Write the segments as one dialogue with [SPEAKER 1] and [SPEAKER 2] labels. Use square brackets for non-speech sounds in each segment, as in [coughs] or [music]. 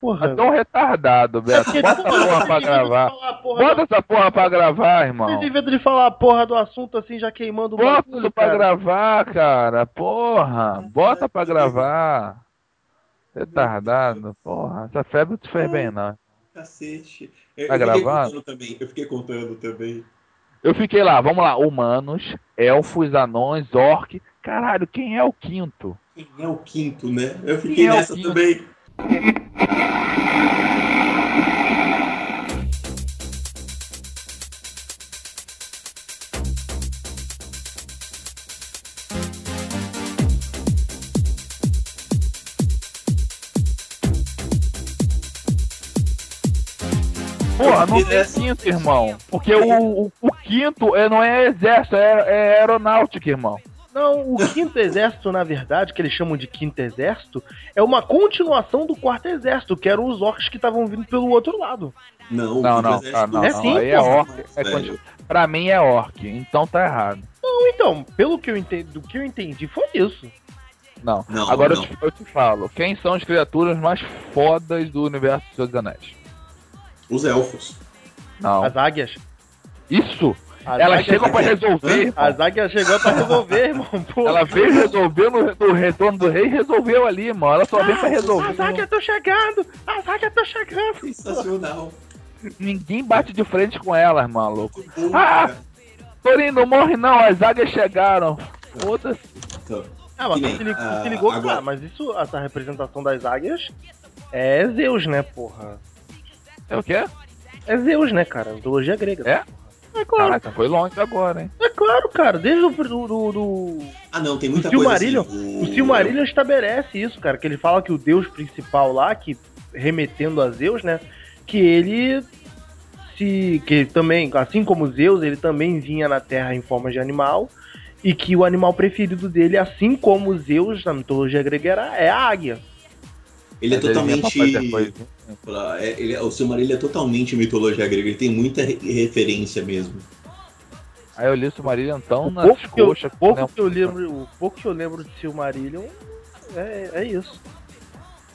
[SPEAKER 1] Porra.
[SPEAKER 2] É tão retardado, Beto. Bota essa
[SPEAKER 1] porra,
[SPEAKER 2] pra gravar. Bota essa porra pra gravar, irmão.
[SPEAKER 1] devia de falar a porra do assunto assim, já queimando o
[SPEAKER 2] Bota
[SPEAKER 1] bagulho,
[SPEAKER 2] isso pra gravar, cara. Porra. Bota pra gravar. Retardado. Porra. Essa febre não te fez bem, não.
[SPEAKER 3] Cacete. Eu,
[SPEAKER 2] Tá
[SPEAKER 3] eu fiquei
[SPEAKER 2] gravando?
[SPEAKER 3] contando também. Eu fiquei contando também.
[SPEAKER 2] Eu fiquei lá, vamos lá. Humanos, elfos, anões, orc. Caralho, quem é o quinto?
[SPEAKER 3] Quem é o quinto, né? Eu fiquei
[SPEAKER 2] é
[SPEAKER 3] nessa
[SPEAKER 2] quinto?
[SPEAKER 3] também.
[SPEAKER 2] Porra, não tem quinto, irmão. Porque o, o, o quinto é, não é exército, é, é aeronáutica, irmão.
[SPEAKER 1] Não, o quinto exército, na verdade, que eles chamam de quinto exército, é uma continuação do quarto exército, que eram os orcs que estavam vindo pelo outro lado.
[SPEAKER 3] Não,
[SPEAKER 2] Não, não, ah, não,
[SPEAKER 1] É
[SPEAKER 2] não.
[SPEAKER 1] sim,
[SPEAKER 2] Aí é orc. É
[SPEAKER 3] Velho.
[SPEAKER 2] Pra mim é orc, então tá errado.
[SPEAKER 1] Não, então, pelo que eu entendi, do que eu entendi, foi isso.
[SPEAKER 2] Não.
[SPEAKER 3] Não,
[SPEAKER 2] Agora
[SPEAKER 3] não.
[SPEAKER 2] Eu, te, eu te falo, quem são as criaturas mais fodas do universo dos Seus Anéis?
[SPEAKER 3] Os elfos.
[SPEAKER 2] Não.
[SPEAKER 1] As águias.
[SPEAKER 2] Isso!
[SPEAKER 1] As
[SPEAKER 2] Ela chegou pra resolver.
[SPEAKER 1] As águias chegou pra resolver, irmão. Pô.
[SPEAKER 2] Ela veio resolver no, no retorno do rei e resolveu ali, irmão. Ela só vem pra resolver.
[SPEAKER 1] As águias estão chegando! As águias estão chegando!
[SPEAKER 3] Sensacional.
[SPEAKER 2] Ninguém bate de frente com elas, maluco.
[SPEAKER 3] Bom,
[SPEAKER 2] Ah! Torinho, não morre não, as águias chegaram. Foda-se.
[SPEAKER 3] Então,
[SPEAKER 1] Ah, mas
[SPEAKER 3] nem,
[SPEAKER 1] se ligou,
[SPEAKER 3] ah,
[SPEAKER 1] se ligou
[SPEAKER 3] agora-
[SPEAKER 1] ah, mas isso, essa representação das águias é Zeus, né, porra?
[SPEAKER 2] É o quê?
[SPEAKER 1] É Zeus, né, cara? Mitologia grega.
[SPEAKER 2] É?
[SPEAKER 1] É claro,
[SPEAKER 2] Caraca, foi longe agora, hein?
[SPEAKER 1] é claro, cara. Desde o do, do, do-
[SPEAKER 3] Ah, não, tem muita
[SPEAKER 1] O
[SPEAKER 3] coisa
[SPEAKER 1] Silmarillion-
[SPEAKER 3] assim.
[SPEAKER 1] O Silmarillion estabelece isso, cara, que ele fala que o deus principal lá, que remetendo a Zeus, né, que ele se que também, assim como Zeus, ele também vinha na Terra em forma de animal e que o animal preferido dele, assim como Zeus na mitologia grega era é a águia.
[SPEAKER 3] Ele é
[SPEAKER 2] ele vinha pra
[SPEAKER 3] totalmente.
[SPEAKER 2] coisa.
[SPEAKER 3] é, ele- o Silmarillion é totalmente mitologia grega. Ele tem muita re- referência mesmo.
[SPEAKER 2] Aí eu li o Silmarillion então
[SPEAKER 1] O
[SPEAKER 2] nas
[SPEAKER 1] pouco, que eu,
[SPEAKER 2] coxas.
[SPEAKER 1] pouco
[SPEAKER 2] né?
[SPEAKER 1] que eu lembro, o pouco que eu lembro de Silmarillion é, é isso.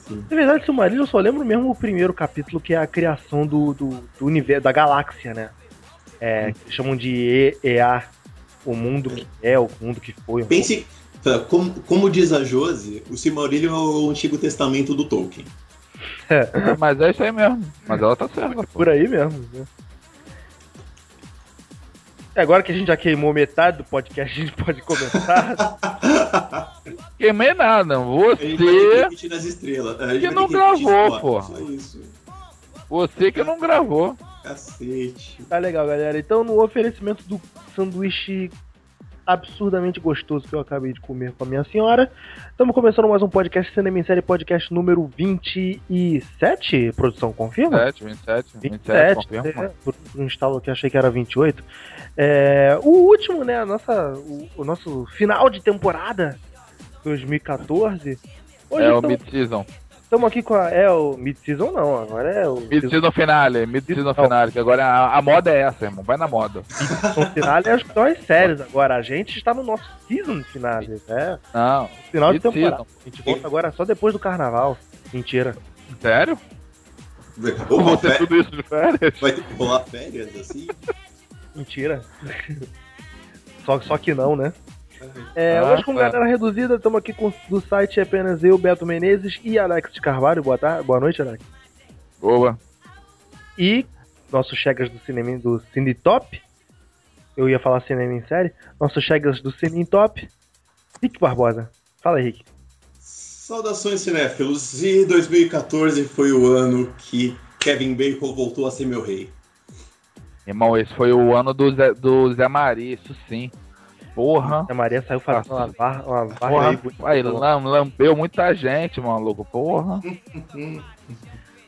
[SPEAKER 3] Sim.
[SPEAKER 1] Na verdade, Silmarillion eu só lembro mesmo o primeiro capítulo, que é a criação do, do, do universo, da galáxia, né? É, chamam de E- EA, o mundo que é, o mundo que foi.
[SPEAKER 3] Pense, como, como diz a Josi, o Silmarillion é o Antigo Testamento do Tolkien.
[SPEAKER 2] Mas é isso aí mesmo. Mas ela tá certa, pô.
[SPEAKER 1] Por aí mesmo. Né? É, Agora que a gente já queimou metade do podcast, a gente pode começar. [laughs]
[SPEAKER 2] Queimei nada.
[SPEAKER 3] Que
[SPEAKER 2] Você.
[SPEAKER 3] repetir nas estrelas. Gente
[SPEAKER 2] Que não gravou, pô. Você que não gravou.
[SPEAKER 3] Cacete.
[SPEAKER 1] Tá legal, galera. Então, no oferecimento do sanduíche absurdamente gostoso que eu acabei de comer com a minha senhora, estamos começando mais um podcast Cinema em Série, podcast número 27. Produção, confirma?
[SPEAKER 2] 27, 27, 27,
[SPEAKER 1] 27,
[SPEAKER 2] confirma.
[SPEAKER 1] é, por um instalo que achei que era 28. É, o último, né? A nossa, o, o nosso final de temporada 2014. Hoje
[SPEAKER 2] É o
[SPEAKER 1] estamos
[SPEAKER 2] mid-season.
[SPEAKER 1] aqui com a. É o mid-season, não, agora é o.
[SPEAKER 2] Mid-season finale, mid-season finale, que agora a, a moda é essa, irmão. Vai na moda.
[SPEAKER 1] Season finale é as são as séries agora. A gente está no nosso season finale. É,
[SPEAKER 2] Não,
[SPEAKER 1] final de
[SPEAKER 2] mid-season.
[SPEAKER 1] temporada. A gente volta agora só depois do carnaval. Mentira.
[SPEAKER 2] Sério?
[SPEAKER 3] Ô,
[SPEAKER 2] Vou ter
[SPEAKER 3] fé-
[SPEAKER 2] tudo isso de férias?
[SPEAKER 3] Vai ter que rolar férias assim?
[SPEAKER 1] Mentira. só, só que não, né? É,
[SPEAKER 2] Ah,
[SPEAKER 1] hoje com
[SPEAKER 2] tá.
[SPEAKER 1] galera reduzida, estamos aqui com do site é apenas eu, Beto Menezes e Alex de Carvalho. Boa tarde, boa noite, Alex.
[SPEAKER 2] Boa.
[SPEAKER 1] E nossos chegas do cinema do Cine Top. Eu ia falar cinema em série. Nossos chegas do Cine Top. Rick Barbosa. Fala aí, Rick.
[SPEAKER 3] Saudações, cinéfilos. E 2014 foi o ano que Kevin Bacon voltou a ser meu rei.
[SPEAKER 2] Irmão, esse foi o ano do Zé, do Zé Maria, isso sim. Porra.
[SPEAKER 1] A Maria saiu fazendo uma barra, uma barra
[SPEAKER 2] Porra,
[SPEAKER 1] aí,
[SPEAKER 2] aí, lam, lambeu muita gente, maluco. Porra. [laughs]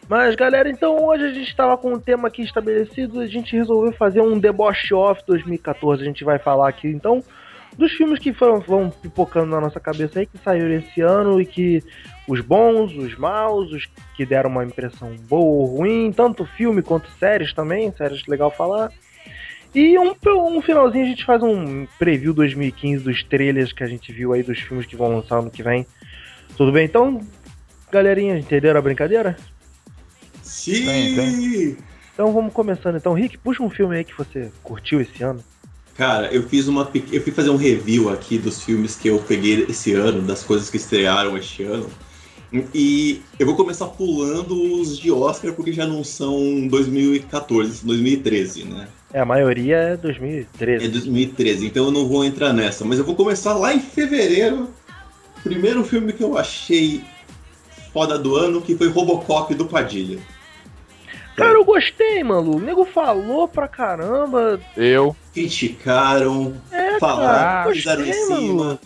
[SPEAKER 1] Mas, galera, então hoje a gente estava com um tema aqui estabelecido. A gente resolveu fazer um deboche off 2014. A gente vai falar aqui, então, dos filmes que foram, vão pipocando na nossa cabeça aí, que saíram esse ano e que os bons, os maus, os que deram uma impressão boa ou ruim, tanto filme quanto séries também, séries legal falar. E um, um finalzinho a gente faz um preview 2015 dos trailers que a gente viu aí dos filmes que vão lançar ano que vem. Tudo bem? Então, galerinha, entenderam a brincadeira?
[SPEAKER 3] Sim!
[SPEAKER 2] Tem, tem.
[SPEAKER 1] Então vamos começando. Então, Rick, puxa um filme aí que você curtiu esse ano.
[SPEAKER 3] Cara, eu fiz uma. Eu fui fazer um review aqui dos filmes que eu peguei esse ano, das coisas que estrearam este ano. E eu vou começar pulando os de Oscar, porque já não são 2014, 2013, né?
[SPEAKER 1] É, a maioria é
[SPEAKER 3] É
[SPEAKER 1] 2013.
[SPEAKER 3] 2013, então eu não vou entrar nessa. Mas eu vou começar lá em fevereiro. Primeiro filme que eu achei foda do ano, que foi Robocop do Padilha.
[SPEAKER 1] Cara, eu gostei, mano. O nego falou pra caramba.
[SPEAKER 2] Eu.
[SPEAKER 3] Criticaram,
[SPEAKER 1] É,
[SPEAKER 3] falaram, fizeram em cima.
[SPEAKER 1] mano.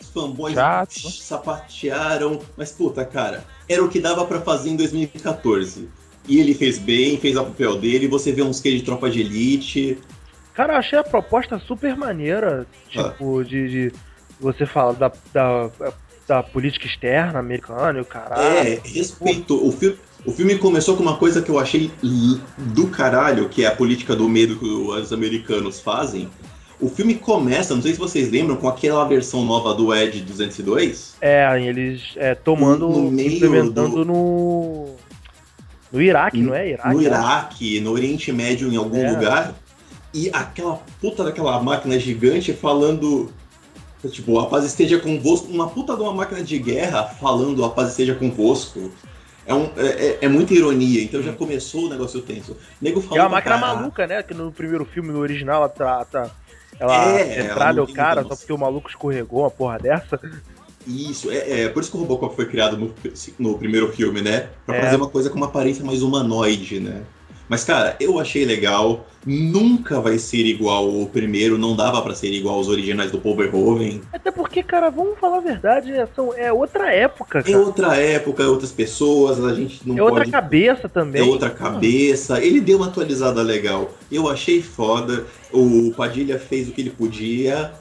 [SPEAKER 3] Os fanboys
[SPEAKER 2] Chato.
[SPEAKER 3] sapatearam. Mas puta, cara, era o que dava pra fazer em 2014. E ele fez bem, fez o papel dele. Você vê uns que de tropa de elite.
[SPEAKER 1] Cara, eu achei a proposta super maneira. Tipo, de, de você fala da, da, da política externa americana e o caralho.
[SPEAKER 3] É, respeitou. O filme, o filme começou com uma coisa que eu achei do caralho, que é a política do medo que os americanos fazem. O filme começa, não sei se vocês lembram, com aquela versão nova do Edge 202.
[SPEAKER 1] É, eles é, tomando,
[SPEAKER 3] No meio
[SPEAKER 1] implementando
[SPEAKER 3] do-
[SPEAKER 1] no. No Iraque, não é? Iraque,
[SPEAKER 3] no? Iraque, no Oriente Médio, em algum
[SPEAKER 1] É.
[SPEAKER 3] lugar. E aquela puta daquela máquina gigante falando. Tipo, a paz esteja convosco. Uma puta de uma máquina de guerra falando a paz esteja convosco. É, um, é, é- é muita ironia, então já começou o negócio tenso. O nego falou
[SPEAKER 1] é uma máquina
[SPEAKER 3] caralho.
[SPEAKER 1] maluca, né? Que no primeiro filme, no original, ela trata. Ela
[SPEAKER 3] É,
[SPEAKER 1] entrada
[SPEAKER 3] não
[SPEAKER 1] o cara só porque o maluco escorregou uma porra dessa.
[SPEAKER 3] Isso, é, é por isso que o Robocop foi criado no, no primeiro filme, né? Pra
[SPEAKER 1] É.
[SPEAKER 3] fazer uma coisa com uma aparência mais humanoide, né? Mas, cara, eu achei legal. Nunca vai ser igual o primeiro, não dava pra ser igual aos originais do Paul Verhoeven.
[SPEAKER 1] Até porque, cara, vamos falar a verdade, né? São, é outra época,
[SPEAKER 3] É
[SPEAKER 1] cara.
[SPEAKER 3] outra época, é outras pessoas, a gente não
[SPEAKER 1] É outra
[SPEAKER 3] pode.
[SPEAKER 1] cabeça também.
[SPEAKER 3] É outra cabeça. Ele deu uma atualizada legal. Eu achei foda. O Padilha fez o que ele podia.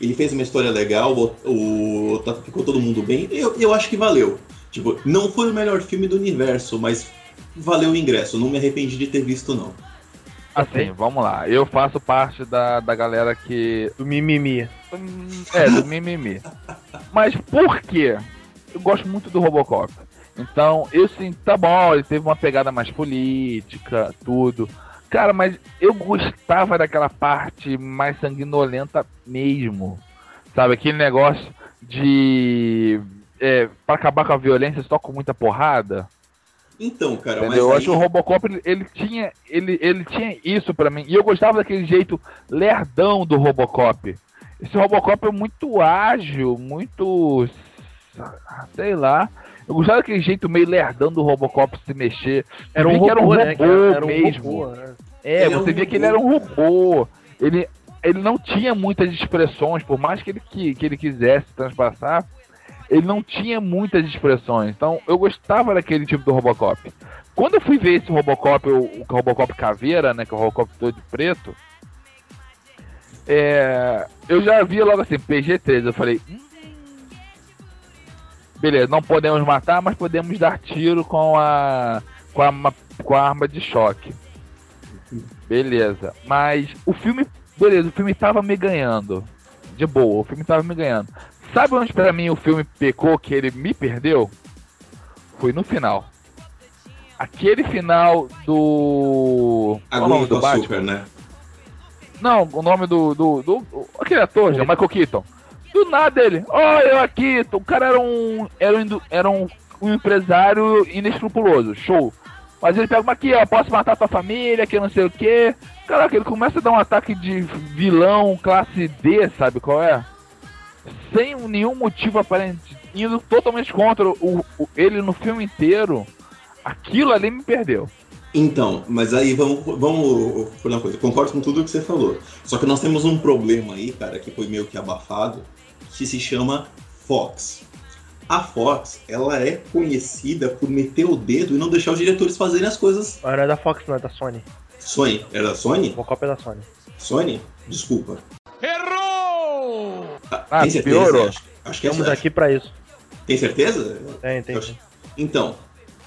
[SPEAKER 3] Ele fez uma história legal. O, o- ficou todo mundo bem. Eu, eu acho que valeu. Tipo, não foi o melhor filme do universo, mas valeu o ingresso. Não me arrependi de ter visto, não.
[SPEAKER 2] Assim, vamos lá. Eu faço parte da, da galera que.
[SPEAKER 1] Do mimimi.
[SPEAKER 2] É, do mimimi. Mas por quê? Eu gosto muito do Robocop. Então, eu sim, tá bom, ele teve uma pegada mais política, tudo. Cara, mas eu gostava daquela parte mais sanguinolenta mesmo. Sabe, aquele negócio de. É, pra acabar com a violência só com muita porrada.
[SPEAKER 3] Então, cara, mas.
[SPEAKER 2] Entendeu? Eu
[SPEAKER 3] aí-
[SPEAKER 2] acho que o Robocop ele, ele tinha ele, ele tinha isso pra mim. E eu gostava daquele jeito lerdão do Robocop. Esse Robocop é muito ágil, muito sei lá. Eu gostava daquele jeito meio lerdão do Robocop se mexer.
[SPEAKER 1] Era um robô,
[SPEAKER 2] era um
[SPEAKER 1] né?
[SPEAKER 2] robô
[SPEAKER 1] cara? Era um
[SPEAKER 2] mesmo.
[SPEAKER 1] robô, né?
[SPEAKER 2] É,
[SPEAKER 3] Ele é
[SPEAKER 2] você
[SPEAKER 3] um
[SPEAKER 2] via que ele era um robô. Ele, ele não tinha muitas expressões, por mais que ele, que, que ele quisesse transpassar, ele não tinha muitas expressões. Então eu gostava daquele tipo do Robocop. Quando eu fui ver esse Robocop, o, o Robocop Caveira, né, que é o Robocop todo de preto, é, eu já vi logo assim, PG-13, eu falei, "Hum, beleza, não podemos matar, mas podemos dar tiro com a, com a, com a arma de choque. Beleza, mas o filme, beleza, o filme tava me ganhando, de boa, o filme tava me ganhando. Sabe onde pra mim o filme pecou que ele me perdeu? Foi no final. Aquele final do. Qual o nome do Batman?
[SPEAKER 3] açúcar, né?
[SPEAKER 2] Não, o nome do. do, do- do- aquele ator, já, Michael Keaton. Do nada ele. Ó, eu aqui. O cara era um. Era um, era um, um empresário inescrupuloso. Show. Mas ele pega uma aqui, ó. Posso matar tua família, que não sei o quê. Caraca, ele começa a dar um ataque de vilão classe D, sabe qual é? Sem nenhum motivo aparente. Indo totalmente contra o, o- ele no filme inteiro. Aquilo ali me perdeu.
[SPEAKER 3] Então, mas aí vamos, vamos por uma coisa. Concordo com tudo que você falou. Só que nós temos um problema aí, cara, que foi meio que abafado, que se chama Fox. A Fox, ela é conhecida por meter o dedo e não deixar os diretores fazerem as coisas.
[SPEAKER 1] Ah, não é da Fox, não é da Sony.
[SPEAKER 3] Sony, era da Sony?
[SPEAKER 1] Robocop é da Sony.
[SPEAKER 3] Sony? Desculpa.
[SPEAKER 4] Errou!
[SPEAKER 2] Ah,
[SPEAKER 3] tem certeza?
[SPEAKER 2] piorou.
[SPEAKER 3] Acho, acho que é
[SPEAKER 1] Estamos aqui pra isso.
[SPEAKER 3] Tem certeza?
[SPEAKER 1] Tem, tem.
[SPEAKER 3] Acho- Então,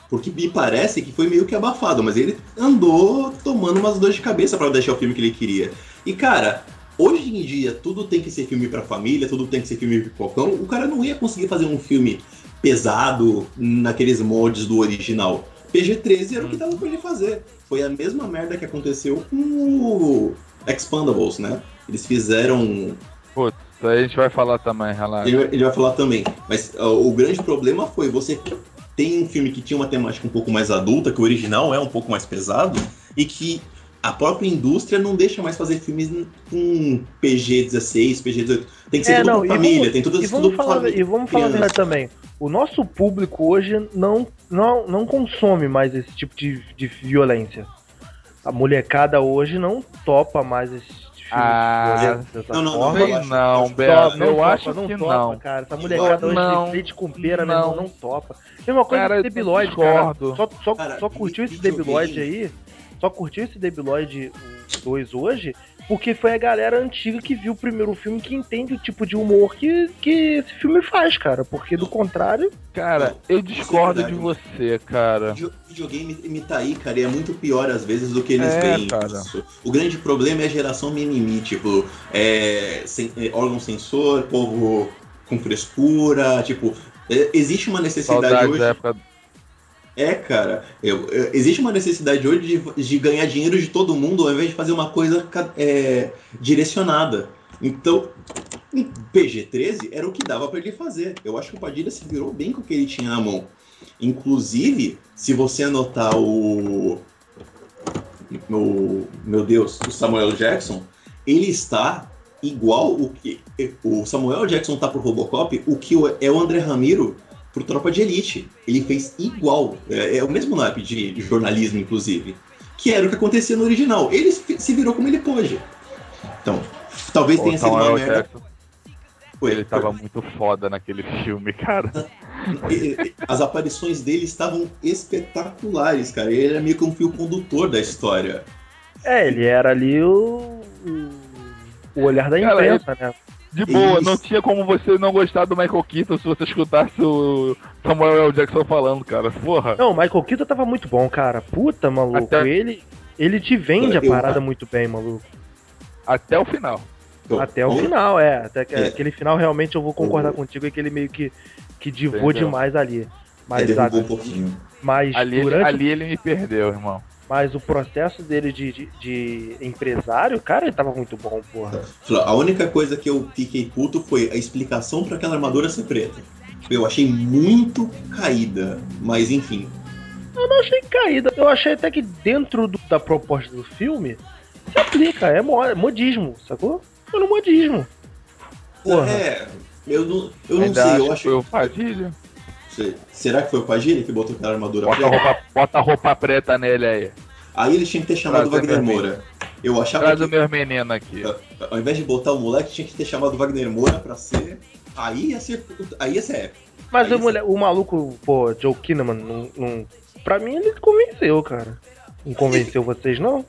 [SPEAKER 3] porque me parece que foi meio que abafado, mas ele andou tomando umas dores de cabeça pra deixar o filme que ele queria. E cara, hoje em dia tudo tem que ser filme pra família, tudo tem que ser filme pipocão. O cara não ia conseguir fazer um filme pesado naqueles moldes do original. PG-13 era o que dava pra ele fazer. Foi a mesma merda que aconteceu com o Expandables, né? Eles fizeram.
[SPEAKER 2] Putz, aí a gente vai falar também, relaxa.
[SPEAKER 3] Ele, vai- ele vai falar também. Mas ó, o grande problema foi você tem um filme que tinha uma temática um pouco mais adulta, que o original é um pouco mais pesado, e que a própria indústria não deixa mais fazer filmes com PG-16, PG-18. Tem que ser
[SPEAKER 1] É,
[SPEAKER 3] tudo
[SPEAKER 1] não, e
[SPEAKER 3] família,
[SPEAKER 1] vamos-
[SPEAKER 3] tem tudo,
[SPEAKER 1] E
[SPEAKER 3] tudo
[SPEAKER 1] vamos
[SPEAKER 3] pra
[SPEAKER 1] falar,
[SPEAKER 3] família.
[SPEAKER 1] e vamos falar verdade também. O nosso público hoje não, não, não consome mais esse tipo de, de violência. A molecada hoje não topa mais esse filme
[SPEAKER 2] Ah,
[SPEAKER 1] de violência dessa
[SPEAKER 3] não, não, não,
[SPEAKER 1] forma.
[SPEAKER 2] não, Beto.
[SPEAKER 1] Topa, não
[SPEAKER 2] eu
[SPEAKER 1] topa,
[SPEAKER 2] acho
[SPEAKER 1] não
[SPEAKER 2] que
[SPEAKER 1] topa,
[SPEAKER 2] não.
[SPEAKER 1] cara. Essa molecada hoje
[SPEAKER 2] Não,
[SPEAKER 1] tem leite com pera,
[SPEAKER 2] não.
[SPEAKER 1] irmão, não topa. Mesma coisa
[SPEAKER 2] Cara,
[SPEAKER 1] que
[SPEAKER 2] eu
[SPEAKER 1] Debiloid, cara. Só, só,
[SPEAKER 3] Cara,
[SPEAKER 1] só curtiu esse Debiloid aí, só curtiu esse Debiloid 2 hoje, porque foi a galera antiga que viu o primeiro filme que entende o tipo de humor que, que esse filme faz, cara. Porque do contrário,
[SPEAKER 2] Cara, eu discordo de
[SPEAKER 3] verdade.
[SPEAKER 2] você, cara.
[SPEAKER 3] Video- Videogame imita aí, cara, e é muito pior às vezes do que eles
[SPEAKER 2] É,
[SPEAKER 3] veem.
[SPEAKER 2] cara.
[SPEAKER 3] O grande problema é a geração mimimi, tipo, é, sem- é, órgão sensor, povo com frescura, tipo, é, existe uma necessidade
[SPEAKER 2] Saudades
[SPEAKER 3] hoje.
[SPEAKER 2] da época.
[SPEAKER 3] É, cara, eu- eu- existe uma necessidade hoje de, de ganhar dinheiro de todo mundo ao invés de fazer uma coisa é, direcionada. Então, um PG-13 era o que dava pra ele fazer. Eu acho que o Padilha se virou bem com o que ele tinha na mão. Inclusive, se você anotar o. o meu Deus, o Samuel Jackson, ele está igual o que. O Samuel Jackson tá pro Robocop, o que é o André Ramiro pro Tropa de Elite. Ele fez igual. É, é o mesmo naipe de, de jornalismo, inclusive. Que era o que acontecia no original. Ele se virou como ele pôde. Então, talvez
[SPEAKER 2] Pô,
[SPEAKER 3] tenha sido uma merda.
[SPEAKER 2] Jackson,
[SPEAKER 3] Foi,
[SPEAKER 2] ele tava muito foda naquele filme, cara.
[SPEAKER 3] As aparições dele estavam espetaculares, cara. Ele era meio que um fio condutor da história.
[SPEAKER 1] é, ele era ali o. o- olhar da
[SPEAKER 2] Cara,
[SPEAKER 1] imprensa, né?
[SPEAKER 2] De boa,
[SPEAKER 3] Isso.
[SPEAKER 2] não tinha como você não gostar do Michael Keaton se você escutasse o Samuel L. Jackson falando, cara. Porra.
[SPEAKER 1] Não, o Michael Keaton tava muito bom, cara. Puta, maluco.
[SPEAKER 2] Até-
[SPEAKER 1] Ele, ele te vende a parada muito bem, maluco.
[SPEAKER 2] Até o final.
[SPEAKER 1] Até o final, é. Até que,
[SPEAKER 3] É.
[SPEAKER 1] aquele final realmente eu vou concordar contigo, é que ele meio que, que divou demais ali. Mas,
[SPEAKER 3] derrubou
[SPEAKER 1] a-
[SPEAKER 3] um pouquinho.
[SPEAKER 1] mas,
[SPEAKER 2] Ali, ele-
[SPEAKER 1] durante,
[SPEAKER 2] ali ele me perdeu, irmão.
[SPEAKER 1] Mas o processo dele de, de, de empresário, cara, ele tava muito bom, porra.
[SPEAKER 3] A única coisa que eu fiquei puto foi a explicação pra aquela armadura ser preta. Eu achei muito caída, mas enfim.
[SPEAKER 1] Eu não achei caída. Eu achei até que dentro do- da proposta do filme se aplica, é é modismo, sacou? Foi no modismo. Porra.
[SPEAKER 3] É, eu não, eu não
[SPEAKER 2] Ainda
[SPEAKER 3] sei,
[SPEAKER 2] acho
[SPEAKER 3] eu
[SPEAKER 2] que
[SPEAKER 3] acho.
[SPEAKER 2] foi o Padilha.
[SPEAKER 3] Será que foi o Padilha que botou aquela armadura
[SPEAKER 2] Bota a
[SPEAKER 3] preta?
[SPEAKER 2] roupa, bota a roupa preta nele aí.
[SPEAKER 3] Aí eles tinham que ter chamado Wagner Moura. Eu achava
[SPEAKER 2] Traz
[SPEAKER 3] que,
[SPEAKER 2] o meu menino aqui.
[SPEAKER 3] ao invés de botar o moleque, tinha que ter chamado o Wagner Moura pra ser. Aí ia ser. Aí ia ser épico.
[SPEAKER 1] Mas
[SPEAKER 3] Aí
[SPEAKER 1] o, mulher- o maluco, pô, Joe Kinnaman, não, não, pra mim ele convenceu, cara. Não convenceu vocês, não?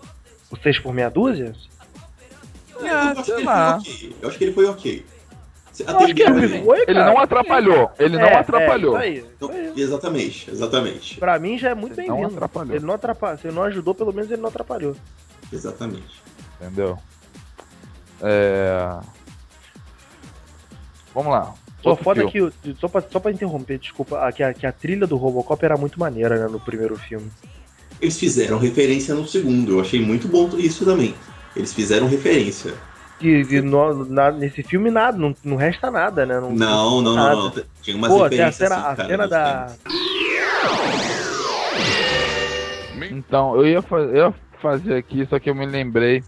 [SPEAKER 1] Vocês por meia dúzia?
[SPEAKER 3] eu,
[SPEAKER 2] Ah,
[SPEAKER 3] acho que
[SPEAKER 2] sei
[SPEAKER 3] ele
[SPEAKER 2] lá.
[SPEAKER 3] foi ok. Eu acho que ele foi ok.
[SPEAKER 1] Eu acho que
[SPEAKER 3] Até
[SPEAKER 1] ele foi,
[SPEAKER 2] Ele não atrapalhou. Ele não
[SPEAKER 1] É,
[SPEAKER 2] atrapalhou.
[SPEAKER 1] É, isso aí, isso aí.
[SPEAKER 3] Exatamente, exatamente.
[SPEAKER 1] Pra mim já é muito
[SPEAKER 2] Ele não
[SPEAKER 1] bem-vindo.
[SPEAKER 2] atrapalhou.
[SPEAKER 1] Ele não atrapalhou. Se ele não ajudou, pelo menos ele não atrapalhou.
[SPEAKER 3] Exatamente.
[SPEAKER 2] Entendeu? É... Vamos lá.
[SPEAKER 1] Só foda
[SPEAKER 2] filme.
[SPEAKER 1] que, só pra, só pra interromper, desculpa, a, que, a, que a trilha do Robocop era muito maneira, né, no primeiro filme.
[SPEAKER 3] Eles fizeram referência no segundo. Eu achei muito bom isso também. Eles fizeram referência.
[SPEAKER 1] E, e no- na- nesse filme nada, não, não resta nada, né? Não,
[SPEAKER 3] Não, não,
[SPEAKER 1] nada.
[SPEAKER 3] não. não. Tinha umas
[SPEAKER 1] Pô, tem a cena,
[SPEAKER 3] assim,
[SPEAKER 1] a
[SPEAKER 3] cara,
[SPEAKER 1] cena da.
[SPEAKER 3] filmes.
[SPEAKER 2] Então, eu ia, eu ia fazer aqui, só que eu me lembrei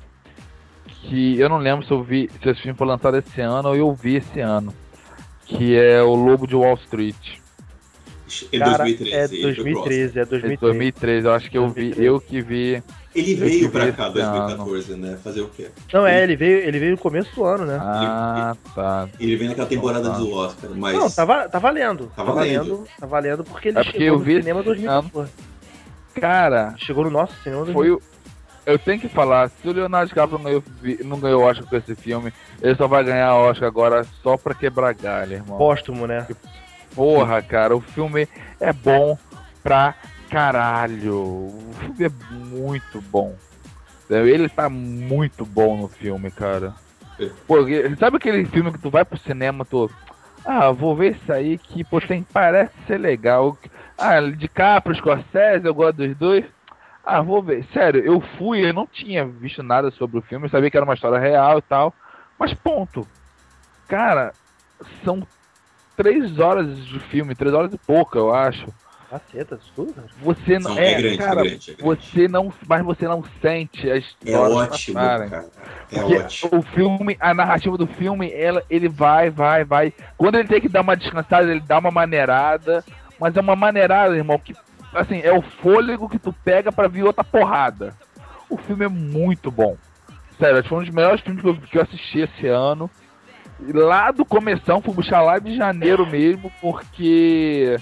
[SPEAKER 2] que eu não lembro se eu vi se esse filme foi lançado esse ano ou eu vi esse ano. Que é o Lobo de Wall Street.
[SPEAKER 3] Em
[SPEAKER 1] Cara,
[SPEAKER 3] 2013.
[SPEAKER 1] é
[SPEAKER 3] ele foi pro
[SPEAKER 1] 2013, é
[SPEAKER 2] Esse
[SPEAKER 1] 2013.
[SPEAKER 2] 2013, eu acho que eu vi,
[SPEAKER 1] 2013.
[SPEAKER 2] eu que vi.
[SPEAKER 3] Ele veio pra cá,
[SPEAKER 2] esse
[SPEAKER 3] 2014, né? Fazer o quê?
[SPEAKER 1] Não, é, ele veio, ele veio no começo do ano, né?
[SPEAKER 2] Ah, tá.
[SPEAKER 3] Ele veio naquela temporada
[SPEAKER 2] Ah.
[SPEAKER 3] do Oscar, mas.
[SPEAKER 1] Não, tá, va- tá valendo.
[SPEAKER 3] Tá
[SPEAKER 1] Tá
[SPEAKER 3] valendo.
[SPEAKER 1] valendo. Tá valendo porque ele
[SPEAKER 2] É porque
[SPEAKER 1] chegou
[SPEAKER 2] eu
[SPEAKER 1] no
[SPEAKER 2] vi
[SPEAKER 1] cinema
[SPEAKER 2] esse
[SPEAKER 1] 2014.
[SPEAKER 2] Cara,
[SPEAKER 1] Chegou no nosso cinema
[SPEAKER 2] foi
[SPEAKER 1] 2014.
[SPEAKER 2] o. Eu tenho que falar, se o Leonardo DiCaprio não ganhou, não ganhou Oscar com esse filme, ele só vai ganhar Oscar agora só pra quebrar galho, irmão.
[SPEAKER 1] Póstumo, né?
[SPEAKER 2] Porra, cara, o filme é bom pra caralho. O filme é muito bom. Ele tá muito bom no filme, cara. Porque, sabe aquele filme que tu vai pro cinema, tu. Ah, vou ver isso aí que pô, tem, parece ser legal. Ah, de Capra, Scorsese, eu gosto dos dois. Ah, vou ver. Sério, eu fui, eu não tinha visto nada sobre o filme, eu sabia que era uma história real e tal. Mas ponto. Cara, são três horas de filme, três horas e pouca, eu acho.
[SPEAKER 1] Caceta, tudo? cara?
[SPEAKER 2] Você não.
[SPEAKER 3] Não,
[SPEAKER 2] é,
[SPEAKER 3] é grande,
[SPEAKER 2] cara,
[SPEAKER 3] é grande, é grande.
[SPEAKER 2] Você não. Mas você não sente a
[SPEAKER 3] É
[SPEAKER 2] história.
[SPEAKER 3] ótimo,
[SPEAKER 2] passarem.
[SPEAKER 3] cara. É
[SPEAKER 2] Porque
[SPEAKER 3] ótimo.
[SPEAKER 2] o filme, a narrativa do filme, ela, ele vai, vai, vai. Quando ele tem que dar uma descansada, ele dá uma maneirada. Mas é uma maneirada, irmão, que assim, é o fôlego que tu pega pra vir outra porrada. O filme é muito bom. Sério, acho que foi um dos melhores filmes que eu, que eu assisti esse ano. E lá do começão, fui buscar lá de janeiro mesmo, porque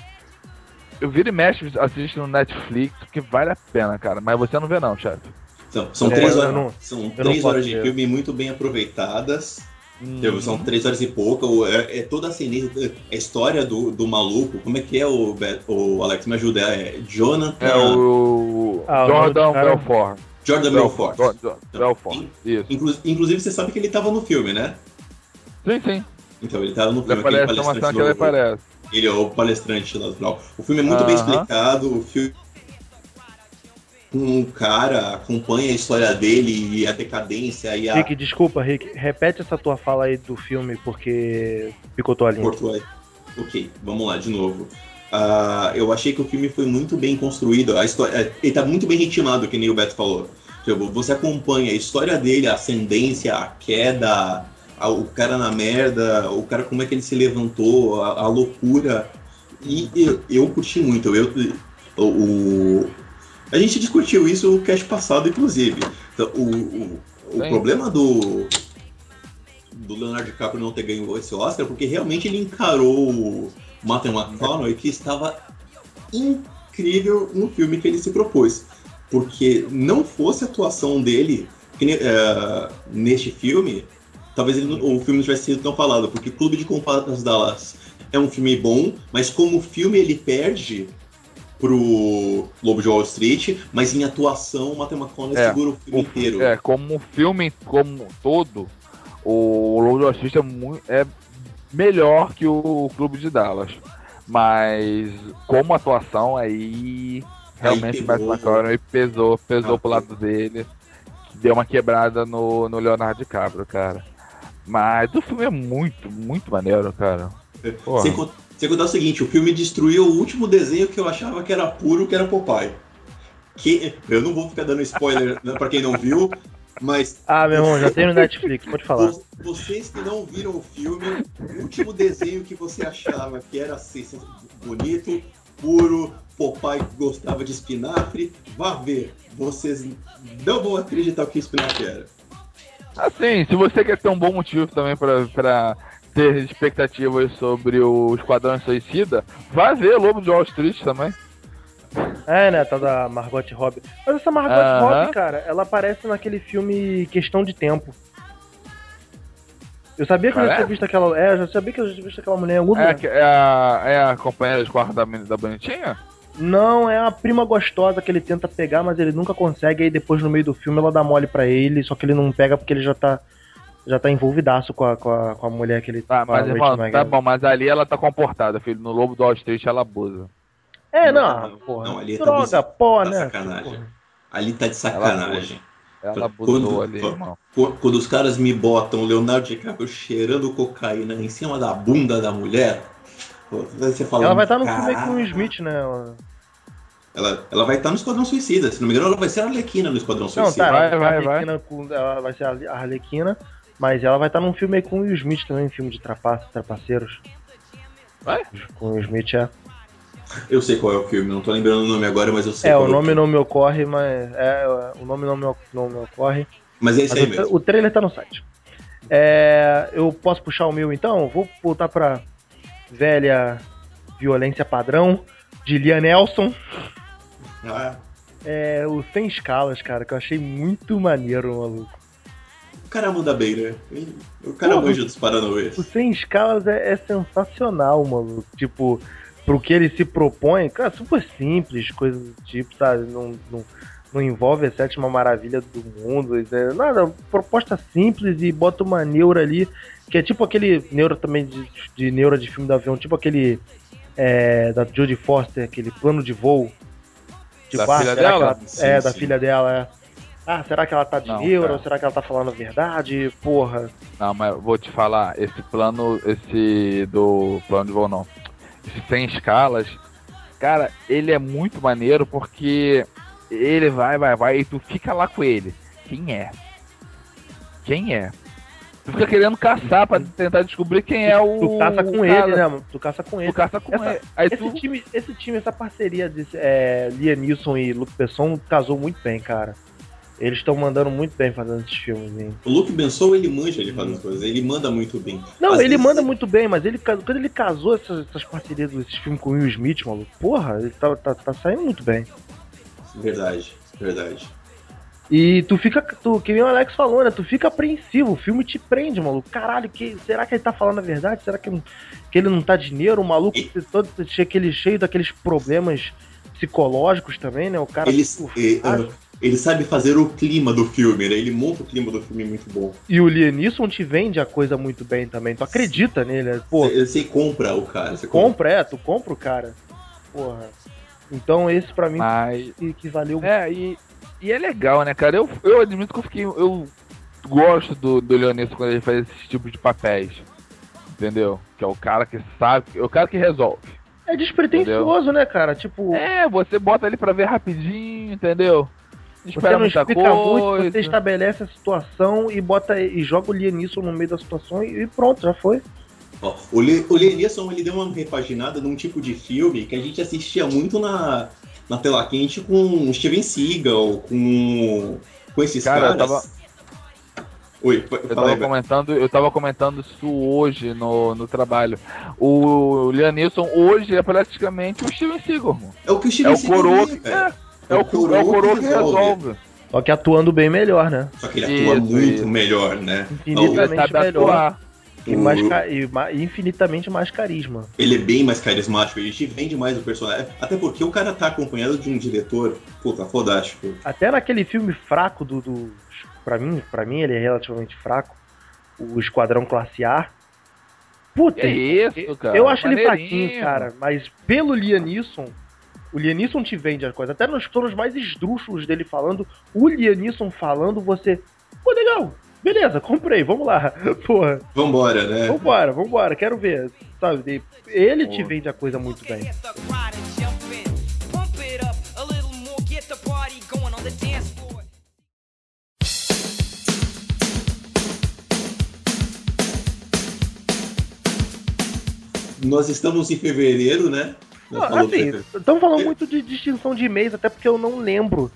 [SPEAKER 2] eu viro e mexe, assisto no Netflix, porque vale a pena, cara. Mas você não vê não, chefe.
[SPEAKER 3] São, são
[SPEAKER 1] É,
[SPEAKER 3] três horas,
[SPEAKER 1] não-
[SPEAKER 3] são três horas de
[SPEAKER 1] ver.
[SPEAKER 3] filme muito bem aproveitadas.
[SPEAKER 2] Hum.
[SPEAKER 3] São três horas e pouca. É, é toda a cena, a história do, do maluco. Como é que é o, o Alex? Me ajuda. É Jonathan.
[SPEAKER 2] É o
[SPEAKER 1] Ah,
[SPEAKER 2] Jordan Belfort.
[SPEAKER 3] Jordan
[SPEAKER 2] Belfort.
[SPEAKER 3] Belfort.
[SPEAKER 2] Belfort. Isso.
[SPEAKER 3] Inclu- inclusive, você sabe que ele tava no filme, né?
[SPEAKER 2] Sim, sim.
[SPEAKER 3] Então, ele tava no
[SPEAKER 2] Ele
[SPEAKER 3] filme. aquele
[SPEAKER 2] aparece, é uma cena que ele aparece.
[SPEAKER 3] Ele é o palestrante lá do final. O filme é muito bem
[SPEAKER 2] Aham.
[SPEAKER 3] explicado. O filme. Um cara acompanha a história dele e a decadência e a.
[SPEAKER 1] Rick, desculpa, Rick. Repete essa tua fala aí do filme, porque picotou a língua.
[SPEAKER 3] Porto Ok, vamos lá de novo. Ah, eu achei que o filme foi muito bem construído. A história, ele tá muito bem ritmado, que nem o Beto falou. Tipo, você acompanha a história dele, a ascendência, a queda, o cara na merda, o cara como é que ele se levantou, a, a loucura. E eu, eu curti muito. Eu, o, a gente discutiu isso no cast passado, inclusive. Então, o, o, o problema do, do Leonardo DiCaprio não ter ganho esse Oscar, porque realmente ele encarou o Matthew McConaughey, que estava incrível no filme que ele se propôs. Porque não fosse a atuação dele que eh, neste filme, talvez ele o filme não tivesse sido tão falado, porque Clube de Comparsas Dallas é um filme bom, mas como filme ele perde pro Lobo de Wall Street, mas em atuação o Matthew McConaughey
[SPEAKER 2] É,
[SPEAKER 3] segura o filme
[SPEAKER 2] O-
[SPEAKER 3] inteiro.
[SPEAKER 2] É, como filme como todo, o Lobo de Wall Street é, mui- é melhor que o Clube de Dallas. Mas como atuação aí realmente mais
[SPEAKER 3] pegou.
[SPEAKER 2] McConaughey pesou, pesou
[SPEAKER 3] Ah,
[SPEAKER 2] pro lado dele. Deu uma quebrada no, no Leonardo DiCaprio, cara. Mas o filme é muito, muito maneiro, cara. Porra.
[SPEAKER 3] Sem, sem contar o seguinte, o filme destruiu o último desenho que eu achava que era puro, que era Popeye. Que, eu não vou ficar dando spoiler [laughs] né, pra quem não viu, mas
[SPEAKER 1] Ah, meu irmão, já tem no Netflix, pode falar.
[SPEAKER 3] vo- vocês que não viram o filme, o último desenho que você achava que era assim, bonito, puro, Popeye que gostava de espinafre, vá ver. Vocês não vão acreditar o que espinafre era.
[SPEAKER 2] Assim, se você quer ter um bom motivo também pra, pra ter expectativas sobre o Esquadrão Suicida, vai ver Lobo de Wall Street também.
[SPEAKER 1] É, né, tá da Margot Robbie. Mas essa Margot
[SPEAKER 2] Aham.
[SPEAKER 1] Robbie, cara, ela aparece naquele filme Questão de Tempo. Eu sabia que eu já
[SPEAKER 2] Parece?
[SPEAKER 1] tinha visto aquela. É, eu já sabia que eu já tinha visto aquela mulher em algum
[SPEAKER 2] É, é, a, é a companheira de quarto da, da bonitinha?
[SPEAKER 1] Não, é a prima gostosa que ele tenta pegar, mas ele nunca consegue. Aí depois, no meio do filme, ela dá mole pra ele, só que ele não pega porque ele já tá. Já tá envolvidaço com a, com a, com a mulher que ele
[SPEAKER 2] Tá,
[SPEAKER 1] com a
[SPEAKER 2] mas irmão, tá bom, mas ali ela tá comportada, filho. No Lobo do Wall Street ela abusa.
[SPEAKER 1] É, não,
[SPEAKER 3] Não,
[SPEAKER 1] porra.
[SPEAKER 3] não, ali tá
[SPEAKER 1] droga,
[SPEAKER 3] abusando.
[SPEAKER 1] pó,
[SPEAKER 3] Tá
[SPEAKER 1] né?
[SPEAKER 3] sacanagem.
[SPEAKER 1] Porra.
[SPEAKER 3] Ali tá de sacanagem.
[SPEAKER 2] Ela abusou
[SPEAKER 3] Quando-
[SPEAKER 2] ali, irmão.
[SPEAKER 3] Qu- Quando os caras me botam o Leonardo DiCaprio cheirando cocaína em cima da bunda da mulher, você fala.
[SPEAKER 1] Ela vai estar no filme aí com o. Smith, né? Ela-
[SPEAKER 3] Ela, ela vai estar no Esquadrão Suicida. Se não me engano, ela vai ser a Arlequina no Esquadrão
[SPEAKER 1] Não,
[SPEAKER 3] Suicida.
[SPEAKER 1] tá,
[SPEAKER 2] Vai,
[SPEAKER 1] ela
[SPEAKER 2] vai,
[SPEAKER 1] vai, Arlequina com- ela vai ser a Arlequina, mas ela vai estar num filme aí com o Will Smith também, um filme de trapaça, trapaceiros.
[SPEAKER 2] Vai?
[SPEAKER 1] Com o Will Smith, é.
[SPEAKER 3] Eu sei qual é o filme, não tô lembrando o nome agora, mas eu sei
[SPEAKER 1] É,
[SPEAKER 3] qual
[SPEAKER 1] o nome
[SPEAKER 3] filme.
[SPEAKER 1] não me ocorre, mas. É, o nome não me, não me ocorre.
[SPEAKER 3] Mas é isso aí
[SPEAKER 1] o,
[SPEAKER 3] mesmo.
[SPEAKER 1] o trailer tá no site. É, eu posso puxar o meu então? Vou voltar pra velha violência padrão de Liam Nelson.
[SPEAKER 3] Ah,
[SPEAKER 1] É, o Sem Escalas, cara, que eu achei muito maneiro, maluco.
[SPEAKER 3] o cara muda bem, né? O cara
[SPEAKER 1] Porra.
[SPEAKER 3] manja dos Paranauês.
[SPEAKER 1] O Sem Escalas é, é sensacional, maluco. Tipo, pro que ele se propõe, cara, super simples, coisas do tipo, sabe? Não, não, não envolve a sétima maravilha do mundo, é, nada, proposta simples e bota uma neura ali, que é tipo aquele neura também de, de neura de filme do avião, tipo aquele é, da Jodie Foster, aquele plano de voo.
[SPEAKER 2] Da
[SPEAKER 1] ah,
[SPEAKER 2] filha
[SPEAKER 1] será que
[SPEAKER 2] dela?
[SPEAKER 1] ela-
[SPEAKER 3] Sim,
[SPEAKER 1] é, da
[SPEAKER 3] sim.
[SPEAKER 1] filha dela, é. Ah, será que ela tá de
[SPEAKER 2] Não,
[SPEAKER 1] neuro? será que ela tá falando a verdade? Porra.
[SPEAKER 2] Não, mas vou te falar, esse plano, esse do plano de voo não. Esse sem escalas, cara, ele é muito maneiro porque ele vai, vai, vai e tu fica lá com ele. Quem é? Quem é? Tu fica querendo caçar pra tentar descobrir quem é o.
[SPEAKER 1] Tu caça com
[SPEAKER 2] cara.
[SPEAKER 1] ele, né, mano? Tu caça com ele.
[SPEAKER 2] Tu caça com
[SPEAKER 1] Essa-
[SPEAKER 2] ele. Aí
[SPEAKER 1] Esse
[SPEAKER 2] tu.
[SPEAKER 1] time, esse time, essa parceria de é, Liam e Luke Besson casou muito bem, cara. Eles estão mandando muito bem fazendo esses filmes, hein?
[SPEAKER 3] O Luke Benson, ele manja de fazer as coisas, ele manda muito bem.
[SPEAKER 1] Não,
[SPEAKER 3] Às
[SPEAKER 1] ele
[SPEAKER 3] vezes-
[SPEAKER 1] manda muito bem, mas ele quando ele casou essas, essas parcerias desses filmes com o Will Smith, maluco, porra, ele tá, tá, tá saindo muito bem.
[SPEAKER 3] Verdade, verdade.
[SPEAKER 1] E tu fica, tu, que nem o Alex falou, né? Tu fica apreensivo, o filme te prende, maluco. Caralho, que, será que ele tá falando a verdade? Será que, que ele não tá de dinheiro? O maluco
[SPEAKER 3] E-
[SPEAKER 1] todo cheio, aquele, cheio daqueles problemas psicológicos também, né? O cara.
[SPEAKER 3] Ele,
[SPEAKER 1] tipo,
[SPEAKER 3] eh,
[SPEAKER 1] ah,
[SPEAKER 3] ah, ele sabe fazer o clima do filme, né? Ele monta o clima do filme muito bom.
[SPEAKER 1] E o Liam Neeson te vende a coisa muito bem também. Tu acredita nele, né? Pô,
[SPEAKER 3] Você, você compra o cara. Você compra.
[SPEAKER 1] compra, é, tu compra o cara. Porra. Então esse pra mim
[SPEAKER 2] Mas.
[SPEAKER 1] que, que valeu
[SPEAKER 2] É, e, e é legal, né, cara? Eu, eu admito que eu fiquei. Eu gosto do, do Leonisson quando ele faz esse tipo de papéis. Entendeu? Que é o cara que sabe, é o cara que resolve.
[SPEAKER 1] É despretensioso, né, cara? Tipo,
[SPEAKER 2] É, você bota ele pra ver rapidinho, entendeu? Não
[SPEAKER 1] você
[SPEAKER 2] espera
[SPEAKER 1] não
[SPEAKER 2] muita
[SPEAKER 1] explica muito,
[SPEAKER 2] coisa.
[SPEAKER 1] você estabelece a situação e bota e joga o Liam Neeson no meio da situação e, e pronto, já foi.
[SPEAKER 3] Ó, o, Le, o Lianisson, ele deu uma repaginada num tipo de filme que a gente assistia muito na, na tela quente com Steven Seagal, com, com esses
[SPEAKER 2] Cara, eu
[SPEAKER 3] caras.
[SPEAKER 2] tava-
[SPEAKER 3] Oi,
[SPEAKER 2] Eu tava
[SPEAKER 3] aí,
[SPEAKER 2] comentando, eu tava comentando isso hoje no, no trabalho. O Leonilson hoje é praticamente o Steven Seagal, irmão.
[SPEAKER 3] É o que o
[SPEAKER 2] É
[SPEAKER 3] Steven
[SPEAKER 2] o
[SPEAKER 3] Seagal
[SPEAKER 2] coroa
[SPEAKER 3] é,
[SPEAKER 2] que,
[SPEAKER 3] velho.
[SPEAKER 2] é, é o, é o coroa que resolve.
[SPEAKER 1] Só que atuando bem melhor, né?
[SPEAKER 3] Só que ele atua
[SPEAKER 2] Isso,
[SPEAKER 3] muito
[SPEAKER 2] isso.
[SPEAKER 3] melhor, né?
[SPEAKER 2] Ele
[SPEAKER 1] Infinitamente
[SPEAKER 2] sabe
[SPEAKER 1] melhor.
[SPEAKER 2] atuar.
[SPEAKER 1] E,
[SPEAKER 3] O-
[SPEAKER 1] mais ca- e ma- infinitamente mais carisma.
[SPEAKER 3] Ele é bem mais carismático, ele te vende mais o personagem. Até porque o cara tá acompanhado de um diretor, puta, fodástico.
[SPEAKER 1] Até naquele filme fraco do. do pra, mim, pra mim, ele é relativamente fraco. O Esquadrão Classe A. Puta,
[SPEAKER 2] Que isso, cara.
[SPEAKER 1] eu acho ele fraquinho, cara. Mas pelo Liam Neeson, o Liam Neeson te vende as coisas. Até nos tonos mais esdrúxulos dele falando, o Liam Neeson falando, você. Pô, legal. Beleza, comprei, vamos lá. [laughs] Porra,
[SPEAKER 3] Vambora, né?
[SPEAKER 1] vambora, vambora, quero ver. Sabe, ele te
[SPEAKER 2] Pô.
[SPEAKER 1] vende a coisa muito bem.
[SPEAKER 3] Nós estamos em fevereiro, né? Nós
[SPEAKER 1] Ah, assim, estamos falando muito de distinção de mês, até porque eu não lembro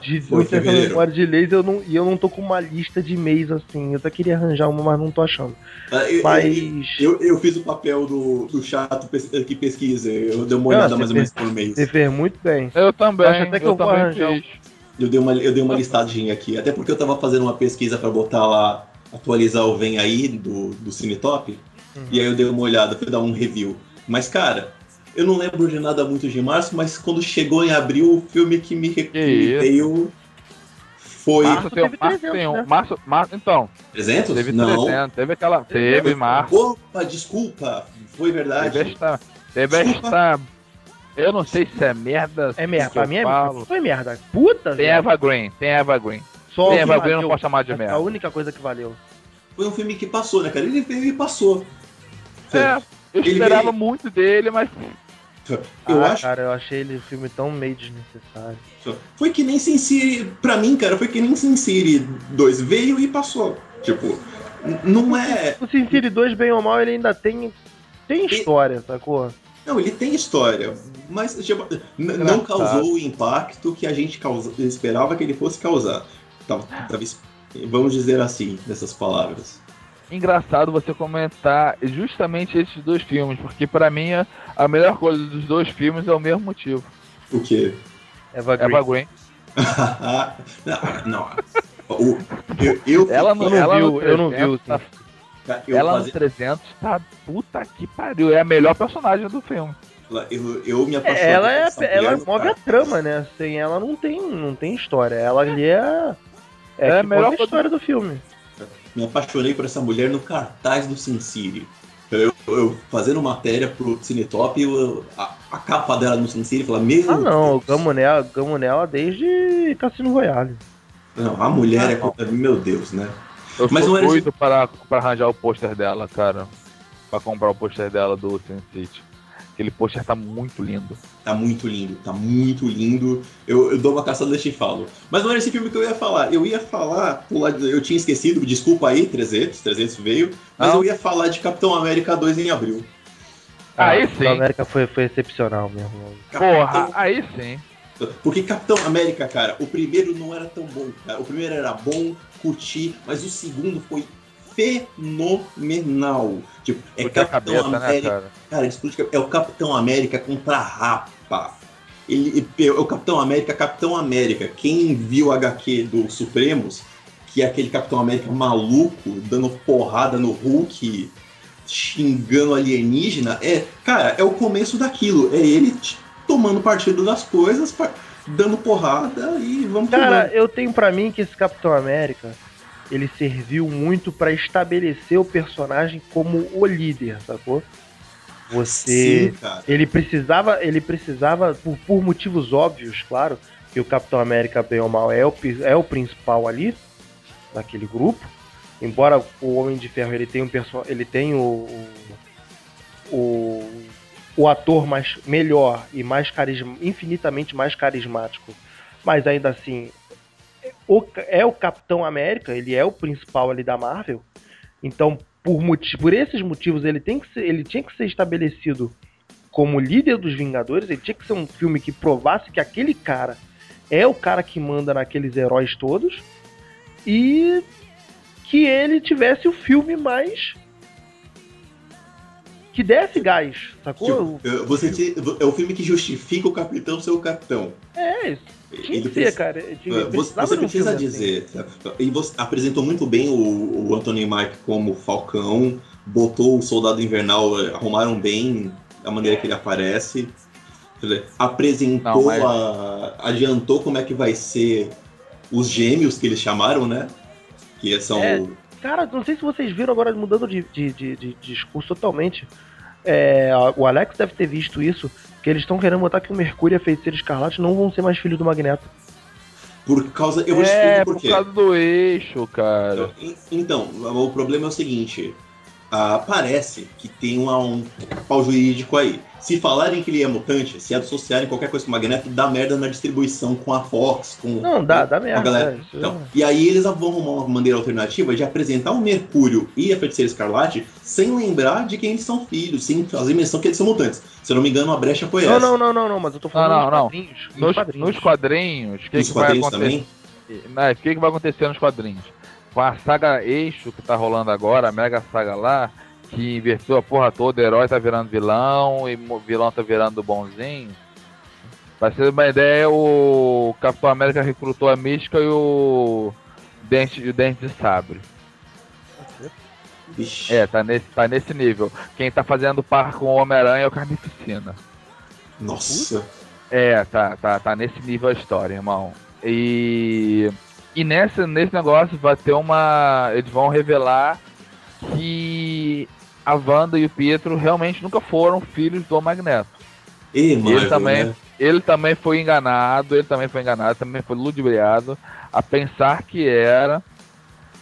[SPEAKER 1] de
[SPEAKER 3] Foi
[SPEAKER 1] muita
[SPEAKER 3] fevereiro.
[SPEAKER 1] memória de leis eu não, e eu não tô com uma lista de mês assim. Eu até queria arranjar uma, mas não tô achando.
[SPEAKER 3] Ah, eu,
[SPEAKER 1] Mas.
[SPEAKER 3] eu, eu fiz o papel do, do chato que pesquisa. Eu dei uma olhada
[SPEAKER 1] Ah,
[SPEAKER 3] mais ou menos por mês.
[SPEAKER 1] Você fez muito bem.
[SPEAKER 2] Eu também,
[SPEAKER 1] Acho até que eu vou arranjar
[SPEAKER 2] fiz.
[SPEAKER 3] Eu dei uma, eu dei uma listadinha aqui. Até porque eu tava fazendo uma pesquisa pra botar lá, atualizar o Vem Aí do, do Cinetop.
[SPEAKER 1] Uhum.
[SPEAKER 3] E aí eu dei uma olhada, fui dar um review. Mas, cara, eu não lembro de nada muito de março, mas quando chegou em abril, o filme que me repetiu foi.
[SPEAKER 2] Março tem,
[SPEAKER 1] teve
[SPEAKER 2] março
[SPEAKER 1] 300,
[SPEAKER 2] tem um.
[SPEAKER 1] né?
[SPEAKER 2] Março, março, então,
[SPEAKER 3] 300?
[SPEAKER 2] teve
[SPEAKER 3] não.
[SPEAKER 2] 300, teve aquela. Teve março.
[SPEAKER 3] Opa, desculpa. Foi verdade.
[SPEAKER 2] Teve esta. Teve esta. Eu não sei se é merda.
[SPEAKER 1] É merda,
[SPEAKER 2] que
[SPEAKER 1] pra mim é
[SPEAKER 2] falo.
[SPEAKER 1] foi merda. Puta,
[SPEAKER 2] Tem
[SPEAKER 1] velho.
[SPEAKER 2] Evergreen, tem Evergreen.
[SPEAKER 1] Só o
[SPEAKER 2] Tem eu
[SPEAKER 1] valeu.
[SPEAKER 2] não posso chamar de
[SPEAKER 1] É a
[SPEAKER 2] merda.
[SPEAKER 1] única coisa que valeu.
[SPEAKER 3] Foi um filme que passou, né, cara? Ele veio e passou.
[SPEAKER 2] É, eu
[SPEAKER 3] Ele
[SPEAKER 2] esperava
[SPEAKER 3] veio-
[SPEAKER 2] muito dele, mas
[SPEAKER 3] Eu
[SPEAKER 1] ah,
[SPEAKER 3] acho
[SPEAKER 1] cara, eu achei ele um filme tão meio desnecessário.
[SPEAKER 3] Foi que nem Sin City, pra mim, cara, foi que nem Sin City 2 veio e passou. Tipo, não é.
[SPEAKER 1] O Sin City 2, bem ou mal, ele ainda tem, tem história, sacou?
[SPEAKER 3] Não, ele tem história, mas tipo, não causou o impacto que a gente causa, esperava que ele fosse causar. Es- vamos dizer assim, nessas palavras.
[SPEAKER 2] Engraçado você comentar justamente esses dois filmes, porque pra mim a- a melhor coisa dos dois filmes é o mesmo motivo.
[SPEAKER 3] O quê?
[SPEAKER 1] Eva Green.
[SPEAKER 2] Evergreen. [laughs]
[SPEAKER 3] não, não. O- eu, eu,
[SPEAKER 2] Ela não,
[SPEAKER 1] Eu não
[SPEAKER 2] ela
[SPEAKER 1] vi
[SPEAKER 2] no
[SPEAKER 1] o- eu não vi o
[SPEAKER 2] 300 tá-
[SPEAKER 3] eu,
[SPEAKER 2] ela
[SPEAKER 3] fazia-
[SPEAKER 2] no 300 tá puta que pariu, é a melhor personagem do filme.
[SPEAKER 3] eu, eu me apaixonei.
[SPEAKER 1] É, ela
[SPEAKER 3] por
[SPEAKER 1] é, ela move
[SPEAKER 3] cara.
[SPEAKER 1] a trama, né? Sem ela não tem, não tem história. Ela ali é. É,
[SPEAKER 2] É a melhor
[SPEAKER 1] história do filme.
[SPEAKER 3] Me apaixonei por essa mulher no cartaz do Sin City. Eu, eu fazendo matéria pro Cinetop, eu- a, a capa dela no Sin City, fala, meu
[SPEAKER 1] Ah não, o
[SPEAKER 3] Deus.
[SPEAKER 1] gamo nela, gamo nela desde Cassino Royale.
[SPEAKER 3] Não, a mulher é. co- Meu Deus, né?
[SPEAKER 2] Eu
[SPEAKER 3] Mas
[SPEAKER 2] sou
[SPEAKER 3] não era
[SPEAKER 2] doido para, para arranjar o pôster dela, cara. Pra comprar o pôster dela do Sin City. Aquele pôster tá muito lindo.
[SPEAKER 3] Tá muito lindo, tá muito lindo. Eu, eu dou uma caçada e te falo. Mas não era esse filme que eu ia falar. Eu ia falar, eu tinha esquecido, desculpa aí, 300, 300 veio. Mas
[SPEAKER 2] Não.
[SPEAKER 3] eu ia falar de Capitão América 2 em abril.
[SPEAKER 2] Aí
[SPEAKER 1] O
[SPEAKER 2] sim.
[SPEAKER 1] América foi, foi excepcional mesmo.
[SPEAKER 2] Porra, aí sim.
[SPEAKER 3] Porque Capitão América, cara, o primeiro não era tão bom, cara. O primeiro era bom, curti, mas o segundo foi fenomenal. Tipo, é Capitão
[SPEAKER 2] cabeça, né,
[SPEAKER 3] América.
[SPEAKER 2] cara?
[SPEAKER 3] Cara, explica, é o Capitão América contra a Rapa. Ele, é o Capitão América, Capitão América. Quem viu o HQ do Supremos, que é aquele Capitão América maluco, dando porrada no Hulk, xingando alienígena, é, cara, é o começo daquilo. É ele tomando partido das coisas, dando porrada e vamos
[SPEAKER 1] Cara, eu tenho pra mim que esse Capitão América ele serviu muito pra estabelecer o personagem como o líder, sacou? Você
[SPEAKER 3] Sim,
[SPEAKER 1] ele precisava, ele precisava por, por motivos óbvios, claro, que o Capitão América bem ou mal é o, é o principal ali daquele grupo. Embora o Homem de Ferro ele tenha um perso ele tem o, o o, o ator mais melhor e mais carisma, infinitamente mais carismático, mas ainda assim o- é o Capitão América, ele é o principal ali da Marvel. Então, por, por esses motivos, ele, tem que ser, ele tinha que ser estabelecido como líder dos Vingadores. Ele tinha que ser um filme que provasse que aquele cara é o cara que manda naqueles heróis todos. E que ele tivesse o filme mais. Que desse gás, sacou?
[SPEAKER 3] Tipo, você te- é o filme que justifica o capitão ser o capitão.
[SPEAKER 1] é, isso. Tinha
[SPEAKER 3] Ele
[SPEAKER 1] que
[SPEAKER 3] precisa-
[SPEAKER 1] ser, cara. Tinha-
[SPEAKER 3] É, Você, você
[SPEAKER 1] um
[SPEAKER 3] precisa
[SPEAKER 1] filme assim.
[SPEAKER 3] dizer, tá? e você apresentou muito bem o, o Anthony Mark como Falcão, botou o Soldado Invernal, arrumaram bem a maneira que ele aparece, quer dizer, apresentou,
[SPEAKER 2] Não, mas-
[SPEAKER 3] a- adiantou como é que vai ser os gêmeos que eles chamaram, né? Que são
[SPEAKER 1] É. Cara, não sei se vocês viram agora mudando de, de, de- de discurso totalmente. É, o Alex deve ter visto isso, que eles estão querendo botar que o Mercúrio e a Feiticeira Escarlate não vão ser mais filhos do Magneto.
[SPEAKER 3] por causa. Eu
[SPEAKER 2] é,
[SPEAKER 3] explicar
[SPEAKER 2] por
[SPEAKER 3] por
[SPEAKER 2] causa do eixo, cara.
[SPEAKER 3] En- Então, o problema é o seguinte: ah, parece que tem uma- um pau jurídico aí. Se falarem que ele é mutante, se associarem qualquer coisa com o Magneto, dá merda na distribuição com a Fox, com.
[SPEAKER 1] Não, dá, dá
[SPEAKER 3] com a
[SPEAKER 1] merda.
[SPEAKER 3] galera.
[SPEAKER 1] é,
[SPEAKER 3] Então, e aí eles vão arrumar uma maneira alternativa de apresentar o Mercúrio e a Feiticeira Escarlate sem lembrar de quem eles são filhos, sem fazer menção que eles são mutantes. Se eu não me engano, a brecha foi
[SPEAKER 1] Não,
[SPEAKER 3] essa.
[SPEAKER 1] não, não, não, não, mas eu tô falando
[SPEAKER 2] Não, não,
[SPEAKER 1] quadrinhos. nos
[SPEAKER 2] Nos,
[SPEAKER 1] quadrinhos.
[SPEAKER 2] nos quadrinhos, o que,
[SPEAKER 3] Nos
[SPEAKER 2] que vai
[SPEAKER 3] quadrinhos
[SPEAKER 2] acontecer?
[SPEAKER 3] também?
[SPEAKER 2] O que, que vai acontecer nos quadrinhos? Com a saga Eixo que tá rolando agora, a mega saga lá, que inverteu a porra toda, o herói tá virando vilão e o vilão tá virando bonzinho. Pra ser uma ideia, o Capitão América recrutou a Mística e o Dente, e o Dente de Sabre. É, tá nesse, tá nesse nível. Quem tá fazendo par com o Homem-Aranha é o Carnificina.
[SPEAKER 3] Nossa.
[SPEAKER 2] É, tá, tá, tá nesse nível a história, irmão. E, e nesse, nesse negócio vai ter uma. Eles vão revelar que a Wanda e o Pietro realmente nunca foram filhos do Magneto.
[SPEAKER 3] E,
[SPEAKER 2] ele
[SPEAKER 3] Marvel,
[SPEAKER 2] também,
[SPEAKER 3] né?
[SPEAKER 2] ele também foi enganado, ele também foi enganado, também foi ludibriado a pensar que era,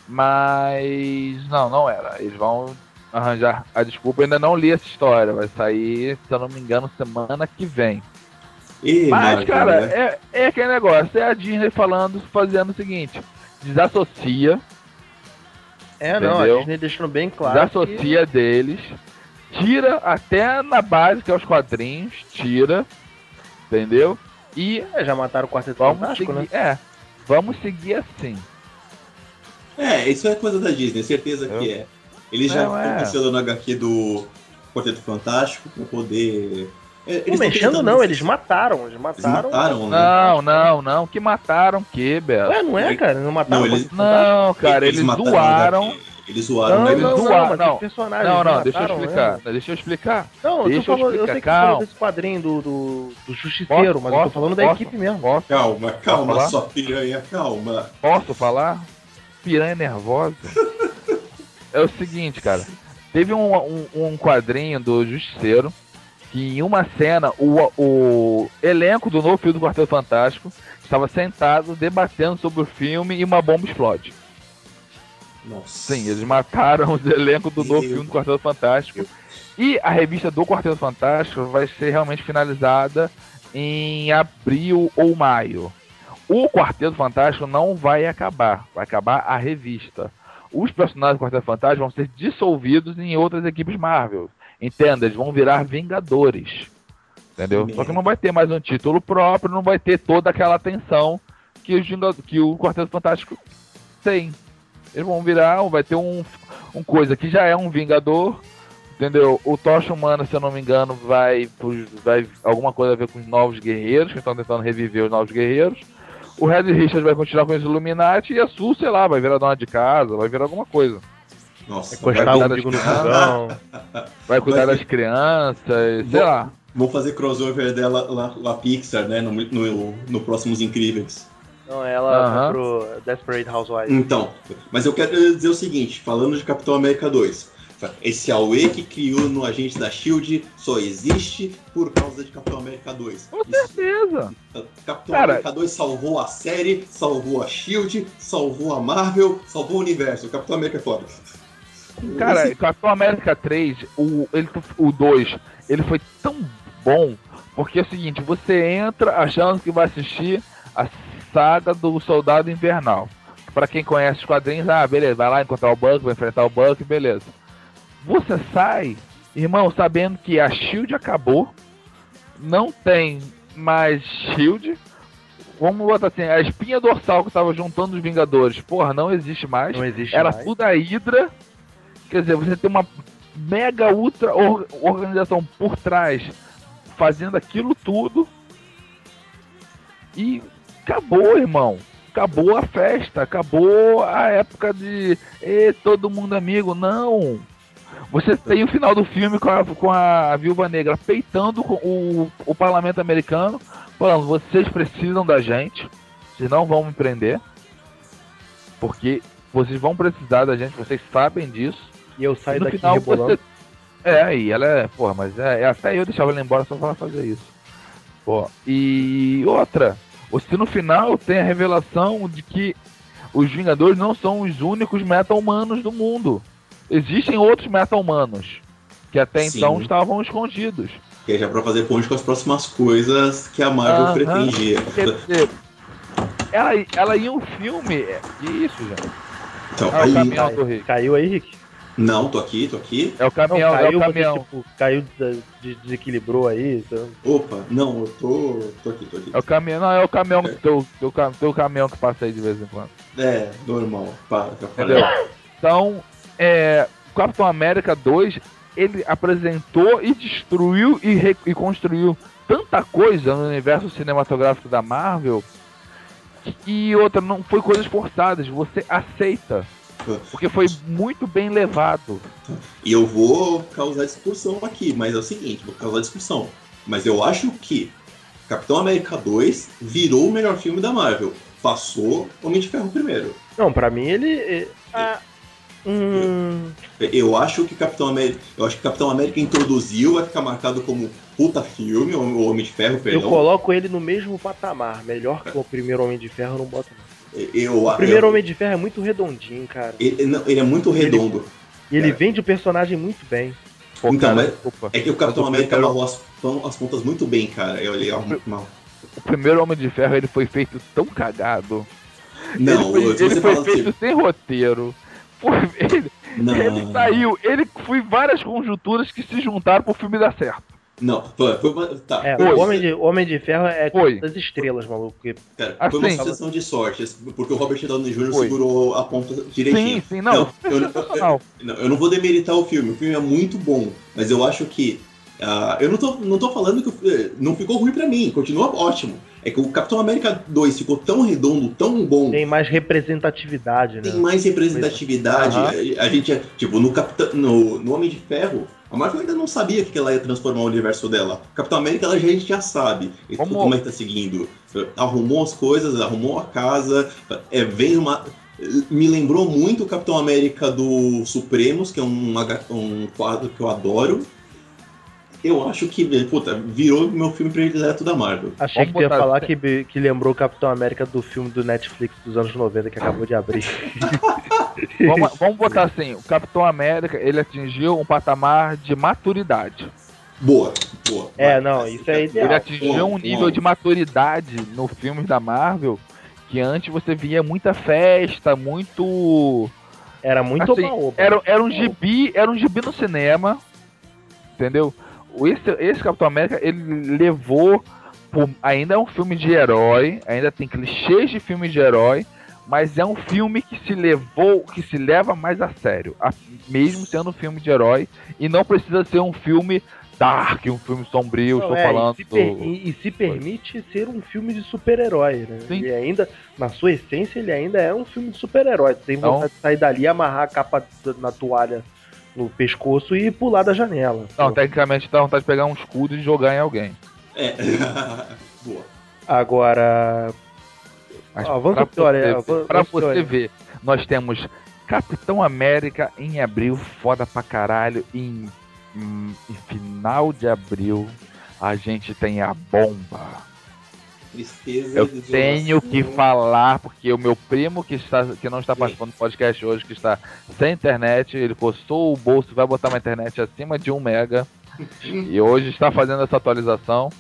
[SPEAKER 2] mas não, não era. Eles vão arranjar a desculpa. Eu ainda não li essa história, vai sair, se eu não me engano, semana que vem.
[SPEAKER 3] E,
[SPEAKER 2] Mas,
[SPEAKER 3] Marvel,
[SPEAKER 2] cara,
[SPEAKER 3] né?
[SPEAKER 2] é, é aquele negócio, é a Disney falando, fazendo o seguinte, desassocia,
[SPEAKER 1] É, não,
[SPEAKER 2] Entendeu?
[SPEAKER 1] a Disney deixando bem claro. que-
[SPEAKER 2] desassocia deles, tira até na base, que é os quadrinhos, tira, entendeu? E
[SPEAKER 1] É, já mataram o Quarteto
[SPEAKER 2] vamos
[SPEAKER 1] Fantástico,
[SPEAKER 2] seguir,
[SPEAKER 1] né?
[SPEAKER 2] é, vamos seguir assim.
[SPEAKER 3] É, isso é coisa da Disney, certeza
[SPEAKER 2] Eu-
[SPEAKER 3] que é. Eles já
[SPEAKER 2] Não,
[SPEAKER 3] estão
[SPEAKER 2] é.
[SPEAKER 3] pensando no HQ do Quarteto Fantástico pra poder. É, eles
[SPEAKER 1] mexendo, não, eles mataram. Eles
[SPEAKER 3] Eles
[SPEAKER 1] mataram.
[SPEAKER 3] mataram, né?
[SPEAKER 2] Não, não, não, que mataram o que, Beto?
[SPEAKER 1] Ué, não é, cara? Não mataram
[SPEAKER 3] Não, eles-?
[SPEAKER 2] Não, cara, eles,
[SPEAKER 3] mataram
[SPEAKER 2] zoaram.
[SPEAKER 3] HQ. Eles zoaram,
[SPEAKER 1] Não,
[SPEAKER 3] né?
[SPEAKER 2] eles
[SPEAKER 1] não,
[SPEAKER 2] zoaram, não.
[SPEAKER 1] os personagens
[SPEAKER 2] Não, não,
[SPEAKER 1] mataram,
[SPEAKER 2] deixa eu explicar,
[SPEAKER 1] né?
[SPEAKER 2] deixa eu explicar.
[SPEAKER 1] Não, eu,
[SPEAKER 2] Deixa
[SPEAKER 1] tô
[SPEAKER 2] eu
[SPEAKER 1] falando, eu
[SPEAKER 2] explicar,
[SPEAKER 1] sei que você falou
[SPEAKER 2] calma.
[SPEAKER 1] desse quadrinho do, do, do Justiceiro,
[SPEAKER 2] Posso-
[SPEAKER 1] mas eu tô
[SPEAKER 2] posso-
[SPEAKER 1] falando da
[SPEAKER 2] posso-
[SPEAKER 1] equipe mesmo.
[SPEAKER 2] Posso,
[SPEAKER 3] Calma, calma, sua piranha, calma.
[SPEAKER 2] posso falar? Piranha nervosa. [laughs] É o seguinte, cara. Teve um, um, um quadrinho do Justiceiro que em uma cena o, o elenco do novo filme do Quarteto Fantástico estava sentado debatendo sobre o filme e uma bomba explode.
[SPEAKER 3] Nossa.
[SPEAKER 2] Sim, eles mataram [laughs] o elenco do novo
[SPEAKER 3] Meu.
[SPEAKER 2] filme do Quarteto Fantástico. E a revista do Quarteto Fantástico vai ser realmente finalizada em abril ou maio. O Quarteto Fantástico não vai acabar, vai acabar a revista. Os personagens do Quarteto Fantástico vão ser dissolvidos em outras equipes Marvel. Entenda, eles vão virar Vingadores. Entendeu?
[SPEAKER 3] Que
[SPEAKER 2] Só que não vai ter mais um título próprio, não vai ter toda aquela atenção que, os que o Quarteto Fantástico tem. Eles vão virar, vai ter um, um coisa que já é um Vingador, entendeu? O Tocha Humana, se eu não me engano, vai, vai alguma coisa a ver com os Novos Guerreiros, que estão tentando reviver os Novos Guerreiros. O Red Richard vai continuar com os Illuminati e a Sul, sei lá, vai virar dona de casa, vai virar alguma coisa.
[SPEAKER 3] Nossa.
[SPEAKER 1] Encostar
[SPEAKER 3] vai-
[SPEAKER 1] o umbigo no [laughs] fogão.
[SPEAKER 2] Vai cuidar
[SPEAKER 3] Vai-
[SPEAKER 2] das crianças, sei
[SPEAKER 3] Vou-
[SPEAKER 2] lá.
[SPEAKER 3] Vão fazer crossover dela lá, lá Pixar, né? No, no, no Próximos Incríveis.
[SPEAKER 1] Não, ela pro Desperate Housewives.
[SPEAKER 3] Então, mas eu quero dizer o seguinte, falando de Capitão América 2. Esse Aue que criou no agente da SHIELD só existe por causa de Capitão América 2.
[SPEAKER 2] Com certeza.
[SPEAKER 3] Capitão
[SPEAKER 2] Cara-
[SPEAKER 3] América 2 salvou a série, salvou a SHIELD, salvou a Marvel, salvou o universo. O Capitão América é foda.
[SPEAKER 2] Cara,
[SPEAKER 3] Esse-
[SPEAKER 2] Capitão América 3, o, ele, o 2, ele foi tão bom, porque é o seguinte, você entra achando que vai assistir a saga do Soldado Invernal. Pra quem conhece os quadrinhos, ah, beleza, vai lá encontrar o Buck, vai enfrentar o Buck, beleza. Você sai, irmão, sabendo que a SHIELD acabou, não tem mais SHIELD, vamos botar assim, a espinha dorsal que tava juntando os Vingadores, porra, não existe mais.
[SPEAKER 1] Não existe
[SPEAKER 2] Era
[SPEAKER 1] mais.
[SPEAKER 2] tudo a Hydra. Quer dizer, você tem uma mega ultra or- organização por trás fazendo aquilo tudo. E acabou, irmão. Acabou a festa, acabou a época de "Ê, todo mundo amigo. Não. Você tem o final do filme com a, com a Viúva Negra peitando o, o parlamento americano, falando: vocês precisam da gente, vocês não vão me prender, porque vocês vão precisar da gente, vocês sabem disso.
[SPEAKER 1] E eu saio
[SPEAKER 2] no
[SPEAKER 1] daqui
[SPEAKER 2] final
[SPEAKER 1] rebolando.
[SPEAKER 2] você. É, e ela é. Porra, mas é, é até eu deixava ela embora só pra ela fazer isso. Pô, e outra. Você no final tem a revelação de que os Vingadores não são os únicos meta-humanos do mundo. Existem outros meta-humanos que até
[SPEAKER 3] Sim.
[SPEAKER 2] então estavam escondidos.
[SPEAKER 3] Que é já pra fazer ponte com as próximas coisas que a Marvel
[SPEAKER 2] Aham.
[SPEAKER 3] pretendia.
[SPEAKER 2] Quer dizer, ela, ela ia um filme. é- Que isso, gente?
[SPEAKER 3] Então,
[SPEAKER 2] Ah, o
[SPEAKER 3] aí-
[SPEAKER 2] caminhão do Rick.
[SPEAKER 1] Caiu aí, Rick?
[SPEAKER 3] Não, tô aqui, tô aqui.
[SPEAKER 2] É o
[SPEAKER 1] Não,
[SPEAKER 2] caminhão,
[SPEAKER 1] caiu
[SPEAKER 2] é o caminhão.
[SPEAKER 1] tipo, caiu, des- desequilibrou aí. então-
[SPEAKER 3] Opa, não, eu tô, tô aqui, tô aqui.
[SPEAKER 2] É o caminhão, não, é o caminhão, teu, teu, cam- teu caminhão que passa aí de vez em quando.
[SPEAKER 3] É, normal. Para,
[SPEAKER 2] Entendeu? Então, é, Capitão América 2, ele apresentou e destruiu e, re- e construiu tanta coisa no universo cinematográfico da Marvel e outra, não foi coisas forçadas, você aceita. Porque foi muito bem levado.
[SPEAKER 3] E eu vou causar discussão aqui, mas é o seguinte, vou causar discussão. Mas eu acho que Capitão América 2 virou o melhor filme da Marvel. Passou Homem de Ferro primeiro.
[SPEAKER 1] Não, pra mim ele. é- Ah, hum,
[SPEAKER 3] Eu acho que Capitão América, eu acho que Capitão América introduziu, vai ficar marcado como puta filme, o Homem de Ferro,
[SPEAKER 1] eu
[SPEAKER 3] perdão.
[SPEAKER 1] coloco ele no mesmo patamar. Melhor que o primeiro Homem de Ferro, eu não boto não.
[SPEAKER 3] Eu,
[SPEAKER 1] O primeiro
[SPEAKER 3] eu-
[SPEAKER 1] Homem de Ferro é muito redondinho, cara.
[SPEAKER 3] ele, não, ele é muito
[SPEAKER 1] Ele-
[SPEAKER 3] redondo.
[SPEAKER 1] E ele
[SPEAKER 3] É.
[SPEAKER 1] vende o personagem muito bem.
[SPEAKER 2] Pô,
[SPEAKER 3] Então,
[SPEAKER 2] cara,
[SPEAKER 3] mas-
[SPEAKER 2] desculpa.
[SPEAKER 3] É que o Capitão América
[SPEAKER 2] primeiro-
[SPEAKER 3] amarrou as, as pontas muito bem, cara. Eu, ele, mal.
[SPEAKER 2] O primeiro Homem de Ferro ele foi feito tão cagado.
[SPEAKER 3] Não,
[SPEAKER 2] ele foi, ele foi feito
[SPEAKER 3] assim,
[SPEAKER 2] sem roteiro. Foi, ele, ele saiu, ele foi várias conjunturas que se juntaram pro filme dar certo.
[SPEAKER 3] Não, foi, foi uma, tá,
[SPEAKER 1] É,
[SPEAKER 3] foi,
[SPEAKER 1] o Homem de, o Homem de Ferro é
[SPEAKER 2] Foi.
[SPEAKER 1] das estrelas, maluco. porque
[SPEAKER 3] cara,
[SPEAKER 2] assim,
[SPEAKER 3] foi uma sucessão de sorte, porque o Robert Downey Jr.
[SPEAKER 2] Foi.
[SPEAKER 3] segurou a ponta direitinho.
[SPEAKER 2] Sim, sim, não.
[SPEAKER 3] Não, eu- eu-
[SPEAKER 2] sensacional.
[SPEAKER 3] Não, eu não vou demeritar o filme, o filme é muito bom, mas eu acho que. ah, eu não tô, não tô falando que o- eh, não ficou ruim pra mim, continua ótimo. É que o Capitão América 2 ficou tão redondo, tão bom,
[SPEAKER 1] Tem mais representatividade,
[SPEAKER 3] tem
[SPEAKER 1] né?
[SPEAKER 3] mais representatividade.
[SPEAKER 2] Aham.
[SPEAKER 3] A, a gente, é, tipo, no, Capitão, no, no Homem de Ferro, a Marvel ainda não sabia que ela ia transformar o universo dela. Capitão América, ela já, a gente já sabe. E
[SPEAKER 2] Vamos-
[SPEAKER 3] Como é que tá seguindo? Arrumou as coisas, arrumou a casa, é, vem uma. Me lembrou muito o Capitão América do Supremos, que é um, um quadro que eu adoro. Eu acho que, puta, virou meu filme predileto da Marvel.
[SPEAKER 1] Achei
[SPEAKER 2] Vamos
[SPEAKER 1] que ia falar que, que lembrou o Capitão América do filme do Netflix dos anos 90 que acabou de abrir. [laughs]
[SPEAKER 2] Vamos, vamos botar assim, o Capitão América, ele atingiu um patamar de maturidade.
[SPEAKER 3] Boa, boa.
[SPEAKER 1] É, não, isso é ideal.
[SPEAKER 2] Ele atingiu
[SPEAKER 3] Bom,
[SPEAKER 2] um nível
[SPEAKER 3] bom.
[SPEAKER 2] de maturidade no filmes da Marvel que antes você via muita festa, muito
[SPEAKER 1] Era muito
[SPEAKER 2] Assim,
[SPEAKER 1] oba-oba.
[SPEAKER 2] Era, era um gibi, era um gibi no cinema, entendeu? O- Esse, esse Capitão América, ele levou, por- ainda é um filme de herói, ainda tem clichês de filme de herói, mas é um filme que se levou, que se leva mais a sério, a- mesmo sendo um filme de herói, e não precisa ser um filme dark, um filme sombrio,
[SPEAKER 1] Não,
[SPEAKER 2] estou
[SPEAKER 1] é,
[SPEAKER 2] falando
[SPEAKER 1] e, se
[SPEAKER 2] do-
[SPEAKER 1] per- e- e se permite ser um filme de super-herói, né?
[SPEAKER 2] Sim.
[SPEAKER 1] Ele ainda, na sua essência, ele ainda é um filme de super-herói. Tem
[SPEAKER 2] Então-
[SPEAKER 1] vontade de sair dali, amarrar a capa na toalha no pescoço e pular da janela.
[SPEAKER 2] Não,
[SPEAKER 1] Pô.
[SPEAKER 2] tecnicamente dá vontade de pegar um escudo e jogar em alguém.
[SPEAKER 3] É. [laughs] boa.
[SPEAKER 1] Agora,
[SPEAKER 2] Mas
[SPEAKER 1] Ah, vamos
[SPEAKER 2] pra
[SPEAKER 1] pior, é,
[SPEAKER 2] você,
[SPEAKER 1] vamos-
[SPEAKER 2] ver- pra você
[SPEAKER 1] pior.
[SPEAKER 2] ver, nós temos Capitão América em abril, foda pra caralho. Em, em- em final de abril, a gente tem a bomba.
[SPEAKER 3] Tristeza
[SPEAKER 2] Eu tenho que falar, porque o meu primo que, está, que não está participando do podcast hoje, que está sem internet, ele coçou o bolso, vai botar uma internet acima de 1 mega. e hoje está fazendo essa atualização.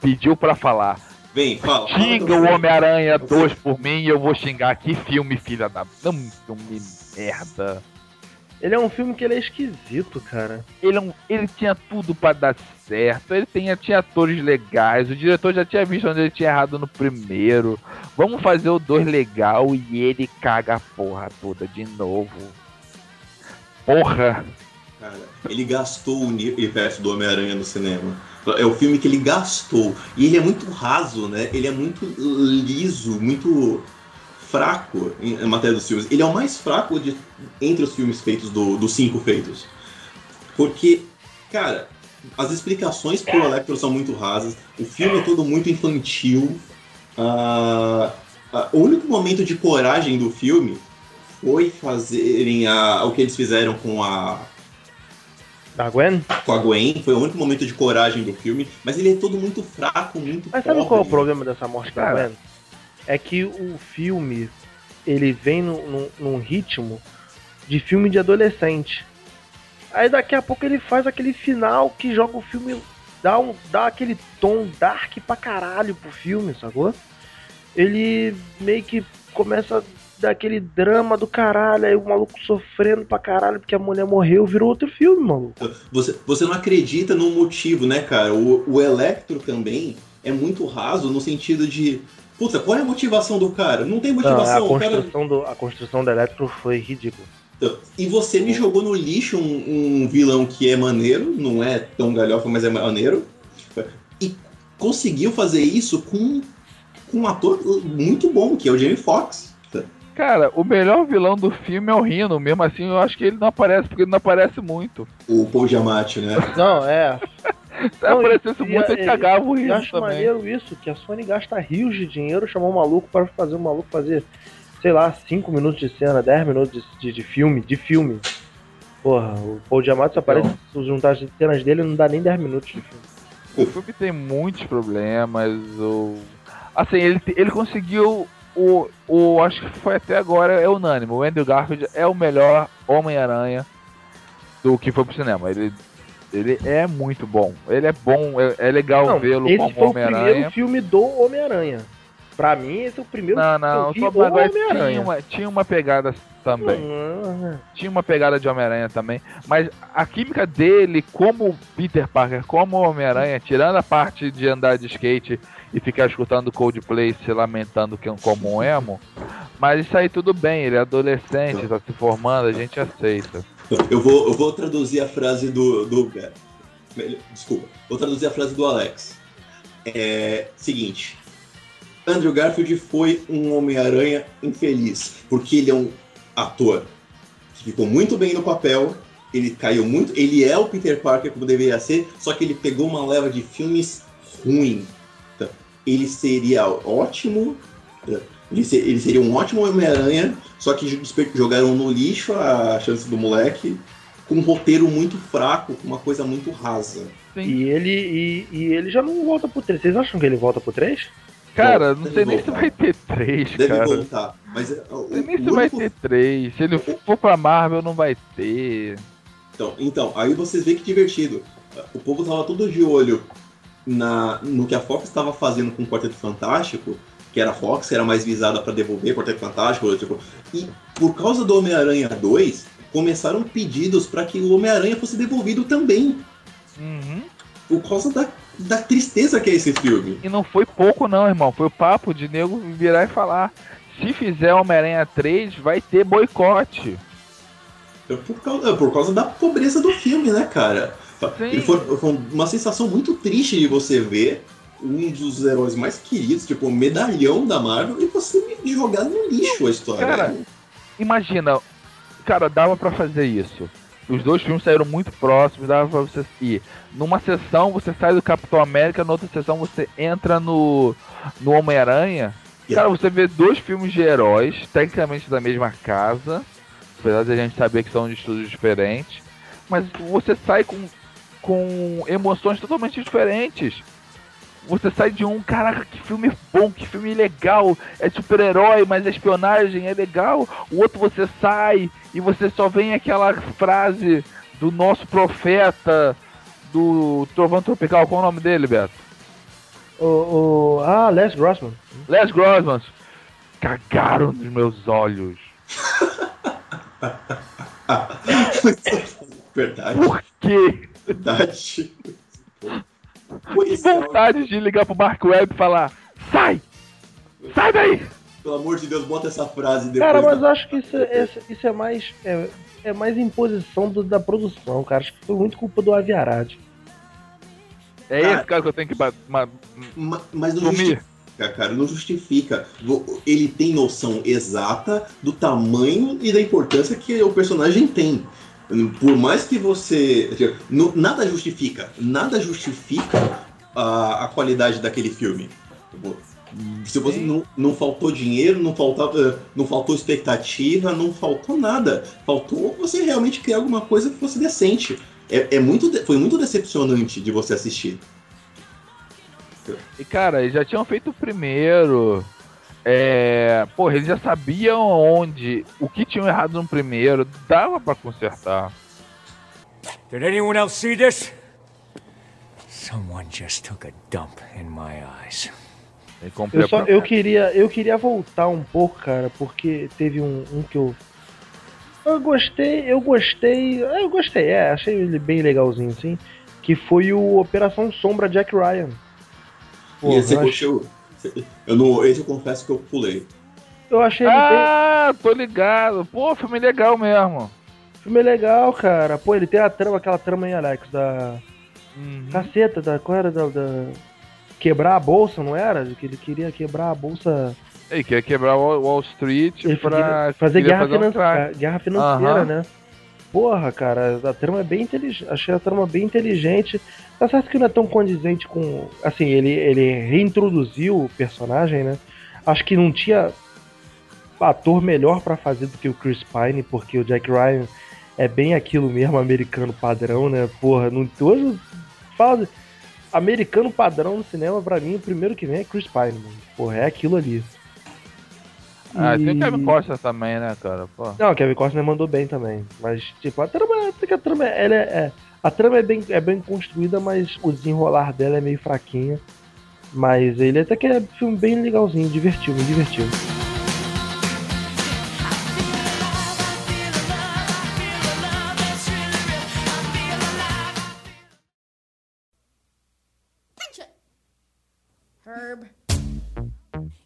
[SPEAKER 2] Pediu pra falar.
[SPEAKER 3] Vem, fala.
[SPEAKER 2] Xinga o. Homem-Aranha 2 por mim e eu vou xingar. Que filme, filha da. Não, filme merda.
[SPEAKER 1] Ele é um filme que ele é esquisito, cara.
[SPEAKER 2] Ele, é um- ele tinha tudo pra dar certo. Ele tinha, tinha atores legais. O diretor já tinha visto onde ele tinha errado no primeiro. Vamos fazer o 2 legal e ele caga a porra toda de novo. Porra!
[SPEAKER 3] Cara, ele gastou o universo do Homem-Aranha no cinema. É o filme que ele gastou. E ele é muito raso, né? Ele é muito liso, muito fraco em em matéria dos filmes. Ele é o mais fraco de, entre os filmes feitos, do- dos cinco feitos. Porque, cara, as explicações pro Electro são muito rasas. O filme é todo muito infantil. Ah, ah, o único momento de coragem do filme foi fazerem a, o que eles fizeram com a
[SPEAKER 1] Da Gwen?
[SPEAKER 3] com a Gwen, foi o único momento de coragem do filme, mas ele é todo muito fraco, muito
[SPEAKER 1] Mas sabe
[SPEAKER 3] pobre.
[SPEAKER 1] qual é o problema dessa morte da. Gwen? É que o filme, ele vem num, num- num ritmo de filme de adolescente. Aí daqui a pouco ele faz aquele final que joga o filme, dá, um, dá aquele tom dark pra caralho pro filme, sacou? Ele meio que começa a dar aquele drama do caralho, aí o maluco sofrendo pra caralho porque a mulher morreu, virou outro filme, maluco.
[SPEAKER 3] Você, você não acredita no motivo, né, cara? O, o Electro também é muito raso no sentido de. Puta, qual é a motivação do cara? Não tem
[SPEAKER 1] Não, a,
[SPEAKER 3] motivação. o cara...
[SPEAKER 1] construção do, a construção do Electro foi ridícula.
[SPEAKER 3] E você me jogou no lixo um, um vilão que é maneiro, não é tão galhofa, mas é maneiro. E conseguiu fazer isso com, com um ator muito bom, que é o Jamie Foxx.
[SPEAKER 2] Cara, o melhor vilão do filme é o Rino. Mesmo assim, eu acho que ele não aparece, porque ele não aparece muito.
[SPEAKER 3] O Paul Giamatti, né?
[SPEAKER 1] Não, é.
[SPEAKER 2] Se
[SPEAKER 1] Não,
[SPEAKER 2] aparecesse
[SPEAKER 1] e-
[SPEAKER 2] muito,
[SPEAKER 1] e-
[SPEAKER 2] ele cagava o
[SPEAKER 1] Eu acho
[SPEAKER 2] também.
[SPEAKER 1] maneiro isso, que a Sony gasta rios de dinheiro, chamou um maluco para fazer um maluco fazer, sei lá, 5 minutos de cena, 10 minutos de, de, de filme, de filme. Porra, o Paul Giamatti só aparece, se juntar as cenas dele, não dá nem 10 minutos de filme.
[SPEAKER 2] O filme tem muitos problemas. O... Assim, ele, ele conseguiu. O, o. Acho que foi até agora é unânime. O Andrew Garfield é o melhor Homem-Aranha do que foi pro cinema. Ele, ele é muito bom. Ele é bom, é, é legal vê-lo
[SPEAKER 1] esse
[SPEAKER 2] como
[SPEAKER 1] foi o primeiro
[SPEAKER 2] Homem-Aranha.
[SPEAKER 1] filme do Homem-Aranha. Pra mim, esse é o primeiro
[SPEAKER 2] Não,
[SPEAKER 1] filme
[SPEAKER 2] não, Tobey
[SPEAKER 1] do
[SPEAKER 2] Maguire tinha
[SPEAKER 1] Homem-Aranha.
[SPEAKER 2] uma, tinha uma pegada também.
[SPEAKER 1] Hum,
[SPEAKER 2] Tinha uma pegada de Homem-Aranha também. Mas a química dele, como Peter Parker, como Homem-Aranha, tirando a parte de andar de skate e ficar escutando Coldplay se lamentando que é um como um emo. Mas isso aí tudo bem, ele é adolescente, tá se formando, a gente aceita.
[SPEAKER 3] Eu vou, eu vou traduzir a frase do. do é, desculpa. Vou traduzir a frase do Alex. É. Seguinte. Andrew Garfield foi um Homem-Aranha infeliz. Porque ele é um ator que ficou muito bem no papel. Ele caiu muito. Ele é o Peter Parker como deveria ser. Só que ele pegou uma leva de filmes ruim. Tá? Ele seria ótimo. Ele, se- ele seria um ótimo Homem-Aranha, só que jogaram no lixo a chance do moleque, com um roteiro muito fraco, com uma coisa muito rasa.
[SPEAKER 2] Sim.
[SPEAKER 1] E ele, e, e ele já não volta pro 3. Vocês acham que ele volta pro 3?
[SPEAKER 2] Cara, não
[SPEAKER 3] deve
[SPEAKER 2] sei nem se
[SPEAKER 3] voltar.
[SPEAKER 2] vai ter três,
[SPEAKER 3] Deve
[SPEAKER 2] cara.
[SPEAKER 3] voltar. Mas é, o,
[SPEAKER 2] Não sei nem
[SPEAKER 3] o
[SPEAKER 2] se vai
[SPEAKER 3] único-
[SPEAKER 2] ter três. Se ele for pra Marvel, não vai ter.
[SPEAKER 3] Então, então, aí vocês veem que divertido. O povo tava todo de olho na, no que a Fox estava fazendo com o Quarteto Fantástico, que era Fox, que era mais visada para devolver Quarteto Fantástico, tipo, e por causa do Homem-Aranha 2, começaram pedidos para que o Homem-Aranha fosse devolvido também,
[SPEAKER 2] Uhum.
[SPEAKER 3] por causa da, da tristeza que é esse filme.
[SPEAKER 2] E não foi pouco, não, irmão. Foi o papo de nego virar e falar: se fizer Homem-Aranha 3, vai ter boicote.
[SPEAKER 3] É Por causa, é por causa da pobreza do filme, né, cara? Foi, foi uma sensação muito triste de você ver um dos heróis mais queridos, tipo, medalhão da Marvel, e você me jogar no lixo a história.
[SPEAKER 2] Cara, Imagina, cara, dava pra fazer isso. Os dois filmes saíram muito próximos, dava pra você ir. Numa sessão você sai do Capitão América, na outra sessão você entra no, no Homem-Aranha. Cara, você vê dois filmes de heróis, tecnicamente da mesma casa, apesar de a gente saber que são de estudos diferentes, mas você sai com, com emoções totalmente diferentes. Você sai de um, caraca, que filme bom, que filme legal, é super-herói, mas a espionagem é legal. O outro você sai e você só vem aquela frase do nosso profeta do Trovão Tropical, qual é o nome dele, Beto?
[SPEAKER 1] O, o, ah, Les Grossman.
[SPEAKER 2] Les Grossman. Cagaram nos meus olhos. [laughs]
[SPEAKER 3] verdade,
[SPEAKER 2] Por quê?
[SPEAKER 3] verdade.
[SPEAKER 2] Que vontade de ligar pro Mark Webb e falar: sai! Sai daí!
[SPEAKER 3] pelo amor de Deus, bota essa frase depois.
[SPEAKER 1] Cara, mas
[SPEAKER 3] da-
[SPEAKER 1] eu acho que isso, é- isso, isso é mais. É, é mais imposição do- da produção, cara. Acho que foi muito culpa do Avi Arad.
[SPEAKER 2] É
[SPEAKER 3] Cara.
[SPEAKER 2] esse cara que eu tenho que ba- ma-
[SPEAKER 3] Ma- Mas não
[SPEAKER 2] sumir.
[SPEAKER 3] justifica, cara, não justifica. Ele tem noção exata do tamanho e da importância que o personagem tem. Por mais que você. Nada justifica. Nada justifica a, a qualidade daquele filme. Tipo, Se você
[SPEAKER 2] Sim.
[SPEAKER 3] não, não faltou dinheiro, não, faltava, não faltou expectativa, não faltou nada. Faltou você realmente criar alguma coisa que fosse decente. É, é muito, foi muito decepcionante de você assistir.
[SPEAKER 2] E cara, eles já tinham feito o primeiro. É. Porra, eles já sabiam onde. O que tinham errado no primeiro. Dava pra consertar.
[SPEAKER 5] Did anyone else see this? Someone just took a dump in my eyes.
[SPEAKER 1] Eu, só, eu, queria, eu queria voltar um pouco, cara, porque teve um, um que eu. Eu gostei, eu gostei. Eu gostei, é, achei ele bem legalzinho, assim. Que foi o Operação Sombra Jack Ryan. Pô,
[SPEAKER 3] e
[SPEAKER 1] ach-
[SPEAKER 3] curtiu? Eu não, esse eu confesso que eu pulei.
[SPEAKER 1] eu achei ele bem.
[SPEAKER 2] Ah, tô ligado. Pô, filme legal mesmo.
[SPEAKER 1] Filme legal, cara. Pô, ele tem a trama, aquela trama aí, Alex, da.
[SPEAKER 2] Uhum.
[SPEAKER 1] Caceta, da. Qual era da. da- Quebrar a bolsa, não era? Que ele queria quebrar a bolsa.
[SPEAKER 2] Ele quer quebrar Wall, Wall Street
[SPEAKER 1] Ele
[SPEAKER 2] pra
[SPEAKER 1] queria fazer
[SPEAKER 2] queria
[SPEAKER 1] guerra,
[SPEAKER 2] fazer um
[SPEAKER 1] finan-
[SPEAKER 2] crack.
[SPEAKER 1] guerra financeira,
[SPEAKER 2] Aham.
[SPEAKER 1] né? Porra, cara, a trama é bem inteligente. Achei a trama bem inteligente. Tá certo que não é tão condizente com. Assim, ele, ele reintroduziu o personagem, né? Acho que não tinha ator melhor pra fazer do que o Chris Pine, porque o Jack Ryan é bem aquilo mesmo, americano padrão, né? Porra, não, hoje fala. Americano padrão no cinema, pra mim, o primeiro que vem é Chris Pine, mano. Porra, é aquilo ali.
[SPEAKER 2] Ah, tem o Kevin Costa também, né, cara? Pô.
[SPEAKER 1] não, o Kevin Costner mandou bem também. Mas, tipo, a trama, a trama, ela é, é- a trama é bem, é bem construída, mas o desenrolar dela é meio fraquinho. Mas ele até que é um filme bem legalzinho, divertiu, me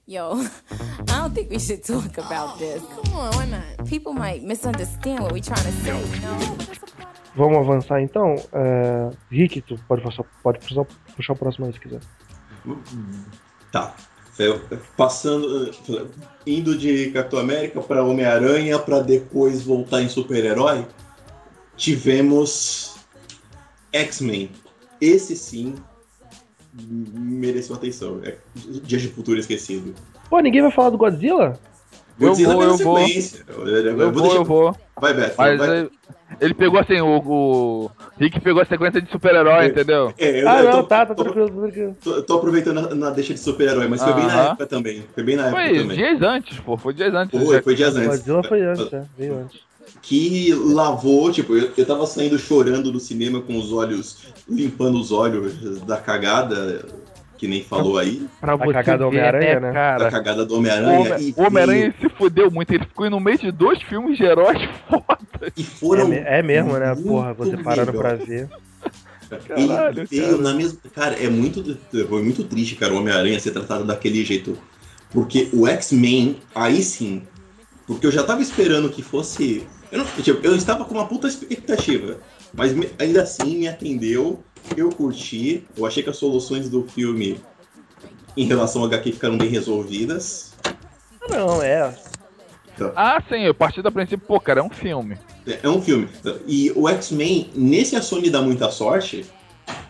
[SPEAKER 6] Yo, [laughs] I don't think we should talk about this.
[SPEAKER 7] Come on, why not?
[SPEAKER 6] People might misunderstand what we're trying to say, you know?
[SPEAKER 1] Vamos avançar então? É, Rick, tu pode, passar, pode puxar, puxar o próximo aí se quiser.
[SPEAKER 3] Tá. Eu- Passando. eh, Indo de Capitão América para Homem-Aranha para depois voltar em super-herói, tivemos X-Men. Esse sim mereceu atenção. É Dias de Futuro Esquecido.
[SPEAKER 1] Pô, ninguém vai falar do Godzilla?
[SPEAKER 2] Eu
[SPEAKER 3] Godzilla
[SPEAKER 2] vou,
[SPEAKER 3] vem na
[SPEAKER 2] eu vou.
[SPEAKER 3] sequência. Eu,
[SPEAKER 2] Eu vou,
[SPEAKER 3] deixar-
[SPEAKER 2] eu vou.
[SPEAKER 3] Vai, Beto.
[SPEAKER 2] Mas
[SPEAKER 3] vai.
[SPEAKER 2] ele, ele pegou assim, o, o Rick pegou a sequência de super-herói,
[SPEAKER 3] É.
[SPEAKER 2] entendeu?
[SPEAKER 3] É, eu,
[SPEAKER 1] Ah,
[SPEAKER 3] eu
[SPEAKER 1] não,
[SPEAKER 3] tô,
[SPEAKER 1] tá, tá
[SPEAKER 3] tô,
[SPEAKER 1] tranquilo, tranquilo.
[SPEAKER 3] tô- tô aproveitando na, na deixa de super-herói, mas foi bem na época também. Foi bem na época
[SPEAKER 2] Foi
[SPEAKER 3] também.
[SPEAKER 2] dias antes, pô, foi dias antes.
[SPEAKER 3] Foi, foi dias antes.
[SPEAKER 1] Godzilla foi antes, né? Veio antes.
[SPEAKER 3] Que lavou, tipo, eu, eu tava saindo chorando do cinema com os olhos, limpando os olhos da cagada, que nem falou aí,
[SPEAKER 2] Pra
[SPEAKER 1] A cagada do Homem-Aranha, né?
[SPEAKER 3] da
[SPEAKER 2] cara?
[SPEAKER 3] cagada do
[SPEAKER 2] O
[SPEAKER 3] Homem-Aranha.
[SPEAKER 2] Homem- o Homem-Aranha se fudeu muito, ele ficou no meio de dois filmes de heróis [laughs] foda.
[SPEAKER 3] E
[SPEAKER 1] É,
[SPEAKER 3] foram.
[SPEAKER 1] me- é mesmo, né? Porra, você parando
[SPEAKER 3] legal.
[SPEAKER 1] pra ver.
[SPEAKER 2] Caralho,
[SPEAKER 3] ele veio
[SPEAKER 2] cara.
[SPEAKER 3] na mesma. Cara, é muito. Foi muito triste, cara, o Homem-Aranha ser tratado daquele jeito. Porque o X-Men, aí sim. Porque eu já tava esperando que fosse. Eu, não, tipo, eu estava com uma puta expectativa. Mas me- ainda assim me atendeu. Eu curti. Eu achei que as soluções do filme em relação ao HQ ficaram bem resolvidas.
[SPEAKER 1] Ah, Não, é.
[SPEAKER 2] Ah, sim, eu parti do princípio, pô, cara, é um filme.
[SPEAKER 3] É é um filme. E o X-Men, nesse a Sony dá muita sorte,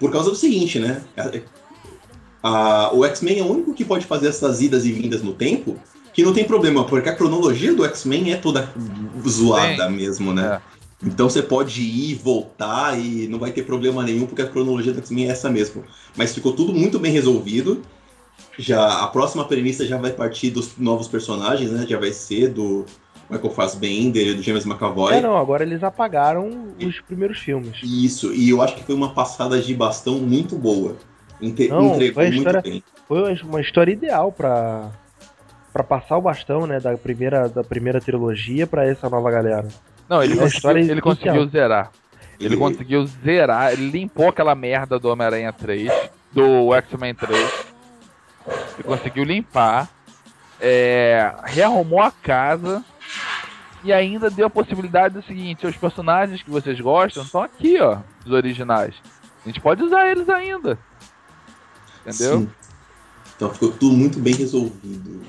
[SPEAKER 3] por causa do seguinte, né? A- a- o X-Men é o único que pode fazer essas idas e vindas no tempo que não tem problema, porque a cronologia do X-Men é toda zoada mesmo, né? Então você pode ir, voltar e não vai ter problema nenhum, porque a cronologia do X-Men é essa mesmo. Mas ficou tudo muito bem resolvido. Já a próxima premissa já vai partir dos novos personagens, né? Já vai ser do Michael Fassbender e do James McAvoy.
[SPEAKER 1] É, não, agora eles apagaram os primeiros filmes.
[SPEAKER 3] Isso, e eu acho que foi uma passada de bastão muito boa. Inte-
[SPEAKER 1] Não,
[SPEAKER 3] entregou muito
[SPEAKER 1] história-
[SPEAKER 3] bem.
[SPEAKER 1] Foi uma história ideal pra, pra passar o bastão, né? Da primeira, da primeira trilogia pra essa nova galera.
[SPEAKER 2] Não, ele
[SPEAKER 3] É
[SPEAKER 2] conseguiu,
[SPEAKER 1] história
[SPEAKER 2] ele conseguiu zerar. Ele conseguiu zerar, ele limpou aquela merda do Homem-Aranha 3, do X-Men 3. Ele conseguiu limpar, é, rearrumou a casa e ainda deu a possibilidade do seguinte: os personagens que vocês gostam estão aqui, ó, os originais. A gente pode usar eles ainda. Entendeu?
[SPEAKER 3] Sim. Então ficou tudo muito bem resolvido,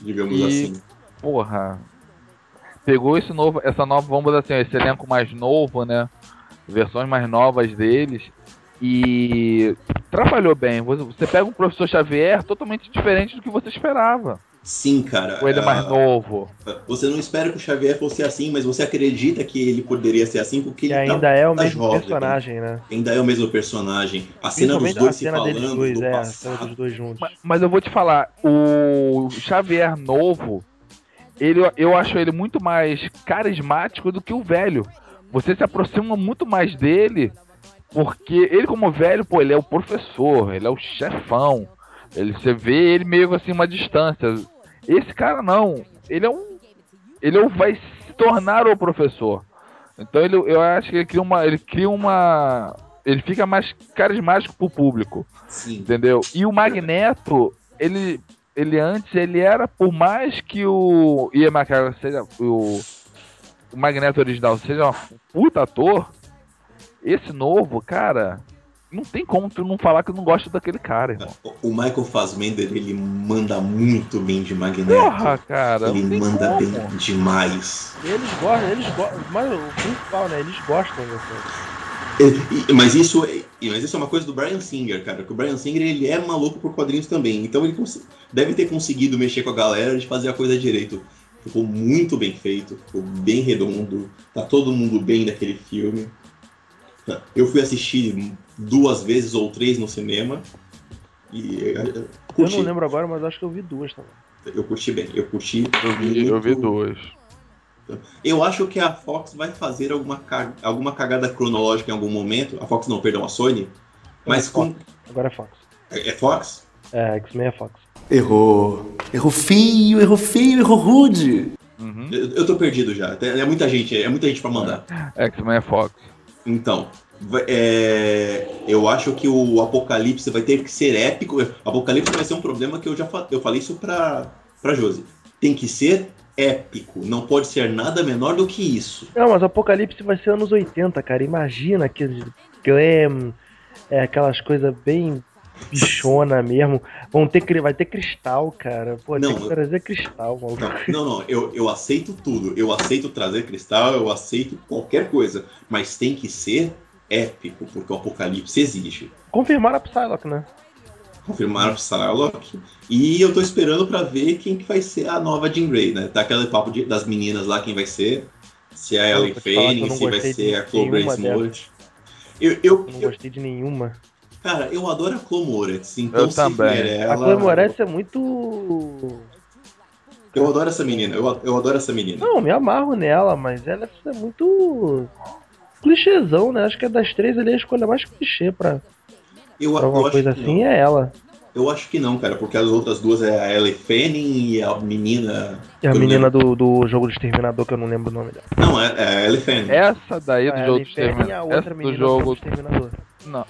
[SPEAKER 3] digamos
[SPEAKER 2] E-
[SPEAKER 3] assim.
[SPEAKER 2] Porra. Pegou esse novo, essa nova, vamos dizer assim, esse elenco mais novo, né? Versões mais novas deles. E trabalhou bem. Você- Você pega um professor Xavier totalmente diferente do que você esperava.
[SPEAKER 3] Sim, cara.
[SPEAKER 2] Com ele
[SPEAKER 3] ah,
[SPEAKER 2] mais novo.
[SPEAKER 3] Você não espera que o Xavier fosse assim, mas você acredita que ele poderia ser assim porque
[SPEAKER 1] Que
[SPEAKER 3] ele tá-
[SPEAKER 1] ainda é o
[SPEAKER 3] tá
[SPEAKER 1] mesmo
[SPEAKER 3] jovem,
[SPEAKER 1] personagem, né?
[SPEAKER 3] ainda é o mesmo personagem. A cena dos dois
[SPEAKER 1] a
[SPEAKER 3] se
[SPEAKER 1] cena deles
[SPEAKER 3] falando
[SPEAKER 1] dois,
[SPEAKER 3] do
[SPEAKER 1] é, a cena
[SPEAKER 3] passado.
[SPEAKER 1] dos dois juntos.
[SPEAKER 2] Mas, mas eu vou te falar, o Xavier novo, ele, eu acho ele muito mais carismático do que o velho. Você se aproxima muito mais dele, porque ele como velho, pô, ele é o professor, ele é o chefão. Ele, você vê ele meio assim uma distância. Esse cara não, ele é um, ele é vai se tornar o professor. Então ele, eu acho que ele cria uma, ele cria uma, ele fica mais carismático pro público.
[SPEAKER 3] Sim.
[SPEAKER 2] Entendeu? E o Magneto, ele, ele antes, ele era, por mais que o Ian McKellen seja o, o Magneto original seja um puta ator, esse novo, cara, não tem como tu não falar que não gosta daquele cara, irmão.
[SPEAKER 3] O Michael Fassbender, ele manda muito bem de Magneto.
[SPEAKER 2] Porra, cara,
[SPEAKER 3] ele manda
[SPEAKER 2] como.
[SPEAKER 3] bem demais.
[SPEAKER 1] Eles gostam, eles gostam. Mas o principal, né? Eles gostam
[SPEAKER 3] Mas isso, é- mas isso é uma coisa do Brian Singer, cara. Que o Brian Singer ele é maluco por quadrinhos também. Então ele deve ter conseguido mexer com a galera de fazer a coisa direito. Ficou muito bem feito, ficou bem redondo. Tá todo mundo bem naquele filme. Eu fui assistir duas vezes ou três no cinema. E eh,
[SPEAKER 1] Eu
[SPEAKER 3] curti.
[SPEAKER 1] não lembro agora, mas acho que eu vi duas também.
[SPEAKER 3] Eu curti bem, eu curti.
[SPEAKER 2] Eu vi, eu vi dois.
[SPEAKER 3] Eu acho que a Fox vai fazer alguma, alguma cagada cronológica em algum momento. A Fox não, perdão, a Sony. Mas
[SPEAKER 1] É
[SPEAKER 3] com.
[SPEAKER 1] Fox. Agora é Fox.
[SPEAKER 3] É é Fox?
[SPEAKER 1] É, X-Men é Fox.
[SPEAKER 7] Errou. Errou feio, errou feio, errou rude.
[SPEAKER 2] Uhum.
[SPEAKER 3] Eu, eu tô perdido já. É muita gente, é muita gente pra mandar.
[SPEAKER 2] X-Men é Fox.
[SPEAKER 3] Então, é, eu acho que o Apocalipse vai ter que ser épico. Apocalipse vai ser um problema que eu já fa- eu falei isso pra, pra Josi. Tem que ser épico. Não pode ser nada menor do que isso.
[SPEAKER 1] Não, mas Apocalipse vai ser anos 80, cara. Imagina aqueles glam, é, aquelas coisas bem bichona mesmo. Vão ter, vai ter cristal, cara. Pô,
[SPEAKER 3] Não,
[SPEAKER 1] tem que trazer cristal, maluco.
[SPEAKER 3] Não, não, não, eu, eu aceito tudo. Eu aceito trazer cristal, eu aceito qualquer coisa. Mas tem que ser épico, porque o Apocalipse exige.
[SPEAKER 1] Confirmaram a Psylocke, né?
[SPEAKER 3] confirmaram Psylocke. E eu tô esperando pra ver quem que vai ser a nova Jean Grey, né? Tá aquele papo de- das meninas lá, quem vai ser. Se é a Ellen
[SPEAKER 1] não
[SPEAKER 3] se vai ser a Chloe
[SPEAKER 1] nenhuma
[SPEAKER 3] Grace. Eu, eu,
[SPEAKER 1] Eu não
[SPEAKER 3] eu-
[SPEAKER 1] gostei de nenhuma.
[SPEAKER 3] Cara, eu adoro a Chloe Moretz, então
[SPEAKER 2] Eu
[SPEAKER 3] se
[SPEAKER 2] também.
[SPEAKER 3] vier ela...
[SPEAKER 1] A Chloe Moretz é muito.
[SPEAKER 3] Eu adoro essa menina, eu, eu adoro essa menina.
[SPEAKER 1] Não, me amarro nela, mas ela é muito. clichêzão, né? Acho que é das três ali a escolha mais clichê pra,
[SPEAKER 3] Eu,
[SPEAKER 1] pra
[SPEAKER 3] eu
[SPEAKER 1] alguma
[SPEAKER 3] acho
[SPEAKER 1] coisa assim
[SPEAKER 3] não.
[SPEAKER 1] é ela.
[SPEAKER 3] Eu acho que não, cara, porque as outras duas é a Ellie Fanning e a menina...
[SPEAKER 1] E a
[SPEAKER 3] eu
[SPEAKER 1] menina do, do jogo do Exterminador, que eu não lembro o nome dela.
[SPEAKER 3] Não, é, é a Ellie Fanning.
[SPEAKER 2] Essa daí do
[SPEAKER 1] A
[SPEAKER 2] jogo do
[SPEAKER 1] Fanning e a
[SPEAKER 2] Exterminador.
[SPEAKER 1] outra
[SPEAKER 2] Essa
[SPEAKER 1] menina do jogo do. Exterminador.
[SPEAKER 2] Não.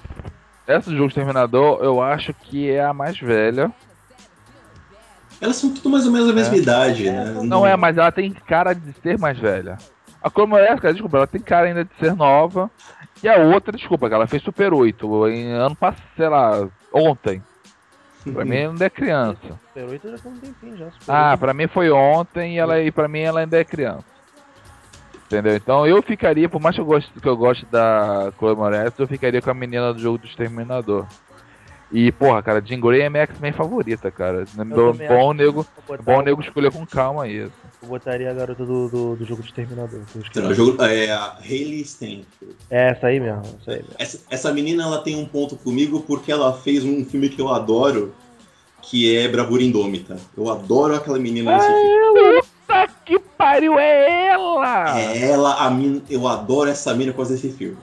[SPEAKER 2] Essa do jogo Exterminador, eu acho que é a mais velha.
[SPEAKER 3] Elas são tudo mais ou menos a mesma idade, né?
[SPEAKER 2] Não é, mas ela tem cara de ser mais velha. A Chloe Moretz, cara, desculpa, ela tem cara ainda de ser nova. E a outra, desculpa, que ela fez Super 8 em ano passado, sei lá, ontem. Pra mim ainda é criança.
[SPEAKER 1] Super 8 já tem um tempinho já. Super
[SPEAKER 2] Ah,
[SPEAKER 1] 8.
[SPEAKER 2] pra mim foi ontem e, ela, e pra mim ela ainda é criança. Entendeu? Então eu ficaria, por mais que eu goste, que eu goste da Chloe Moretz, eu ficaria com a menina do jogo do Exterminador. E, porra, cara, Jean Grey é minha X-Men favorita, cara. Bom,
[SPEAKER 1] também
[SPEAKER 2] bom nego, bom nego escolher com calma isso.
[SPEAKER 1] Eu botaria a garota do, do, do jogo do Exterminador. que eu esqueci.
[SPEAKER 3] Será o jogo- é a Hayley Stanfield.
[SPEAKER 1] É essa aí mesmo, essa aí mesmo.
[SPEAKER 3] Essa, essa menina ela tem um ponto comigo porque ela fez um filme que eu adoro, que é Bravura Indômita. Eu adoro aquela menina nesse filme.
[SPEAKER 2] Pariu, é ela!
[SPEAKER 3] É ela, a mina, eu adoro essa mina por causa desse filme.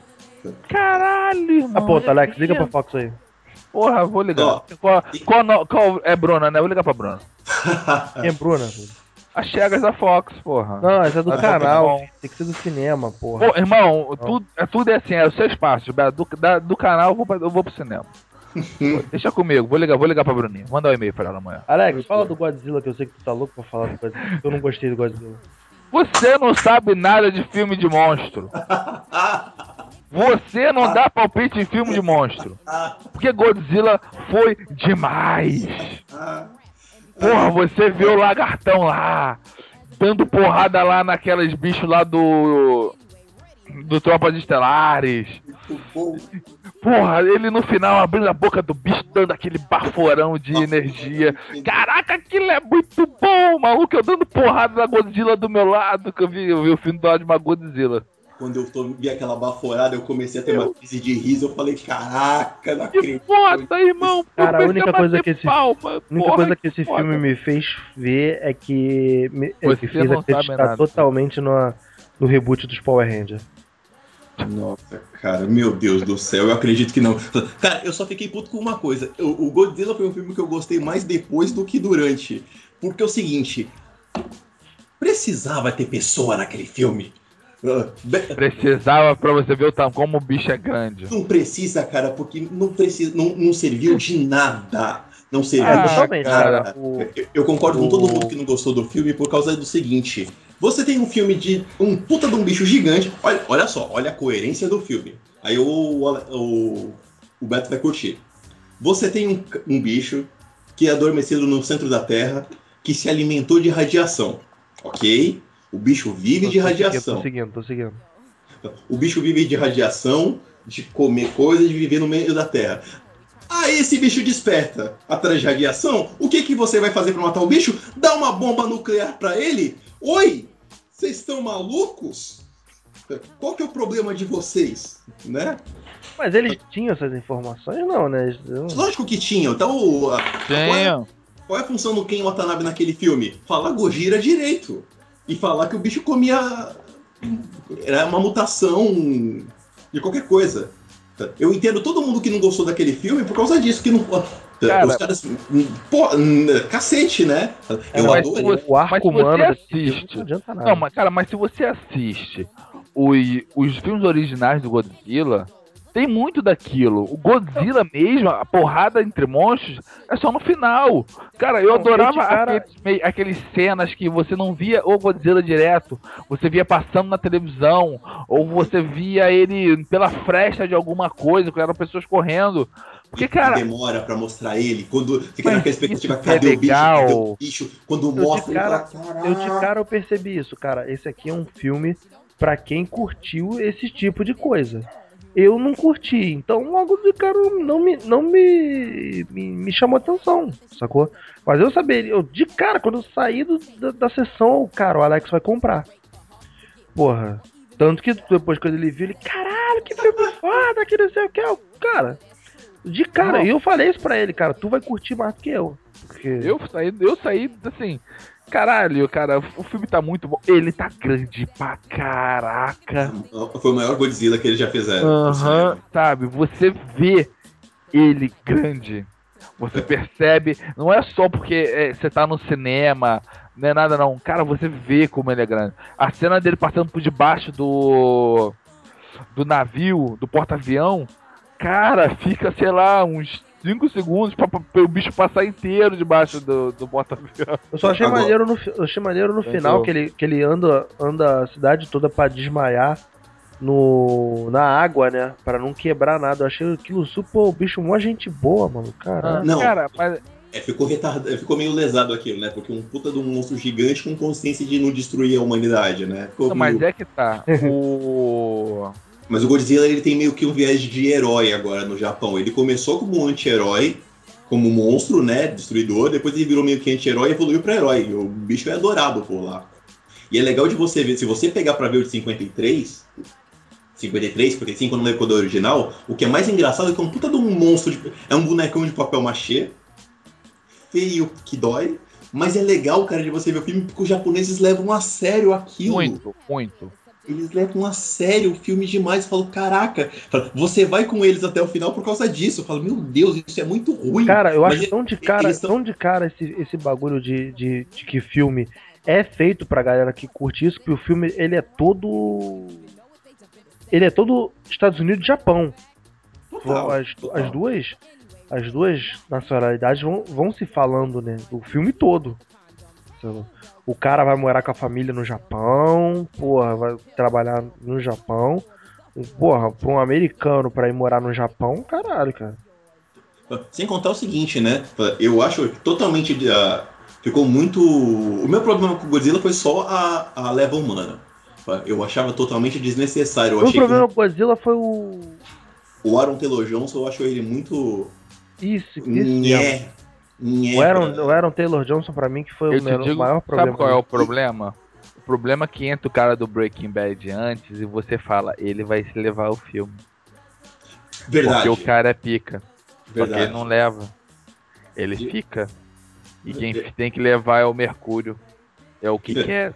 [SPEAKER 2] Caralho, irmão.
[SPEAKER 1] Aponta, Alex,
[SPEAKER 2] é
[SPEAKER 1] liga pra Fox aí.
[SPEAKER 2] Porra, vou ligar.
[SPEAKER 3] Ó,
[SPEAKER 2] qual, qual, no- qual é Bruna, né? Vou ligar pra Bruna. [laughs]
[SPEAKER 1] Quem é Bruna?
[SPEAKER 2] As Chegas da Fox, porra.
[SPEAKER 1] Não, essa é do
[SPEAKER 2] Ah,
[SPEAKER 1] canal.
[SPEAKER 2] bom.
[SPEAKER 1] Tem que ser do cinema, porra.
[SPEAKER 2] Pô, irmão, tudo, é, tudo é assim, é os seus passos. Do, da- do canal eu vou, pra- eu vou pro cinema. [laughs] Deixa comigo, vou ligar, vou ligar pra Bruninha. Manda um e-mail pra ela amanhã.
[SPEAKER 1] Alex, fala do Godzilla, que eu sei que tu tá louco pra falar do Godzilla. Eu não gostei do Godzilla.
[SPEAKER 2] Você não sabe nada de filme de monstro. Você não dá palpite em filme de monstro. Porque Godzilla foi demais. Porra, você vê o lagartão lá, dando porrada lá naquelas bichos lá do. Do Tropas Estelares.
[SPEAKER 3] Muito bom.
[SPEAKER 2] Porra, ele no final abrindo a boca do bicho, dando aquele baforão de energia. Caraca, aquilo é muito bom, maluco. Eu dando porrada na Godzilla do meu lado, que eu vi, eu vi o filme do lado de uma Godzilla.
[SPEAKER 3] Quando eu tô- vi aquela baforada, eu comecei a ter uma crise de riso. Eu falei, caraca, não
[SPEAKER 2] Que
[SPEAKER 3] acredito.
[SPEAKER 2] foda, irmão.
[SPEAKER 1] Cara, a única coisa que esse-
[SPEAKER 2] palma,
[SPEAKER 1] A única
[SPEAKER 2] porra,
[SPEAKER 1] coisa que esse
[SPEAKER 2] foda.
[SPEAKER 1] filme me fez ver é que me, é que fez acreditar totalmente no, no reboot dos Power Rangers.
[SPEAKER 3] Nossa, cara, meu Deus do céu, eu acredito que não. Cara, eu só fiquei puto com uma coisa. O, o Godzilla foi um filme que eu gostei mais depois do que durante. Porque é o seguinte. Precisava ter pessoa naquele filme. Ah,
[SPEAKER 2] Precisava pra você ver o tam- como o bicho é grande.
[SPEAKER 3] Não precisa, cara, porque não, precisa, não, não serviu de nada. Não serviu
[SPEAKER 2] Ah,
[SPEAKER 3] de
[SPEAKER 1] totalmente,
[SPEAKER 2] cara.
[SPEAKER 1] cara. O-
[SPEAKER 3] Eu, eu concordo com
[SPEAKER 1] o-
[SPEAKER 3] todo mundo que não gostou do filme por causa do seguinte: você tem um filme de um puta de um bicho gigante. Olha, olha só, olha a coerência do filme. Aí o, o, o Beto vai curtir. Você tem um, um bicho que é adormecido no centro da Terra, que se alimentou de radiação. Ok? O bicho vive
[SPEAKER 1] Tô-
[SPEAKER 3] de
[SPEAKER 1] tô seguindo,
[SPEAKER 3] radiação.
[SPEAKER 1] Tô seguindo, tô seguindo.
[SPEAKER 3] O bicho vive de radiação, de comer coisas, de viver no meio da terra. Aí esse bicho desperta atrás de radiação. O que, que você vai fazer pra matar o bicho? Dá uma bomba nuclear pra ele? Oi! Vocês estão malucos? Qual que é o problema de vocês? Né?
[SPEAKER 1] Mas eles tinham essas informações? Não, né?
[SPEAKER 3] Lógico que tinham. Então, a-
[SPEAKER 2] Tinha.
[SPEAKER 3] qual é a função do Ken Watanabe naquele filme? Falar Gojira direito. E falar que o bicho comia. Era uma mutação de qualquer coisa. Eu entendo todo mundo que não gostou daquele filme por causa disso, que não.
[SPEAKER 2] Cara-
[SPEAKER 3] os caras. Pô, cacete, né?
[SPEAKER 1] É,
[SPEAKER 3] Eu
[SPEAKER 1] mas
[SPEAKER 3] adoro.
[SPEAKER 1] o, o arco
[SPEAKER 2] mas você
[SPEAKER 1] humano
[SPEAKER 2] assiste-
[SPEAKER 1] não adianta nada.
[SPEAKER 2] Não, mas cara, mas se você assiste os, os filmes originais do Godzilla, tem muito daquilo. O Godzilla mesmo, a porrada entre monstros, é só no final. Cara, eu
[SPEAKER 1] Não,
[SPEAKER 2] adorava
[SPEAKER 1] cara-
[SPEAKER 2] aqueles, aqueles cenas que você não via o Godzilla direto, você via passando na televisão, ou você via ele pela fresta de alguma coisa, que eram pessoas correndo. Porque, cara,
[SPEAKER 3] demora pra mostrar ele, quando fica naquela expectativa,
[SPEAKER 2] é
[SPEAKER 3] cadê o bicho?
[SPEAKER 2] legal.
[SPEAKER 3] Cadê o bicho? Quando
[SPEAKER 1] de
[SPEAKER 3] mostra, ele
[SPEAKER 1] cara-
[SPEAKER 3] fala,
[SPEAKER 1] Eu de cara eu percebi isso, cara. Esse aqui é um filme pra quem curtiu esse tipo de coisa. Eu não curti. Então logo de cara não me, não me, me, me chamou atenção, sacou? Mas eu saberia, eu, de cara, quando eu saí do- da, da sessão, cara, o Alex vai comprar. Porra. Tanto que depois quando ele viu, ele, caralho, que filme foda, que não sei o que. Eu, cara, de cara, e eu falei isso pra ele, cara, tu vai curtir mais do que eu. Porque...
[SPEAKER 2] Eu saí, eu saí assim. Caralho, cara, o filme tá muito bom. Ele tá grande pra caraca.
[SPEAKER 3] Foi o maior Godzilla que eles já fizeram.
[SPEAKER 2] Aham, sabe? Você vê ele grande. Você percebe, não é só porque é, você tá no cinema, não é nada não. Cara, você vê como ele é grande. A cena dele passando por debaixo do do navio, do porta-avião, cara, fica, sei lá, uns 5 segundos pra, pra, pra o bicho passar inteiro debaixo do, do porta-avião.
[SPEAKER 1] Eu só achei
[SPEAKER 3] Agora-
[SPEAKER 1] maneiro no, eu achei maneiro no
[SPEAKER 2] Pensou.
[SPEAKER 1] final que ele, que ele anda, anda a cidade toda pra desmaiar no, na água, né? Pra não quebrar nada. Eu achei aquilo super. O bicho, mó gente boa, mano. Caralho.
[SPEAKER 3] Não.
[SPEAKER 2] Cara, mas
[SPEAKER 3] É, ficou retardado, ficou meio lesado aquilo, né? Porque um puta de um monstro gigante com consciência de não destruir a humanidade, né? Ficou
[SPEAKER 2] Não, mas
[SPEAKER 3] meio-
[SPEAKER 2] é que tá. O.
[SPEAKER 3] Mas o Godzilla ele tem meio que um viés de herói agora no Japão. Ele começou como um anti-herói, como monstro, né? Destruidor, depois ele virou meio que anti-herói e evoluiu pra herói. O bicho é adorado por lá. E é legal de você ver, se você pegar pra ver o de 53, 53, porque 5 não é o original, o que é mais engraçado é que é um puta de um monstro, de- é um bonecão de papel machê, feio que dói, mas é legal, cara, de você ver o filme, porque os japoneses levam a sério aquilo.
[SPEAKER 2] Muito, muito.
[SPEAKER 3] Eles levam a sério o filme demais. Eu falo, caraca, você vai com eles até o final por causa disso. Eu falo, meu Deus, isso é muito ruim.
[SPEAKER 1] Cara, eu acho tão de cara,
[SPEAKER 3] tão-
[SPEAKER 1] tão de cara esse, esse bagulho de, de, de que filme é feito pra galera que curte isso, que o filme ele é todo. Ele é todo Estados Unidos e Japão.
[SPEAKER 3] Total,
[SPEAKER 1] as,
[SPEAKER 3] total.
[SPEAKER 1] as duas as duas nacionalidades vão, vão se falando, né? O filme todo. Sabe? O cara vai morar com a família no Japão, porra, vai trabalhar no Japão. Porra, pra um americano pra ir morar no Japão, caralho, cara.
[SPEAKER 3] Sem contar o seguinte, né? Eu acho totalmente. ah, ficou muito. O meu problema com o Godzilla foi só a, a leva humana. Eu achava totalmente desnecessário.
[SPEAKER 1] O problema com o Godzilla foi o.
[SPEAKER 3] que o Aaron Taylor Johnson, eu acho ele muito.
[SPEAKER 1] Isso, isso.
[SPEAKER 3] Nhé.
[SPEAKER 1] O Aaron, o Aaron Taylor Johnson, pra mim, que foi
[SPEAKER 2] Eu
[SPEAKER 1] o, menor-
[SPEAKER 2] digo,
[SPEAKER 1] maior problema.
[SPEAKER 2] sabe qual é o problema? O problema é que entra o cara do Breaking Bad antes e você fala, ele vai se levar o filme.
[SPEAKER 3] Verdade.
[SPEAKER 2] Porque o cara é pica. Só que
[SPEAKER 3] verdade.
[SPEAKER 2] ele não leva. Ele
[SPEAKER 3] E-
[SPEAKER 2] fica. E quem tem que levar é o Mercúrio. É o que [laughs]
[SPEAKER 3] É.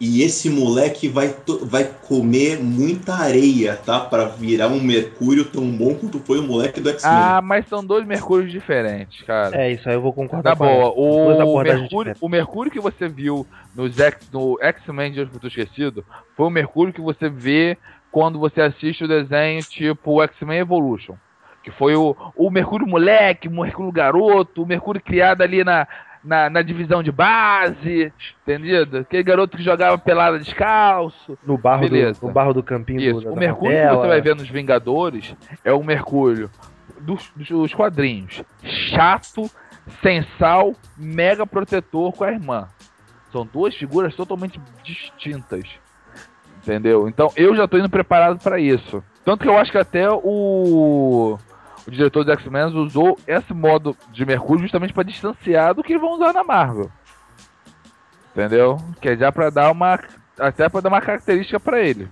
[SPEAKER 3] E esse moleque vai, vai comer muita areia, tá? Pra virar um Mercúrio tão bom quanto foi o moleque do X-Men.
[SPEAKER 2] Ah, mas são dois Mercúrios diferentes, cara.
[SPEAKER 1] É, isso aí eu vou concordar
[SPEAKER 2] Na
[SPEAKER 1] com
[SPEAKER 2] boa,
[SPEAKER 1] duas
[SPEAKER 2] o Mercúrio, o Mercúrio que você viu nos X, no X-Men de Hoje Futuro Esquecido foi o Mercúrio que você vê quando você assiste o desenho tipo X-Men Evolution. Que foi o, o Mercúrio moleque, o Mercúrio garoto, o Mercúrio criado ali na, na, na divisão de base, entendido? Aquele garoto que jogava pelada descalço.
[SPEAKER 1] No barro, do,
[SPEAKER 2] Beleza.
[SPEAKER 1] no barro do campinho
[SPEAKER 2] Isso.
[SPEAKER 1] do,
[SPEAKER 2] O Mercúrio que você vai ver nos Vingadores é o Mercúrio dos, dos quadrinhos. Chato, sem sal, mega protetor com a irmã. São duas figuras totalmente distintas. Entendeu? Então eu já tô indo preparado para isso. Tanto que eu acho que até o, o diretor do X-Men usou esse modo de Mercúrio justamente para distanciar do que vão usar na Marvel. Entendeu? Que é já para dar uma até para dar uma característica para ele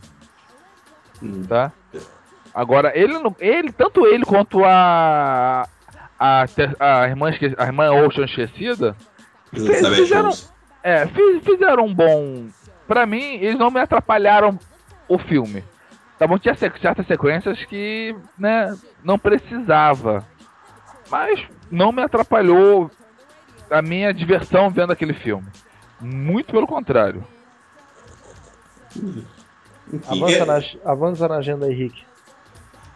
[SPEAKER 3] Hum.
[SPEAKER 2] tá? Agora, ele, não- ele tanto ele quanto a a, a irmã esque- a irmã Ocean esquecida,
[SPEAKER 3] Elizabeth
[SPEAKER 2] fizeram-
[SPEAKER 3] Holmes.
[SPEAKER 2] é, fiz- fizeram um bom. Pra mim, eles não me atrapalharam o filme. Tá bom, tinha certas sequências que, né, não precisava. Mas não me atrapalhou a minha diversão vendo aquele filme. Muito pelo contrário.
[SPEAKER 1] Avança,
[SPEAKER 3] é-
[SPEAKER 1] na, avança na agenda Rick.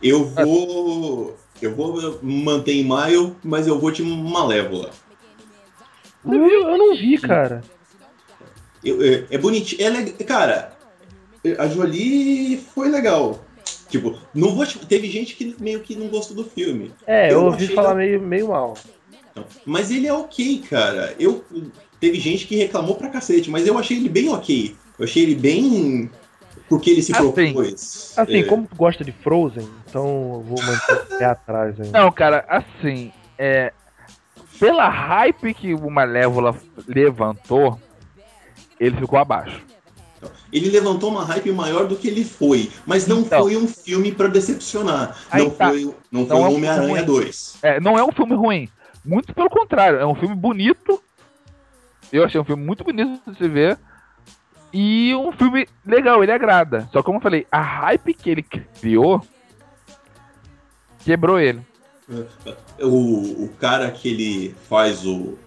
[SPEAKER 3] eu vou. Eu vou manter em maio, mas eu vou de Malévola.
[SPEAKER 1] Viu? Eu não vi, cara.
[SPEAKER 3] Eu- é, é bonitinho. É Cara, a Jolie foi legal. Tipo, não vou. te- Teve gente que meio que não gostou do filme.
[SPEAKER 1] É, eu,
[SPEAKER 3] Eu
[SPEAKER 1] ouvi falar
[SPEAKER 3] da-
[SPEAKER 1] meio, meio mal.
[SPEAKER 3] Mas ele é ok, cara. Eu teve gente que reclamou pra cacete, mas eu achei ele bem ok. Eu achei ele bem porque ele se
[SPEAKER 2] Assim.
[SPEAKER 3] propôs.
[SPEAKER 1] Assim,
[SPEAKER 3] É,
[SPEAKER 1] como tu gosta de Frozen, então eu vou manter o pé atrás ainda.
[SPEAKER 2] Não, cara, assim, é. Pela hype que o Malévola levantou, ele ficou abaixo.
[SPEAKER 3] Ele levantou uma hype maior do que ele foi, mas não
[SPEAKER 2] Então.
[SPEAKER 3] foi um filme pra decepcionar. Não,
[SPEAKER 2] tá.
[SPEAKER 3] foi, não foi
[SPEAKER 2] Não é um
[SPEAKER 3] o Homem-Aranha
[SPEAKER 2] filme
[SPEAKER 3] 2.
[SPEAKER 2] É, não é um filme ruim. Muito pelo contrário, é um filme bonito. Eu achei um filme muito bonito de se ver. E um filme legal, ele agrada. Só como eu falei, a hype que ele criou quebrou ele.
[SPEAKER 3] O, o cara que ele faz o,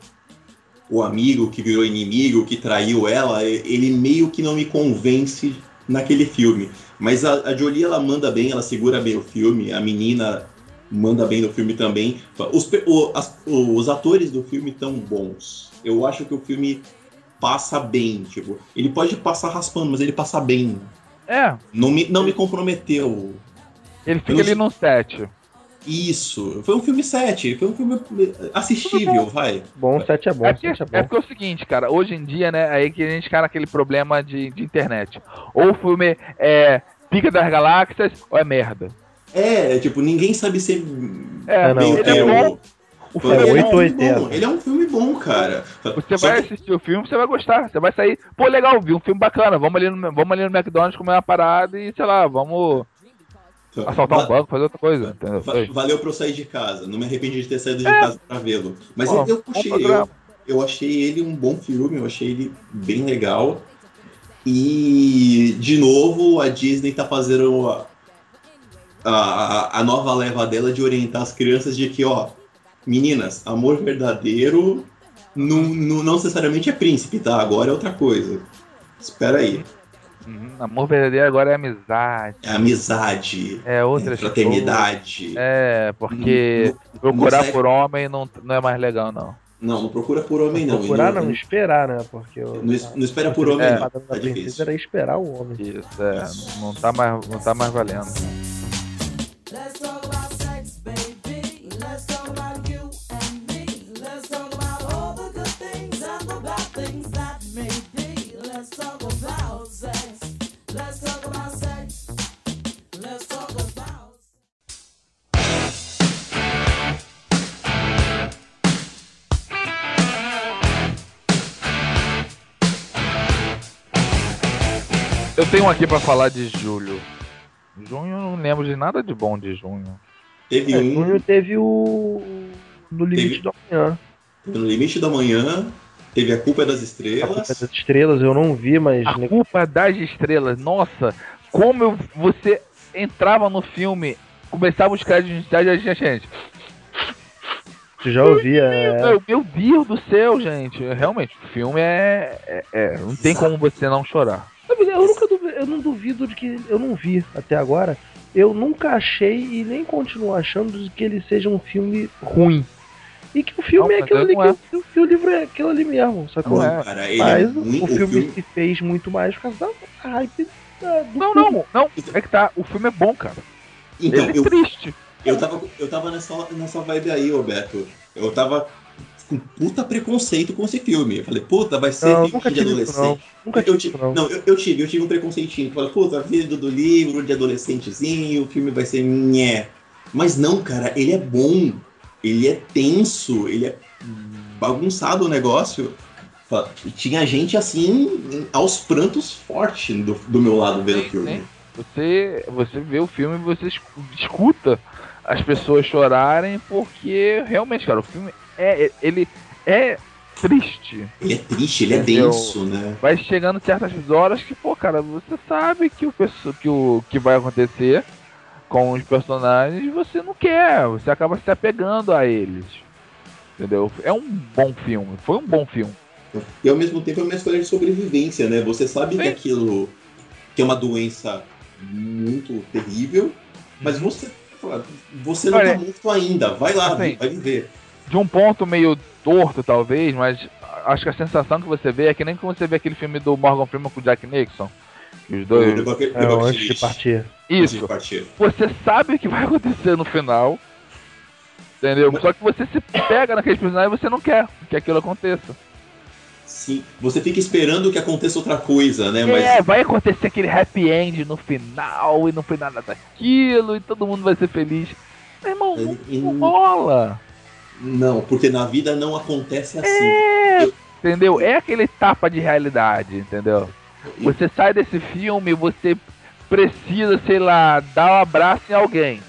[SPEAKER 3] o amigo que virou inimigo, que traiu ela, ele meio que não me convence naquele filme. Mas a, a Jolie, ela manda bem, ela segura bem o filme, a menina manda bem no filme também. Os, o- as- os atores do filme estão bons. Eu acho que o filme passa bem, tipo, ele pode passar raspando, mas ele passa bem.
[SPEAKER 2] É,
[SPEAKER 3] Não me, não me comprometeu.
[SPEAKER 2] ele fica ali num set.
[SPEAKER 3] Isso, foi um filme 7, foi um filme assistível, vai.
[SPEAKER 1] Bom, 7 é bom,
[SPEAKER 2] É porque,
[SPEAKER 1] 7 é bom.
[SPEAKER 2] é porque é o seguinte, cara, hoje em dia, né, aí que a gente cai naquele problema de, de internet. Ou o filme é Pica das Galáxias ou é merda.
[SPEAKER 3] É, tipo, ninguém sabe ser
[SPEAKER 2] É,
[SPEAKER 1] É, não,
[SPEAKER 2] ele é bom. O filme
[SPEAKER 1] É
[SPEAKER 2] é
[SPEAKER 3] ele, é um
[SPEAKER 2] bom.
[SPEAKER 3] filme
[SPEAKER 1] 880.
[SPEAKER 3] bom, ele é um filme bom, cara.
[SPEAKER 2] Você
[SPEAKER 3] Só
[SPEAKER 2] vai
[SPEAKER 3] que-
[SPEAKER 2] assistir o filme, você vai gostar. Você vai sair, pô, legal, vi um filme bacana. Vamos ali no, vamos ali no McDonald's comer uma parada e, sei lá, vamos assaltar um banco, fazer outra coisa. Entendeu?
[SPEAKER 3] va- valeu pra eu sair de casa. Não me arrependi de ter saído de
[SPEAKER 2] É.
[SPEAKER 3] casa pra vê-lo. Mas eu,
[SPEAKER 2] programa.
[SPEAKER 3] eu, eu achei ele um bom filme, eu achei ele bem legal. E, de novo, a Disney tá fazendo a, a, a nova leva dela de orientar as crianças de que, ó, meninas, amor verdadeiro não, não, não necessariamente é príncipe, tá? Agora é outra coisa. Espera aí.
[SPEAKER 2] Uhum, Amor verdadeiro agora é amizade.
[SPEAKER 3] É amizade,
[SPEAKER 2] É outra
[SPEAKER 3] é fraternidade.
[SPEAKER 2] É, porque
[SPEAKER 3] Não-
[SPEAKER 2] procurar
[SPEAKER 3] não
[SPEAKER 2] por homem não, não é mais legal, não.
[SPEAKER 3] Não, não procura por homem, não.
[SPEAKER 1] Procurar
[SPEAKER 3] E
[SPEAKER 1] não, esperar, né? Porque eu,
[SPEAKER 3] Não, es- não espera por homem,
[SPEAKER 2] É.
[SPEAKER 3] não. Tá
[SPEAKER 1] princesa
[SPEAKER 3] difícil.
[SPEAKER 1] era esperar o homem.
[SPEAKER 2] Isso, é. Não tá mais, não tá mais valendo. Tenho um aqui pra falar de julho. Junho eu não lembro de nada de bom de junho.
[SPEAKER 3] Teve
[SPEAKER 1] É,
[SPEAKER 3] um
[SPEAKER 1] junho teve o. No limite
[SPEAKER 3] Teve-
[SPEAKER 1] do amanhã.
[SPEAKER 3] no limite da manhã, teve a culpa das
[SPEAKER 1] A
[SPEAKER 3] estrelas.
[SPEAKER 1] Culpa das Estrelas eu não vi, mas.
[SPEAKER 2] A culpa das estrelas. Nossa, como eu- você entrava no filme, começava os créditos iniciais e a gente, gente.
[SPEAKER 1] Tu já ouvia. É...
[SPEAKER 2] Meu, meu Deus do céu, gente. Realmente, o filme é, é- é, Não tem como você não chorar.
[SPEAKER 1] Eu nunca duvido, eu não duvido de que. Eu não vi até agora. Eu nunca achei e nem continuo achando de que ele seja um filme ruim. E que o filme
[SPEAKER 2] Não,
[SPEAKER 1] é
[SPEAKER 2] mas
[SPEAKER 1] aquilo ali,
[SPEAKER 2] é.
[SPEAKER 1] que, o- que o livro é aquilo ali mesmo, sacou?
[SPEAKER 3] Não,
[SPEAKER 2] é.
[SPEAKER 3] cara, ele
[SPEAKER 1] Mas
[SPEAKER 3] é
[SPEAKER 1] o-
[SPEAKER 3] muito.
[SPEAKER 1] o, filme se fez muito mais por causa da hype da- do
[SPEAKER 2] Não,
[SPEAKER 1] filme.
[SPEAKER 2] não, não. É que tá. O filme é bom, cara.
[SPEAKER 3] Então,
[SPEAKER 2] Ele é
[SPEAKER 3] eu,
[SPEAKER 2] triste.
[SPEAKER 3] eu tava, eu tava nessa, nessa vibe aí, Roberto. Eu tava com puta preconceito com esse filme. Eu falei, puta, vai ser
[SPEAKER 1] Não,
[SPEAKER 3] filme de
[SPEAKER 1] tive isso, não.
[SPEAKER 3] adolescente.
[SPEAKER 1] Nunca
[SPEAKER 3] eu
[SPEAKER 1] tive não.
[SPEAKER 3] não, eu, eu tive, eu tive um preconceitinho. Falei, puta, vídeo do livro, de adolescentezinho, o filme vai ser nhé. Mas não, cara, ele é bom. Ele é tenso, ele é bagunçado o negócio. E Tinha gente assim, aos prantos forte do, do meu lado vendo o filme.
[SPEAKER 2] Você, você vê o filme e você escu- escuta as pessoas chorarem porque realmente, cara, o filme é ele é triste.
[SPEAKER 3] Ele é triste, ele é
[SPEAKER 2] Entendeu?
[SPEAKER 3] denso, né?
[SPEAKER 2] Vai chegando certas horas que, pô, cara, você sabe que o perso- que o que vai acontecer com os personagens, você não quer, você acaba se apegando a eles. Entendeu? É um bom filme, foi um bom filme.
[SPEAKER 3] E ao mesmo tempo é uma história de sobrevivência, né? Você sabe que
[SPEAKER 2] Sim.
[SPEAKER 3] aquilo que é uma doença muito terrível, mas você, você não
[SPEAKER 2] Uhum. Olha,
[SPEAKER 3] tá morto ainda. Vai lá,
[SPEAKER 2] assim,
[SPEAKER 3] vai viver.
[SPEAKER 2] De um ponto meio torto, talvez, mas acho que a sensação que você vê é que nem quando você vê aquele filme do Morgan Freeman com o Jack Nixon. que Os dois.
[SPEAKER 1] É, antes de partir.
[SPEAKER 3] Antes de
[SPEAKER 2] Isso.
[SPEAKER 3] partir.
[SPEAKER 2] Você sabe o que vai acontecer no final. Entendeu? Só que você se pega naqueles personagens e você não quer que aquilo aconteça.
[SPEAKER 3] Sim, você fica esperando que aconteça outra coisa, né? Mas
[SPEAKER 2] É, vai acontecer aquele happy end no final, e não foi nada daquilo, e todo mundo vai ser feliz. Meu irmão, não,
[SPEAKER 3] E-
[SPEAKER 2] não rola.
[SPEAKER 3] Não, porque na vida não acontece assim.
[SPEAKER 2] É, entendeu? É aquele tapa de realidade, entendeu? Você sai desse filme, você precisa, sei lá, dar um abraço em alguém.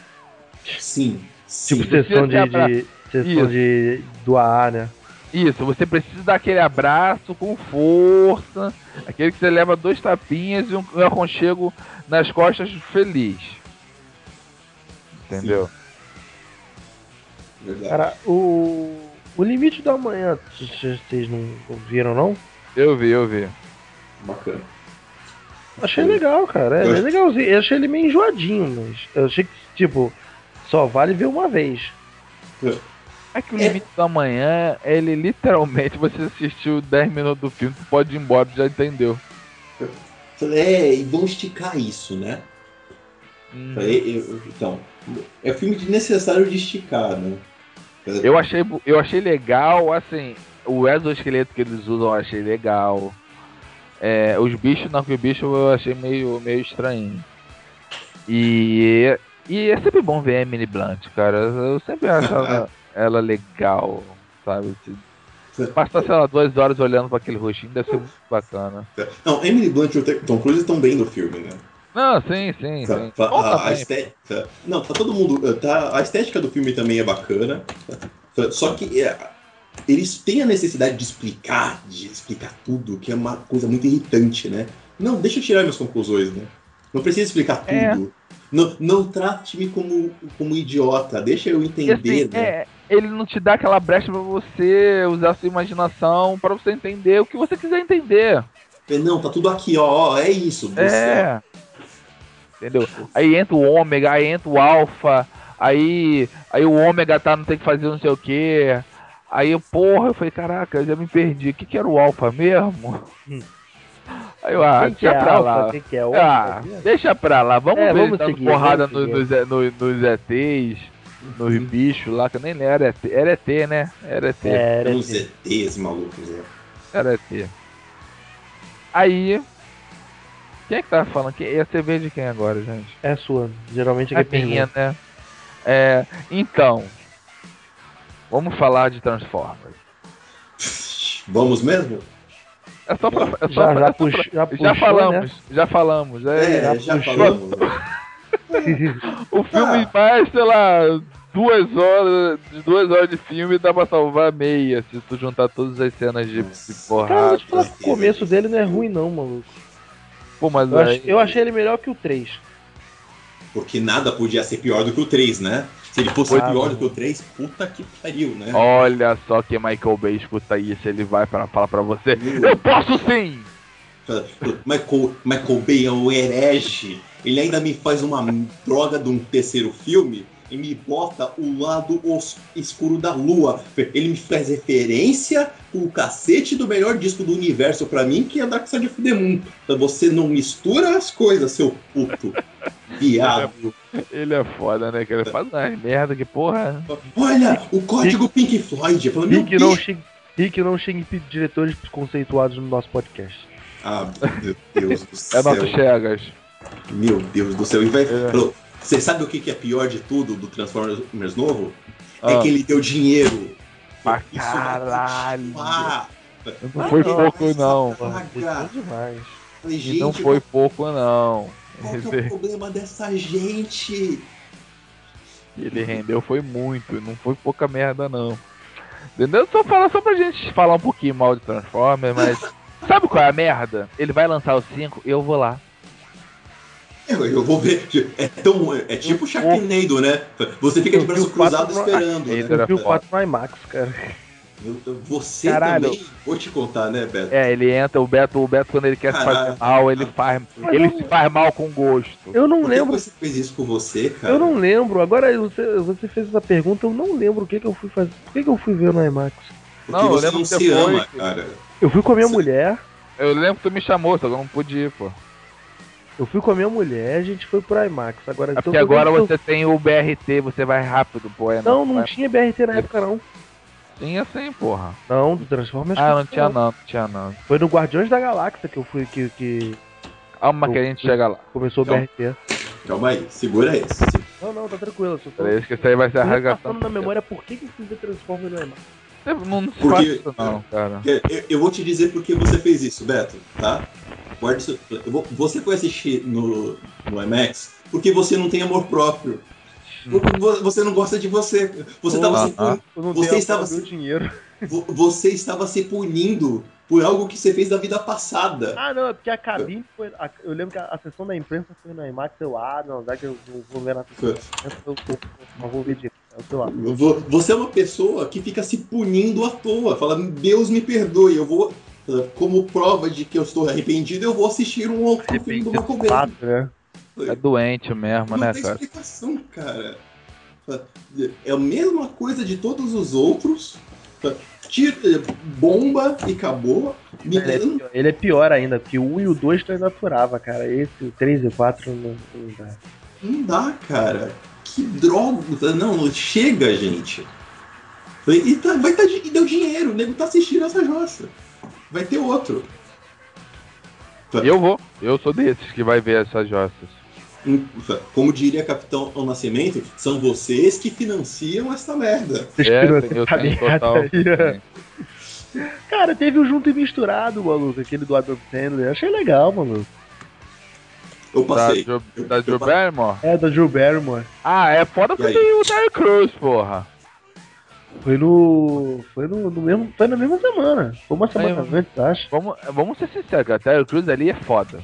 [SPEAKER 3] Sim, sim.
[SPEAKER 1] Tipo, sessão de,
[SPEAKER 2] Precisa
[SPEAKER 1] de, sessão de do AA, né?
[SPEAKER 2] Isso, você precisa dar aquele abraço com força, aquele que você leva dois tapinhas e um, um aconchego nas costas feliz. Entendeu?
[SPEAKER 3] Verdade.
[SPEAKER 1] Cara, o. O limite da manhã, vocês não viram, não?
[SPEAKER 2] Eu vi, eu vi.
[SPEAKER 3] Bacana.
[SPEAKER 1] Achei legal, cara. É,
[SPEAKER 3] Eu
[SPEAKER 1] é
[SPEAKER 3] acho-
[SPEAKER 1] legalzinho. Eu achei ele meio enjoadinho, mas eu achei que, tipo, só vale ver uma vez.
[SPEAKER 2] É que o limite da manhã, ele literalmente, você assistiu 10 minutos do filme, tu pode ir embora, tu já entendeu.
[SPEAKER 3] É, e vão esticar isso, né? Falei, eu- então, é filme de necessário de esticar, né?
[SPEAKER 2] Eu achei, eu achei legal, assim, o exoesqueleto que eles usam eu achei legal. É, os bichos, não, que o bicho eu achei meio, meio estranho. E, e é sempre bom ver a Emily Blunt, cara. Eu sempre acho ela, [laughs] ela legal, sabe? Passar, sei lá, duas horas olhando pra aquele rostinho deve ser muito bacana.
[SPEAKER 3] Não, Emily Blunt e o Tom Cruise estão bem no filme, né?
[SPEAKER 2] Não, sim, sim,
[SPEAKER 3] Tá,
[SPEAKER 2] sim.
[SPEAKER 3] tá, a, a estética. Não, tá todo mundo. Tá, a estética do filme também é bacana. tá? Só que é, eles têm a necessidade de explicar, de explicar tudo, que é uma coisa muito irritante, né? Não, deixa eu tirar minhas conclusões, né? Não precisa explicar
[SPEAKER 2] É.
[SPEAKER 3] tudo. Não, não trate-me como, como idiota, deixa eu
[SPEAKER 2] E
[SPEAKER 3] entender,
[SPEAKER 2] assim,
[SPEAKER 3] né?
[SPEAKER 2] é, ele não te dá aquela brecha pra você usar a sua imaginação pra você entender o que você quiser entender.
[SPEAKER 3] É, Não, tá tudo aqui, ó, ó, é isso. Você,
[SPEAKER 2] É. Entendeu? Aí entra o ômega, aí entra o alfa, aí, aí o ômega tá, não tem que fazer não sei o que. Aí eu, porra, eu falei, caraca, eu já me perdi. O que, que era o alfa mesmo? Aí eu, ah,
[SPEAKER 1] que
[SPEAKER 2] deixa
[SPEAKER 1] é
[SPEAKER 2] pra
[SPEAKER 1] alfa?
[SPEAKER 2] lá.
[SPEAKER 1] Quem que é
[SPEAKER 2] Ah, deixa pra lá, vamos
[SPEAKER 1] É,
[SPEAKER 2] ver
[SPEAKER 1] vamos
[SPEAKER 2] dando
[SPEAKER 1] seguir,
[SPEAKER 2] porrada
[SPEAKER 1] vamos
[SPEAKER 2] nos, nos, nos, nos ETs, nos bichos lá, que eu nem lembro, era ET, era ET né? Era ET.
[SPEAKER 1] É, era
[SPEAKER 3] Uns
[SPEAKER 1] assim.
[SPEAKER 3] ETs malucos, né?
[SPEAKER 2] Era ET. Aí. Quem é que tava falando? Quem, ia ser vez de quem agora, gente?
[SPEAKER 1] É sua. Geralmente é
[SPEAKER 2] É minha, né? É, então. Vamos falar de Transformers.
[SPEAKER 3] Vamos mesmo?
[SPEAKER 2] É só pra. É só
[SPEAKER 1] Já,
[SPEAKER 2] pra-
[SPEAKER 1] já,
[SPEAKER 2] é só
[SPEAKER 1] pux,
[SPEAKER 2] pra-
[SPEAKER 1] já,
[SPEAKER 2] já
[SPEAKER 1] puxou,
[SPEAKER 2] falamos,
[SPEAKER 1] né?
[SPEAKER 2] já falamos. É,
[SPEAKER 3] É, já
[SPEAKER 1] puxou.
[SPEAKER 3] falamos. [laughs]
[SPEAKER 2] O filme
[SPEAKER 3] Ah.
[SPEAKER 2] mais, sei lá, duas horas, de duas horas de filme dá pra salvar meia, se tu juntar todas as cenas de, de
[SPEAKER 1] Cara, eu
[SPEAKER 2] porrada.
[SPEAKER 1] que o começo dele não é ruim não, maluco.
[SPEAKER 2] Pô, mas
[SPEAKER 1] Eu, ach- eu achei ele melhor que o 3.
[SPEAKER 3] Porque nada podia ser pior do que o 3, né? Se ele fosse
[SPEAKER 1] Ah,
[SPEAKER 3] pior
[SPEAKER 1] mano.
[SPEAKER 3] do que o 3, puta que pariu, né?
[SPEAKER 2] Olha só que Michael Bay escuta isso, ele vai pra falar pra você. Eu posso sim!
[SPEAKER 3] Michael, Michael Bay é um herege. Ele ainda me faz uma droga de um terceiro filme e me bota o lado escuro da lua. Ele me faz referência o cacete do melhor disco do universo pra mim, que é Dark Side of the Moon. Então você não mistura as coisas, seu puto. [laughs] Viado.
[SPEAKER 2] Ele é foda, né? Que ele faz umas merda que porra.
[SPEAKER 3] Olha, o código Pink Floyd. Meu
[SPEAKER 1] Rick não, xingue, Rick não xingue diretores conceituados no nosso podcast.
[SPEAKER 3] Ah, meu Deus do
[SPEAKER 2] É
[SPEAKER 3] céu.
[SPEAKER 2] nosso Chegas.
[SPEAKER 3] Meu Deus do céu. E vai,
[SPEAKER 2] É.
[SPEAKER 3] Você sabe o que que é pior de tudo do Transformers novo? É
[SPEAKER 2] Ah.
[SPEAKER 3] que ele deu dinheiro.
[SPEAKER 2] Pra
[SPEAKER 3] Isso
[SPEAKER 2] caralho. Não foi pouco, não.
[SPEAKER 1] É demais.
[SPEAKER 3] Falei,
[SPEAKER 2] E
[SPEAKER 3] gente,
[SPEAKER 2] não foi pouco, não.
[SPEAKER 3] qual que é o problema dessa gente?
[SPEAKER 2] Ele rendeu foi muito, não foi pouca merda não. Entendeu? Só falar só pra gente falar um pouquinho mal de Transformers, mas [laughs] sabe qual é a merda? Ele vai lançar o 5, eu vou lá.
[SPEAKER 3] Eu, vou ver. É tão. É tipo Sharknado, né? Você fica de braço
[SPEAKER 1] o
[SPEAKER 3] cruzado
[SPEAKER 1] no-
[SPEAKER 3] esperando. Né?
[SPEAKER 1] Eu vi o
[SPEAKER 2] foda.
[SPEAKER 1] 4 no IMAX, cara.
[SPEAKER 3] Você
[SPEAKER 2] Caralho.
[SPEAKER 3] também. Vou te contar, né, Beto?
[SPEAKER 2] É, ele entra, o Beto, o Beto quando ele quer se fazer
[SPEAKER 3] Caralho.
[SPEAKER 2] mal, ele faz.
[SPEAKER 1] Mas
[SPEAKER 2] Ele
[SPEAKER 1] eu-
[SPEAKER 2] se faz mal com gosto.
[SPEAKER 1] Eu não
[SPEAKER 3] Por que
[SPEAKER 1] lembro.
[SPEAKER 3] você fez isso com você, cara?
[SPEAKER 1] Eu não lembro. Agora você, você fez essa pergunta, eu não lembro o que, que eu fui fazer. Por que, que eu fui ver no IMAX?
[SPEAKER 3] Porque
[SPEAKER 2] Não, eu
[SPEAKER 3] você
[SPEAKER 2] lembro
[SPEAKER 3] não
[SPEAKER 2] que
[SPEAKER 3] se
[SPEAKER 2] você foi.
[SPEAKER 3] ama, cara.
[SPEAKER 1] Eu fui com a minha
[SPEAKER 3] Você-
[SPEAKER 1] mulher.
[SPEAKER 2] Eu lembro que tu me chamou, só que eu não pude ir, pô.
[SPEAKER 1] Eu fui com a minha mulher, a gente foi pro IMAX. Agora,
[SPEAKER 2] É
[SPEAKER 1] então,
[SPEAKER 2] porque
[SPEAKER 1] eu-
[SPEAKER 2] agora
[SPEAKER 1] eu-
[SPEAKER 2] você tem o BRT, você vai rápido, pô. É,
[SPEAKER 1] Não, não
[SPEAKER 2] vai-
[SPEAKER 1] tinha BRT na época, não.
[SPEAKER 2] Tinha sim, porra.
[SPEAKER 1] Não, do Transformers.
[SPEAKER 2] Ah, não tinha não, não tinha não.
[SPEAKER 1] Foi no Guardiões da Galáxia que eu fui que, que
[SPEAKER 2] Calma que a gente chega lá.
[SPEAKER 1] começou o
[SPEAKER 3] Calma.
[SPEAKER 1] BRT.
[SPEAKER 3] Calma aí, segura esse. Se-
[SPEAKER 1] Não, não, tá tranquilo. Só tô
[SPEAKER 2] Peraí, que isso aí vai ser a
[SPEAKER 1] tô
[SPEAKER 2] rasgação.
[SPEAKER 1] repassando na memória por que que eu ver Transformers no IMAX.
[SPEAKER 2] Não, não
[SPEAKER 3] Porque-
[SPEAKER 2] faz isso não, cara.
[SPEAKER 3] Eu, eu vou te dizer por que você fez isso, Beto, tá? Vou- Você foi assistir no, no IMAX porque você não tem amor próprio. Vo- Você não gosta de você. Você estava se,
[SPEAKER 2] Ah,
[SPEAKER 3] Você estava-
[SPEAKER 1] meu dinheiro. [laughs]
[SPEAKER 3] vo- você estava se punindo por algo que você fez da vida passada.
[SPEAKER 1] Ah, não, é porque a cabine foi. eu lembro que a, sessão da imprensa foi no IMAX. Eu, ah, não, já que eu não vou ver na sessão imprensa, eu, eu, eu vou ver direto. É o celular.
[SPEAKER 3] Vo- Você é uma pessoa que fica se punindo à toa. Fala, Deus me perdoe, eu vou. Como prova de que eu estou arrependido, eu vou assistir um outro filme do Michael Bay.
[SPEAKER 1] Fato, né?
[SPEAKER 2] É doente mesmo,
[SPEAKER 3] Não
[SPEAKER 2] né,
[SPEAKER 3] tem
[SPEAKER 2] cara?
[SPEAKER 3] explicação, cara. É a mesma coisa de todos os outros. Tira, bomba e acabou. Me-
[SPEAKER 1] Ele é, pior, ele é pior ainda, porque o 1 e o 2 tu ainda furava, cara. Esse, o 3 e o 4 não, não dá.
[SPEAKER 3] Não dá, cara. Que droga. Não, não chega, gente. E tá, vai tá, e deu dinheiro, o nego tá assistindo essa jossa. Vai ter outro.
[SPEAKER 2] Eu vou. Eu sou desses que vai ver essas jossas.
[SPEAKER 3] Como diria Capitão ao Nascimento, são vocês que financiam essa merda.
[SPEAKER 2] É, eu tenho total.
[SPEAKER 1] ó. Cara, teve o Junto e Misturado, maluco, aquele do Adam Sandler. Achei legal, maluco.
[SPEAKER 3] Eu
[SPEAKER 2] Da,
[SPEAKER 3] passei.
[SPEAKER 2] Da
[SPEAKER 3] eu
[SPEAKER 2] Joe
[SPEAKER 3] pa-
[SPEAKER 2] Barrymore?
[SPEAKER 1] É, da Drew Barrymore.
[SPEAKER 2] Ah, é foda porque tem o Terry Crews, porra.
[SPEAKER 1] Foi no. Foi no, no mesmo. Foi na mesma semana. Foi uma semana
[SPEAKER 2] Aí,
[SPEAKER 1] antes, acho.
[SPEAKER 2] Vamos, vamos ser sinceros, cara. Terry Crews ali é foda.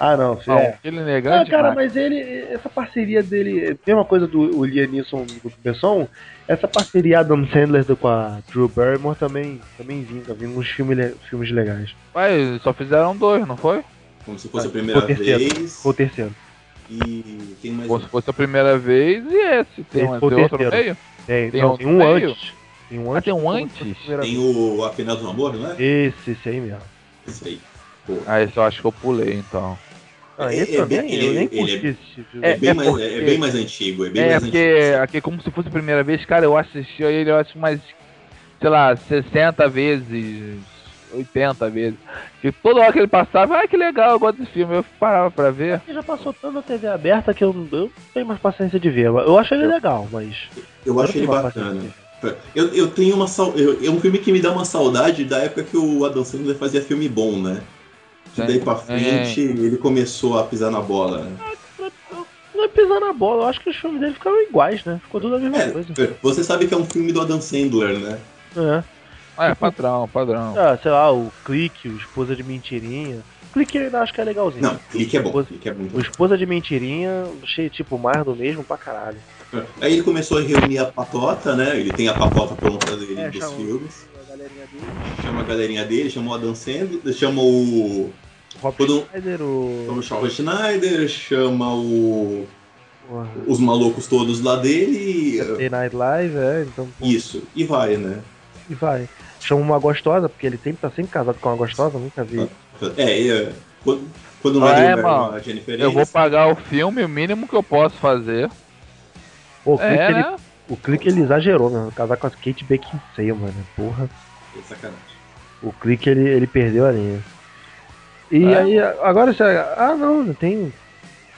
[SPEAKER 1] Ah, não,
[SPEAKER 2] Não,
[SPEAKER 1] é.
[SPEAKER 2] aquele
[SPEAKER 1] Ah,
[SPEAKER 2] negante,
[SPEAKER 1] cara, mas ele, essa parceria dele, mesma coisa do o Liam Neeson do Besson, essa parceria Adam Sandler do, com a Drew Barrymore também, também vinga, vinga uns filmes, filmes legais.
[SPEAKER 2] Mas só fizeram dois, não foi?
[SPEAKER 3] Como se fosse a
[SPEAKER 1] Foi
[SPEAKER 3] primeira
[SPEAKER 1] o terceiro.
[SPEAKER 3] vez.
[SPEAKER 1] Foi o terceiro.
[SPEAKER 3] E tem mais
[SPEAKER 2] Como
[SPEAKER 3] um.
[SPEAKER 2] se fosse a primeira vez e esse. Tem,
[SPEAKER 1] Esse
[SPEAKER 2] um, tem outro no
[SPEAKER 1] terceiro.
[SPEAKER 2] meio?
[SPEAKER 1] Tem,
[SPEAKER 2] Tem
[SPEAKER 1] não,
[SPEAKER 2] um
[SPEAKER 1] tem um
[SPEAKER 2] meio?
[SPEAKER 1] antes. Tem um
[SPEAKER 2] Ah,
[SPEAKER 1] antes.
[SPEAKER 2] tem um antes?
[SPEAKER 3] Tem o Afinal do Amor, não é?
[SPEAKER 1] Esse, esse aí mesmo.
[SPEAKER 3] Isso aí.
[SPEAKER 2] Ah, esse eu acho que eu pulei, então.
[SPEAKER 1] Ah,
[SPEAKER 3] É-
[SPEAKER 1] esse
[SPEAKER 3] é
[SPEAKER 1] também,
[SPEAKER 3] bem-
[SPEAKER 1] eu
[SPEAKER 3] ele-
[SPEAKER 1] nem
[SPEAKER 3] ele
[SPEAKER 1] curti
[SPEAKER 3] é-
[SPEAKER 1] esse filme.
[SPEAKER 3] É,
[SPEAKER 2] É-
[SPEAKER 3] bem,
[SPEAKER 2] é
[SPEAKER 3] mais,
[SPEAKER 2] porque-
[SPEAKER 3] é bem mais antigo, é bem
[SPEAKER 2] É,
[SPEAKER 3] mais
[SPEAKER 2] porque
[SPEAKER 3] antigo.
[SPEAKER 2] aqui como se fosse a primeira vez, cara, eu assisti ele, eu acho mais, sei lá, 60 vezes, 80 vezes. E toda hora que ele passava, ai que legal, eu gosto desse filme, eu parava pra ver.
[SPEAKER 1] Porque já passou tanto na TV aberta que eu, eu não tenho mais paciência de ver. Eu acho ele legal, mas.
[SPEAKER 3] Eu acho ele bacana. Eu, eu tenho uma eu- É um filme que me dá uma saudade da época que o Adam Sandler fazia filme bom, né? De daí pra
[SPEAKER 2] É.
[SPEAKER 3] frente ele começou a pisar na bola. né?
[SPEAKER 1] Não é pisar na bola, eu acho que os filmes dele ficaram iguais, né? Ficou tudo a mesma coisa.
[SPEAKER 3] É, você sabe que é um filme do Adam Sandler, né?
[SPEAKER 1] É.
[SPEAKER 2] Ah, é padrão, padrão.
[SPEAKER 1] Ah, sei lá, o Clique, o Esposa de Mentirinha. Clique eu ainda acho que é legalzinho.
[SPEAKER 3] Não, Clique é bom,
[SPEAKER 1] Esposa-
[SPEAKER 3] Clique é muito
[SPEAKER 1] O Esposa de Mentirinha, achei tipo mais do mesmo pra caralho.
[SPEAKER 3] bom. Aí ele começou a reunir a patota, né? Ele tem a patota pronta dele
[SPEAKER 1] É,
[SPEAKER 3] dos filmes.
[SPEAKER 1] A galerinha dele.
[SPEAKER 3] Chama a galerinha dele, chama o Adam Sandler, chama o.
[SPEAKER 1] Rob
[SPEAKER 3] Todo-
[SPEAKER 1] Schneider,
[SPEAKER 3] chama
[SPEAKER 1] o.
[SPEAKER 3] o Charles Schneider, chama o.
[SPEAKER 1] Porra,
[SPEAKER 3] os malucos todos lá dele.
[SPEAKER 1] Saturday Night Live, é, então. pô,
[SPEAKER 3] Isso, e vai, né?
[SPEAKER 1] E vai. Chama uma gostosa, porque ele sempre tá sempre casado com uma gostosa, nunca vi.
[SPEAKER 3] É, é quando, quando não
[SPEAKER 2] Ah,
[SPEAKER 3] é,
[SPEAKER 2] é, mano.
[SPEAKER 3] a Jennifer
[SPEAKER 2] Eu vou pagar o filme, o mínimo que eu posso fazer.
[SPEAKER 1] Pô, o clique,
[SPEAKER 2] É,
[SPEAKER 1] ele,
[SPEAKER 2] né?
[SPEAKER 1] o clique ele exagerou, mano. Casar com a Kate Beckinsale, mano. Porra.
[SPEAKER 3] é sacanagem.
[SPEAKER 1] O clique ele, ele perdeu a linha. E
[SPEAKER 2] É?
[SPEAKER 1] aí, agora você. Ah, não, tem.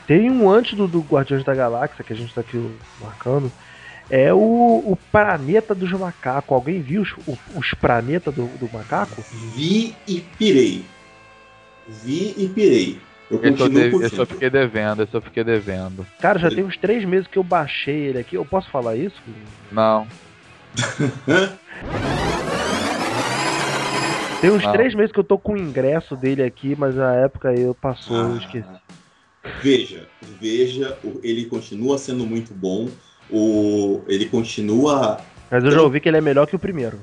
[SPEAKER 1] Tem um antes do, do Guardiões da Galáxia que a gente tá aqui marcando. É o, o planeta dos macacos. Alguém viu os, o- os planetas do, do macaco?
[SPEAKER 3] Vi e pirei. Vi e pirei. Eu
[SPEAKER 2] eu, esse eu
[SPEAKER 3] curtindo.
[SPEAKER 2] fiquei devendo, eu fiquei devendo.
[SPEAKER 1] Cara, já tem uns três meses que eu baixei ele aqui. Eu posso falar isso?
[SPEAKER 2] Não. [laughs]
[SPEAKER 1] Tem uns
[SPEAKER 2] Não.
[SPEAKER 1] três meses que eu tô com o ingresso dele aqui, mas na época eu passou, eu
[SPEAKER 3] Ah.
[SPEAKER 1] esqueci.
[SPEAKER 3] Veja, veja, o- ele continua sendo muito bom. O, ele continua.
[SPEAKER 1] Mas eu já ouvi que ele é melhor que o primeiro.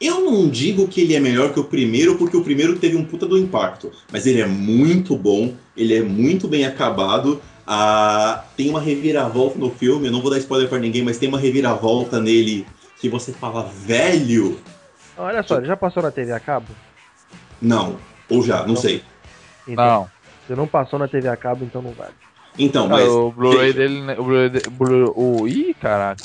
[SPEAKER 3] Eu não digo que ele é melhor que o primeiro, porque o primeiro teve um puta do impacto. Mas ele é muito bom, ele é muito bem acabado. Ah, tem uma reviravolta no filme, eu não vou dar spoiler pra ninguém, mas tem uma reviravolta nele que você fala, velho.
[SPEAKER 1] Olha só, ele já passou na TV a cabo?
[SPEAKER 3] Não, ou já, não
[SPEAKER 1] Não.
[SPEAKER 3] sei.
[SPEAKER 1] Então,
[SPEAKER 2] Não.
[SPEAKER 1] Se não passou na TV a cabo, então não vale.
[SPEAKER 3] Então,
[SPEAKER 2] Cara,
[SPEAKER 3] mas.
[SPEAKER 2] o Blu-ray dele. né, O Blu-ray. de- Blu- O. Ih, caraca.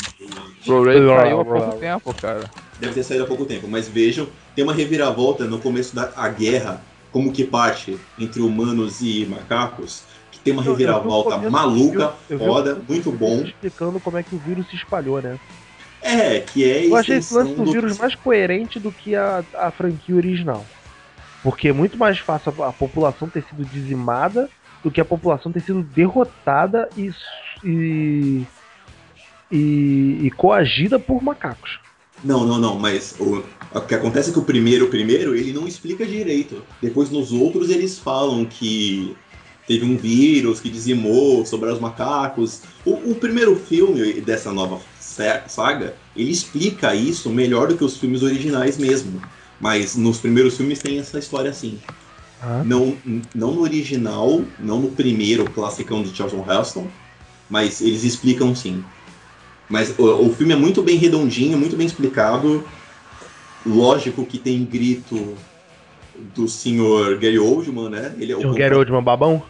[SPEAKER 2] Blu-ray saiu há pouco tempo, cara.
[SPEAKER 3] Deve ter saído há pouco tempo, mas vejam, tem uma reviravolta no começo da a guerra, como que parte entre humanos e macacos, que tem uma
[SPEAKER 1] Eu- eu
[SPEAKER 3] reviravolta
[SPEAKER 1] comendo-
[SPEAKER 3] maluca,
[SPEAKER 1] eu- eu
[SPEAKER 3] foda, muito bom.
[SPEAKER 1] Explicando como é que o vírus se espalhou, né?
[SPEAKER 3] É, que é a
[SPEAKER 1] Eu achei esse lance
[SPEAKER 3] extensão
[SPEAKER 1] do vírus mais coerente do que a, a franquia original. Porque é muito mais fácil a, a população ter sido dizimada do que a população ter sido derrotada e, e, e, e coagida por macacos.
[SPEAKER 3] Não, não, não, mas o, o que acontece é que o primeiro, o primeiro, ele não explica direito. Depois nos outros eles falam que teve um vírus que dizimou, sobraram os macacos. O, o primeiro filme dessa nova sa- saga, ele explica isso melhor do que os filmes originais mesmo. Mas nos primeiros filmes tem essa história assim.
[SPEAKER 1] Ah.
[SPEAKER 3] Não, não no original, não no primeiro classicão do Charlton Heston, mas eles explicam sim. Mas o, o filme é muito bem redondinho, muito bem explicado. Lógico que tem grito do senhor Gary Oldman, né? Ele é
[SPEAKER 1] O Gary Oldman babão?